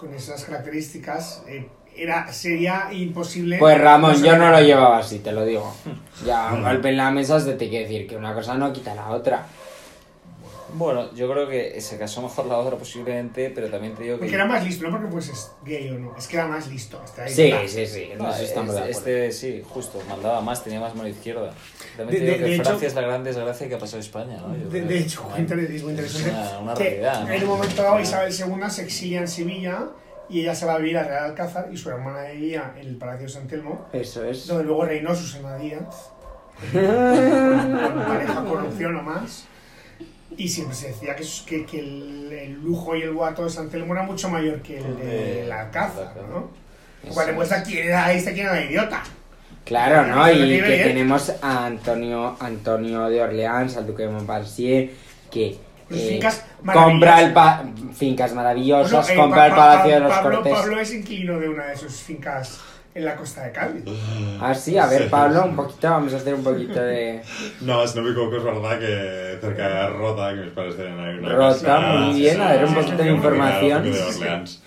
con esas características, eh, era, sería imposible. Pues Ramón, yo no lo llevaba así, te lo digo. Ya, un golpe en la mesa se te quiere decir que una cosa no quita la otra. Bueno, yo creo que se casó mejor la otra posiblemente, pero también te digo que... Porque era más listo, no porque fueses gay o no, es que era más listo. ahí. Sí, sí, sí. No, de este, este sí, justo, mandaba más, tenía más mano izquierda. De- También te de- digo que de hecho- Francia es la gran desgracia que ha pasado España, ¿no? Yo De, de hecho, es muy interesante. Es una, una realidad, ¿no? En un momento dado, Isabel II se exilia en Sevilla y ella se va a vivir a Real Alcázar y su hermana vivía en el Palacio de San Telmo, Eso es. donde luego reinó Susana Díaz, con pareja corrupción o más. Y siempre se decía que, que, que el, el lujo y el guato de San Telmo era mucho mayor que el de la Alcázar, ¿no? Lo cual demuestra quién era este, quién era el idiota. Claro, ¿no? Y que bien. tenemos a Antonio, Antonio de Orleans, al duque de Montpensier, que Pues eh, fincas compra el maravillosas. pa- fincas maravillosas, Bueno, eh, compra el Pa- Palacio Pa- de los Pablo, Cortés. Pablo es inquilino de una de sus fincas en la costa de Cádiz. Ah, sí, a ver, Sí. Pablo, un poquito, vamos a hacer un poquito de... No, si no me equivoco, es verdad que cerca de Rota, que mis padres tienen ahí una Rota, casa, muy bien, sí, a ver, un poquito sí, de información. de Orleans.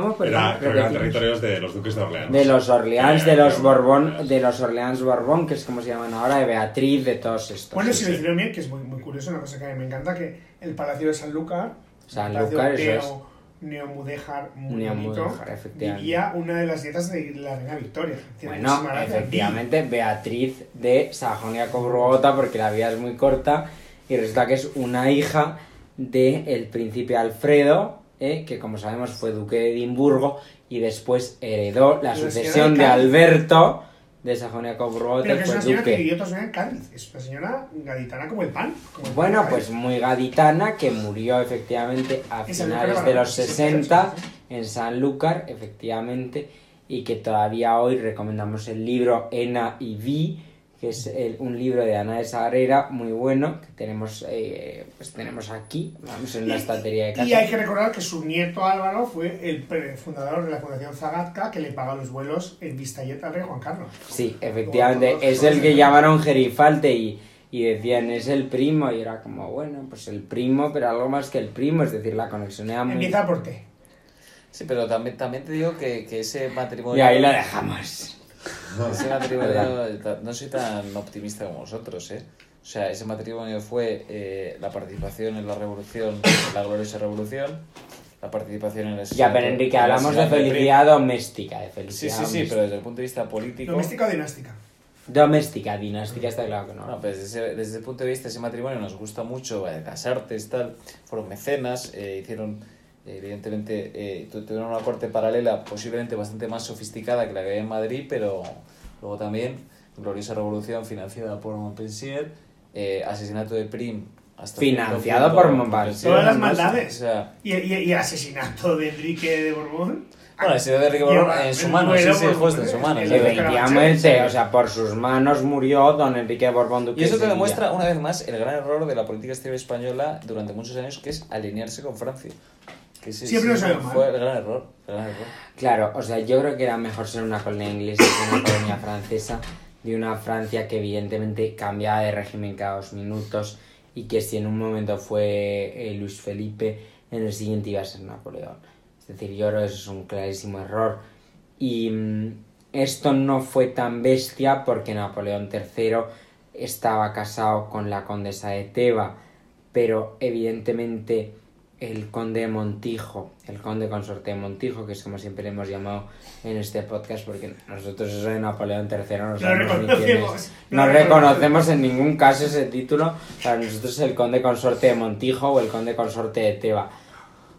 ¿Cómo? Era, creo que eran repetimos. territorios de los duques de Orleans. De los Orleans, Eh, de los de Borbón, Orleans. de los Orleans Borbón, que es como se llaman ahora, de Beatriz, de todos estos. Bueno, sí, si sí. hicieron bien, que es muy, muy curioso, una cosa que a mí me encanta, que el Palacio de Sanlúcar, Sanlúcar, el eso Palacio Neo, Neomudéjar, muy Neomudéjar, bonito, efectivamente. vivía una de las dietas de la reina Victoria. Bueno, efectivamente, Beatriz de Sajonia-Coburgota, porque la vida es muy corta, y resulta que es una hija del príncipe Alfredo, eh, que como sabemos fue duque de Edimburgo, y después heredó la sucesión de. Alberto de Sajonia-Coburgota, Pero y que es una señora que duque. vivió en Cádiz. Es una señora gaditana como el pan. como el pan Bueno, pues muy gaditana, que murió efectivamente a finales de los Barrameda, sí, sí, 60 sí, sí. en Sanlúcar, efectivamente, y que todavía hoy recomendamos el libro Ena y Vi, que es el- un libro de Ana de Sagrera muy bueno, que tenemos, eh, pues tenemos aquí, vamos en la estantería de casa. Y hay que recordar que su nieto Álvaro fue el pre- fundador de la Fundación Zagatka que le paga los vuelos en Vistayet al rey Juan Carlos. Sí, efectivamente, es el que llamaron Gerifalte y, y decían, es el primo, y era como, bueno, pues el primo, pero algo más que el primo, es decir, la conexión era muy... Empieza por T. Sí, pero también, también te digo que, que ese matrimonio... Y ahí lo dejamos. Ese matrimonio, no soy tan optimista como vosotros, ¿eh? O sea, ese matrimonio fue eh, la participación en la revolución, en la gloriosa revolución, la participación en el Ya, pero Enrique, hablamos de felicidad doméstica, de Sí, felicidad sí, sí, doméstica. pero desde el punto de vista político... ¿Doméstica o dinástica? Doméstica, dinástica está claro que no. No, pues desde, desde el punto de vista de ese matrimonio nos gusta mucho eh, las artes, tal, fueron mecenas, eh, hicieron, evidentemente, eh, tu- tuvieron una corte paralela posiblemente bastante más sofisticada que la que había en Madrid, pero luego también gloriosa revolución financiada por Montpensier, eh, asesinato de Prim, hasta Financiado por Montpensier. Todas las maldades. O sea, ¿Y, y, y el asesinato de Enrique de Borbón? bueno, ese de Enrique Borbón en su el mano, sí, sí, justo en su mano. el Efectivamente, o sea, por sus manos murió don Enrique de Borbón Duque Y eso te demuestra una vez más el gran error de la política exterior española durante muchos años, que es alinearse con Francia. Que ese Siempre nos salió fue mal. el gran error. el gran error. Claro, o sea, yo creo que era mejor ser una colonia inglesa que una colonia francesa, de una Francia que evidentemente cambiaba de régimen cada dos minutos y que si en un momento fue eh, Luis Felipe, en el siguiente iba a ser Napoleón. Es decir, yo creo que eso es un clarísimo error. Y mm, esto no fue tan bestia porque Napoleón III estaba casado con la condesa de Teba, pero evidentemente el conde de Montijo, el conde consorte de Montijo, que es como siempre le hemos llamado en este podcast, porque nosotros eso de Napoleón III no No sabemos ni quién es. reconocemos. No reconocemos en ningún caso ese título. Para nosotros es el conde consorte de Montijo o el conde consorte de Teba.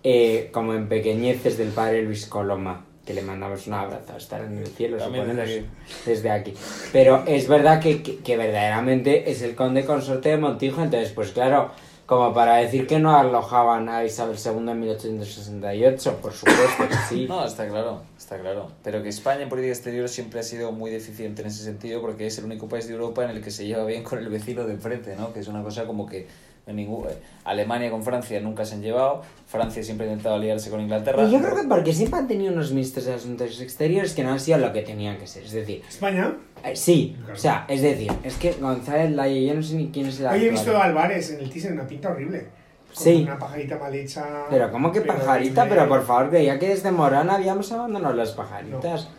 Eh, como en pequeñeces del padre Luis Coloma, que le mandamos un abrazo a estar en el cielo, suponemos, desde desde aquí. Pero es verdad que, que, que verdaderamente es el conde consorte de Montijo, entonces, pues claro, como para decir que no alojaban a Isabel II en 1868, por supuesto que sí. No, está claro, está claro. Pero que España en política exterior siempre ha sido muy deficiente en ese sentido porque es el único país de Europa en el que se lleva bien con el vecino de enfrente, ¿no? Que es una cosa como que ningún... eh, Alemania con Francia nunca se han llevado, Francia siempre ha intentado aliarse con Inglaterra. Y yo creo que porque siempre han tenido unos ministros de Asuntos Exteriores que no han sido lo que tenían que ser. Es decir, España. eh, sí, o sea, es decir, es que González Laye, yo no sé ni quién es el Hoy he visto a Álvarez en el teaser, una pinta horrible. Con Sí. Una pajarita mal hecha. Pero ¿cómo que pajarita? Pero por favor, veía que desde Morán habíamos abandonado las pajaritas.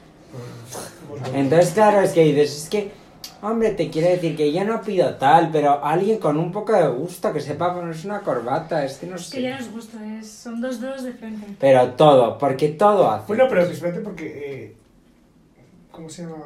A ver. Entonces, claro, es que dices, es que Hombre, te quiere decir que yo no pido tal, pero alguien con un poco de gusto que sepa ponerse una corbata, es que no Es que ya sé. nos gusta, es, son dos dedos de frente. Pero todo, porque todo hace. Bueno, pero espérate porque... eh, ¿Cómo se llama?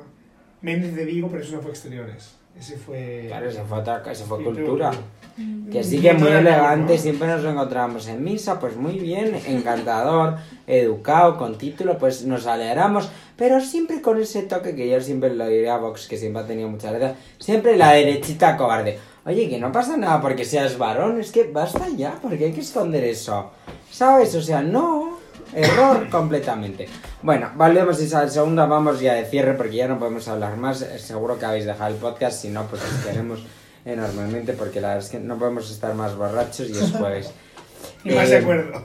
Méndez de Vigo, pero eso no fue exteriores. Ese fue... Claro, eso fue, otra, eso fue Sí, cultura. Mm. Que sí que muy elegante, ¿no? siempre nos lo encontramos en misa, pues muy bien, encantador, educado, con título, pues nos alegramos, pero siempre con ese toque que yo siempre lo diré a Vox, que siempre ha tenido mucha verdad, siempre la derechita cobarde. Oye, que no pasa nada porque seas varón, es que basta ya, porque hay que esconder eso. ¿Sabes? O sea, no. Error completamente. Bueno, volvemos Isabel II, vamos ya de cierre porque ya no podemos hablar más. Seguro que habéis dejado el podcast, si no, pues os queremos enormemente porque la verdad es que no podemos estar más borrachos y es jueves. Y más de Eh, acuerdo.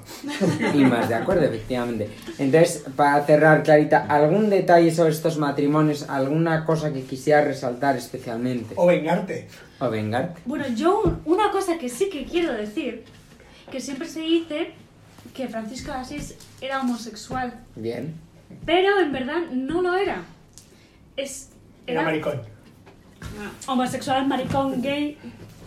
Y más de acuerdo, efectivamente. Entonces, para cerrar, Clarita, ¿algún detalle sobre estos matrimonios? ¿Alguna cosa que quisiera resaltar especialmente? O vengarte. ¿O vengarte? Bueno, yo un- una cosa que sí que quiero decir, que siempre se dice que Francisco de Asís era homosexual, Bien. pero en verdad no lo era. Es, Era maricón. Ah, homosexual, maricón, gay,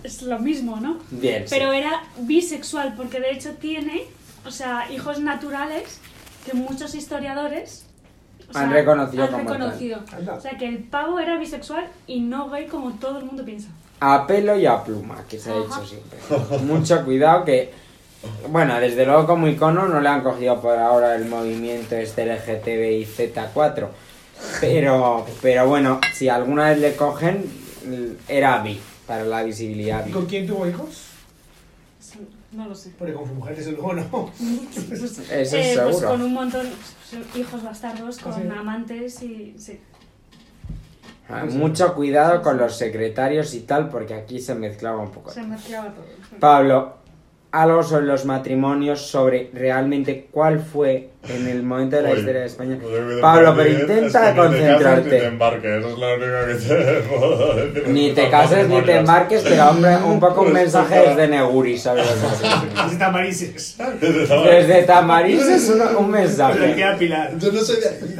es lo mismo, ¿no? Bien. sí. Pero era bisexual, porque de hecho tiene, o sea, hijos naturales que muchos historiadores o Han sea, reconocido han como tal. reconocido. O sea, que el pavo era bisexual y no gay como todo el mundo piensa. A pelo y a pluma, que se ha dicho siempre. Mucho cuidado que... Bueno, desde luego como icono no le han cogido por ahora el movimiento este LGTBI Z4. Pero, pero bueno, si alguna vez le cogen, era bi, para la visibilidad ¿Y con quién tuvo hijos? No lo sé. Porque con su mujer, desde luego, no. Eso Eh, es pues seguro. con un montón, hijos bastardos, con ¿Ah, sí? amantes y... Sí. Ah, Mucho cuidado con los secretarios y tal, porque aquí se mezclaba un poco. Se mezclaba todo. Pablo, algo sobre los matrimonios, sobre realmente cuál fue en el momento de la Oye, historia de España. Pablo, pero bien es intenta que ni te cases ni te concentrarte. embarques, eso es lo único que te puedo decir. Ni te cases ni te embarques, pero hombre, un poco un mensaje total. desde Neguri, ¿sabes? Es tamarices. Desde Tamariz es un, un mensaje. queda Pilar. Yo no soy de aquí.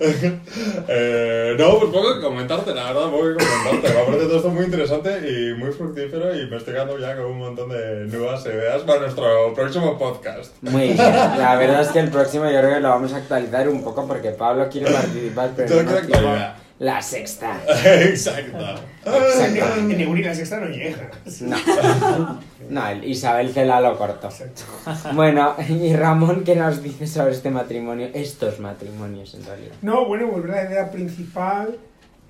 eh, no, pues poco que comentarte, la verdad, poco que comentarte. Me parece todo esto muy interesante y muy fructífero y me estoy quedando ya con un montón de nuevas ideas para nuestro próximo podcast. Muy bien. La verdad es que el próximo yo creo que lo vamos a actualizar un poco porque Pablo quiere participar, pero no actualizar. la sexta. Exacto. Exacto. En Neguri la sexta no llega. No. No, el Isabel Cela lo cortó. Bueno, y Ramón, ¿qué nos dice sobre este matrimonio? Estos matrimonios, en realidad. No, bueno, volver a la idea principal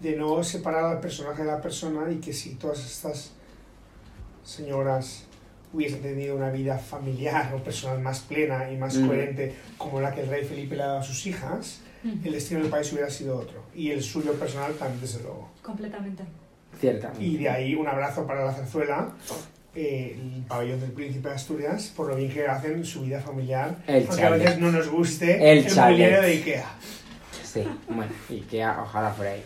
de no separar al personaje de la persona y que si todas estas señoras hubiesen tenido una vida familiar o personal más plena y más Mm. coherente como la que el rey Felipe le ha dado a sus hijas, el destino del país hubiera sido otro. Y el suyo personal también, desde luego. Completamente. Ciertamente. Y de ahí un abrazo para la zarzuela, eh, el pabellón del príncipe de Asturias, por lo bien que hacen su vida familiar, El aunque a chalet. veces no nos guste El el, mobiliario de Ikea. Sí, bueno, y que ojalá fuera ella.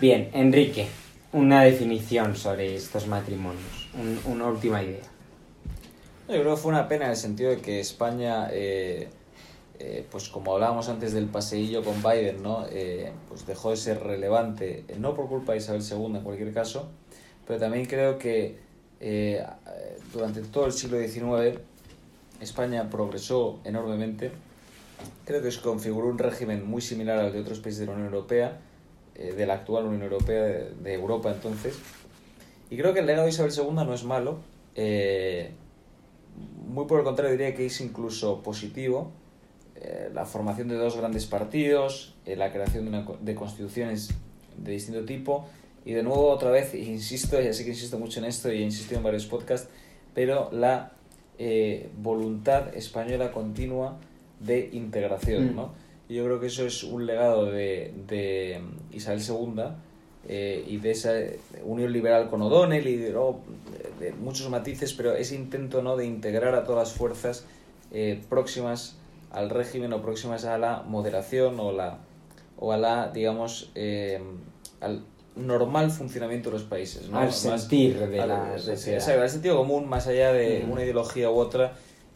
Bien, Enrique, una definición sobre estos matrimonios. Un- una última idea. Yo creo que fue una pena en el sentido de que España, eh, eh, pues como hablábamos antes del paseillo con Biden, ¿no? Eh, pues dejó de ser relevante, no por culpa de Isabel II en cualquier caso, pero también creo que durante todo el siglo XIX España progresó enormemente. Creo que se configuró un régimen muy similar al de otros países de la Unión Europea, de la actual Unión Europea, de, de Europa entonces. Y creo que el legado de Isabel II no es malo. Muy por el contrario, diría que es incluso positivo. Eh, la formación de dos grandes partidos, eh, la creación de, una de constituciones de distinto tipo. Y de nuevo, otra vez, insisto, ya sé que insisto mucho en esto y he insistido en varios podcasts, pero la eh, voluntad española continua de integración, Mm. ¿no? Y yo creo que eso es un legado de, de Isabel II eh, y de esa unión liberal con O'Donnell y de, oh, muchos matices, pero ese intento ¿no? de integrar a todas las fuerzas eh, próximas al régimen o próximas a la moderación o, la, o a la, digamos, eh, al normal funcionamiento de los países. ¿no? Al Más- sentir de al- la sociedad. al sentido común, más allá de Mm. una ideología u otra,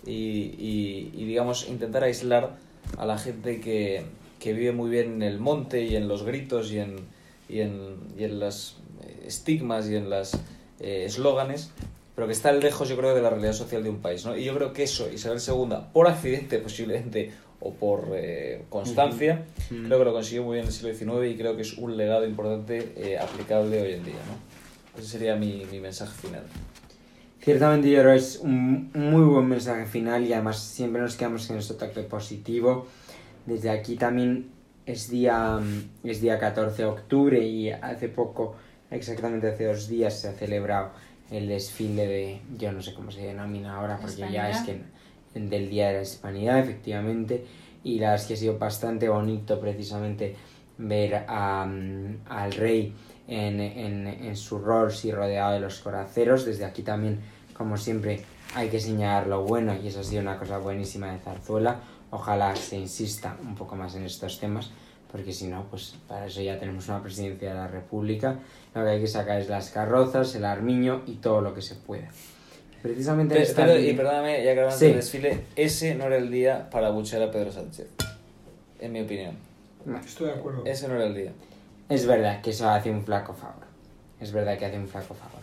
y, y- y, digamos, intentar aislar a la gente que, que vive muy bien en el monte y en los gritos y en, y en, y en los estigmas y en los eslóganes, pero que está lejos, yo creo, de la realidad social de un país. ¿no? Y yo creo que eso, Isabel II, por accidente posiblemente, o por eh, constancia, Ujú. creo que lo consiguió muy bien en el siglo XIX y creo que es un legado importante eh, aplicable hoy en día. ¿no? Ese sería mi, mi mensaje final. Ciertamente yo creo que es un muy buen mensaje final y además siempre nos quedamos en este toque positivo. Desde aquí también es día, mm, es día 14 de octubre y hace poco, exactamente hace dos días, se ha celebrado el desfile de, yo no sé cómo se denomina ahora, porque ya es que del Día de la Hispanidad, efectivamente, y la verdad es que ha sido bastante bonito precisamente ver a, mm, al rey en, en, en su rol, sí, rodeado de los coraceros. Desde aquí también, como siempre, hay que señalar lo bueno y eso ha sido una cosa buenísima de Zarzuela. Ojalá se insista un poco más en estos temas, porque si no, pues para eso ya tenemos una presidencia de la República. Lo que hay que sacar es las carrozas, el armiño y todo lo que se pueda. Precisamente en Pero, pero- y perdóname, ya que hablamos Sí. del desfile, ese no era el día para buchear a Pedro Sánchez, en mi opinión. Estoy de acuerdo. Ese no era el día. Es verdad que eso hace un flaco favor. Es verdad que hace un flaco favor.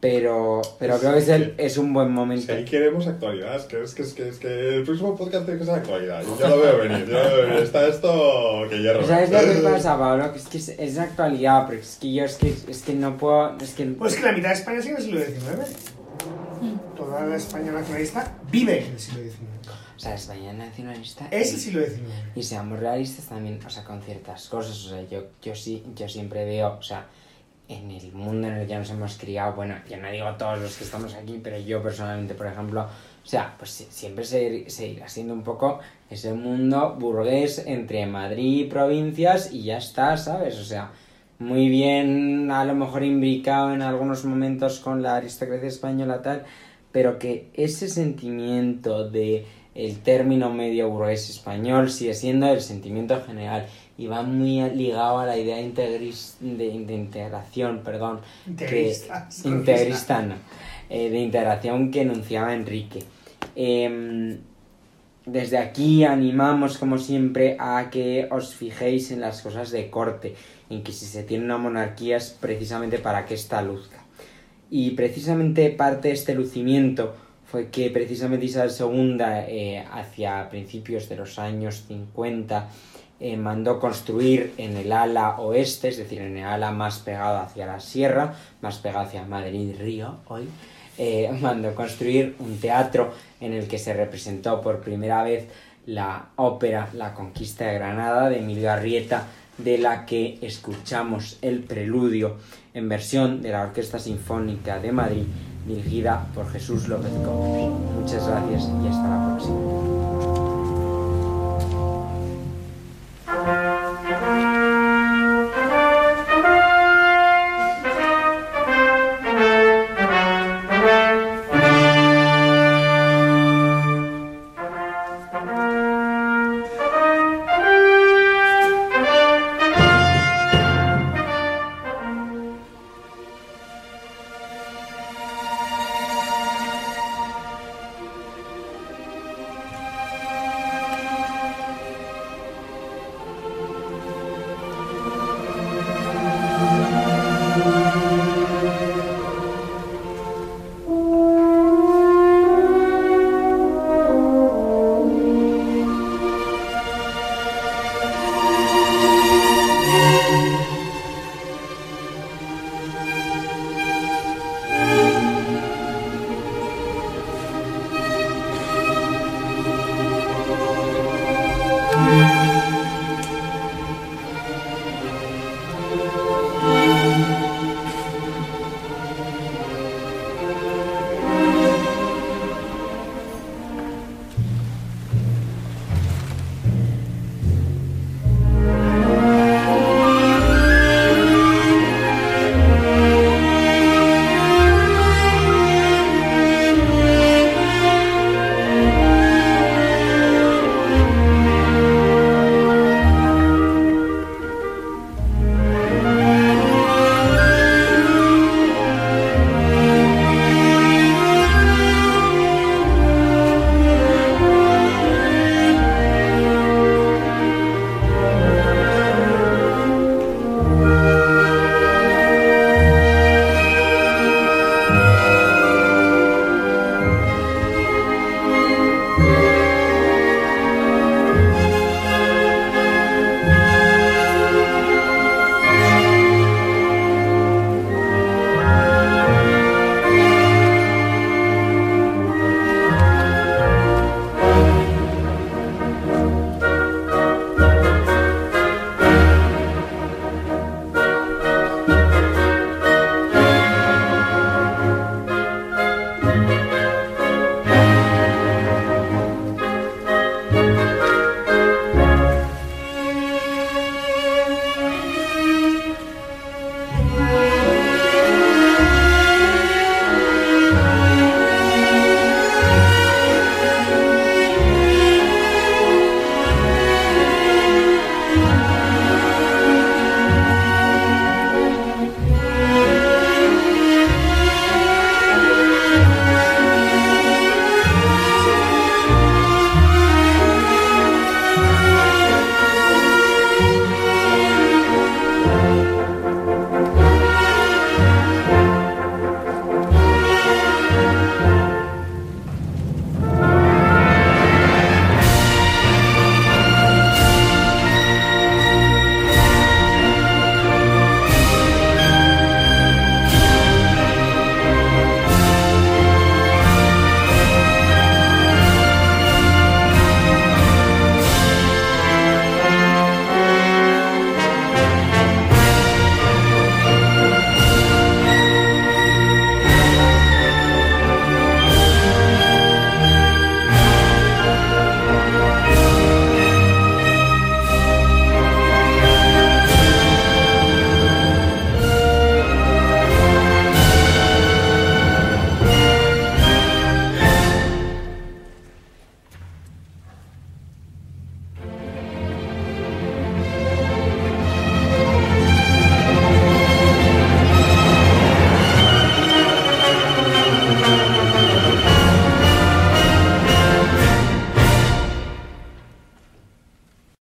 Pero, pero creo que es, el- es un buen Si momento. ahí queremos actualidad, es que, es, que, es, que, es que el próximo podcast tiene que ser actualidad. Yo ya lo veo venir, yo lo veo venir. Está esto que hierro. ¿Sabes lo que pasa, Pablo? Que es que es, es la actualidad, pero es que yo es que, es que no puedo... Es que... Pues que la mitad de España sigue en el siglo XIX. Toda la España nacionalista vive en el siglo XIX. O sea, España nacionalista... Es el siglo XIX. Y seamos realistas también, o sea, con ciertas cosas, o sea, yo, yo sí, yo siempre veo, o sea, en el mundo en el que nos hemos criado, bueno, yo no digo todos los que estamos aquí, pero yo personalmente, por ejemplo, o sea, pues si- siempre se, seguirá siendo un poco ese mundo burgués entre Madrid y provincias y ya está, ¿sabes? O sea, muy bien, a lo mejor imbricado en algunos momentos con la aristocracia española tal, pero que ese sentimiento de el término medio burgués español sigue siendo el sentimiento general y va muy ligado a la idea integris, de, de integración, perdón, Integrista. que, integrista, no, eh, de integración que enunciaba Enrique. Em, desde aquí animamos, como siempre, a que os fijéis en las cosas de corte, en que si se tiene una monarquía es precisamente para que ésta luzca. Y precisamente parte de este lucimiento fue que precisamente Isabel II, eh, hacia principios de los años 50, eh, mandó construir en el ala oeste, es decir, en el ala más pegado hacia la sierra, más pegado hacia Madrid-Río hoy, eh, mandó construir un teatro en el que se representó por primera vez la ópera La Conquista de Granada de Emilio Arrieta, de la que escuchamos el preludio en versión de la Orquesta Sinfónica de Madrid, dirigida por Jesús López Gómez. Muchas gracias y hasta la próxima. Bye.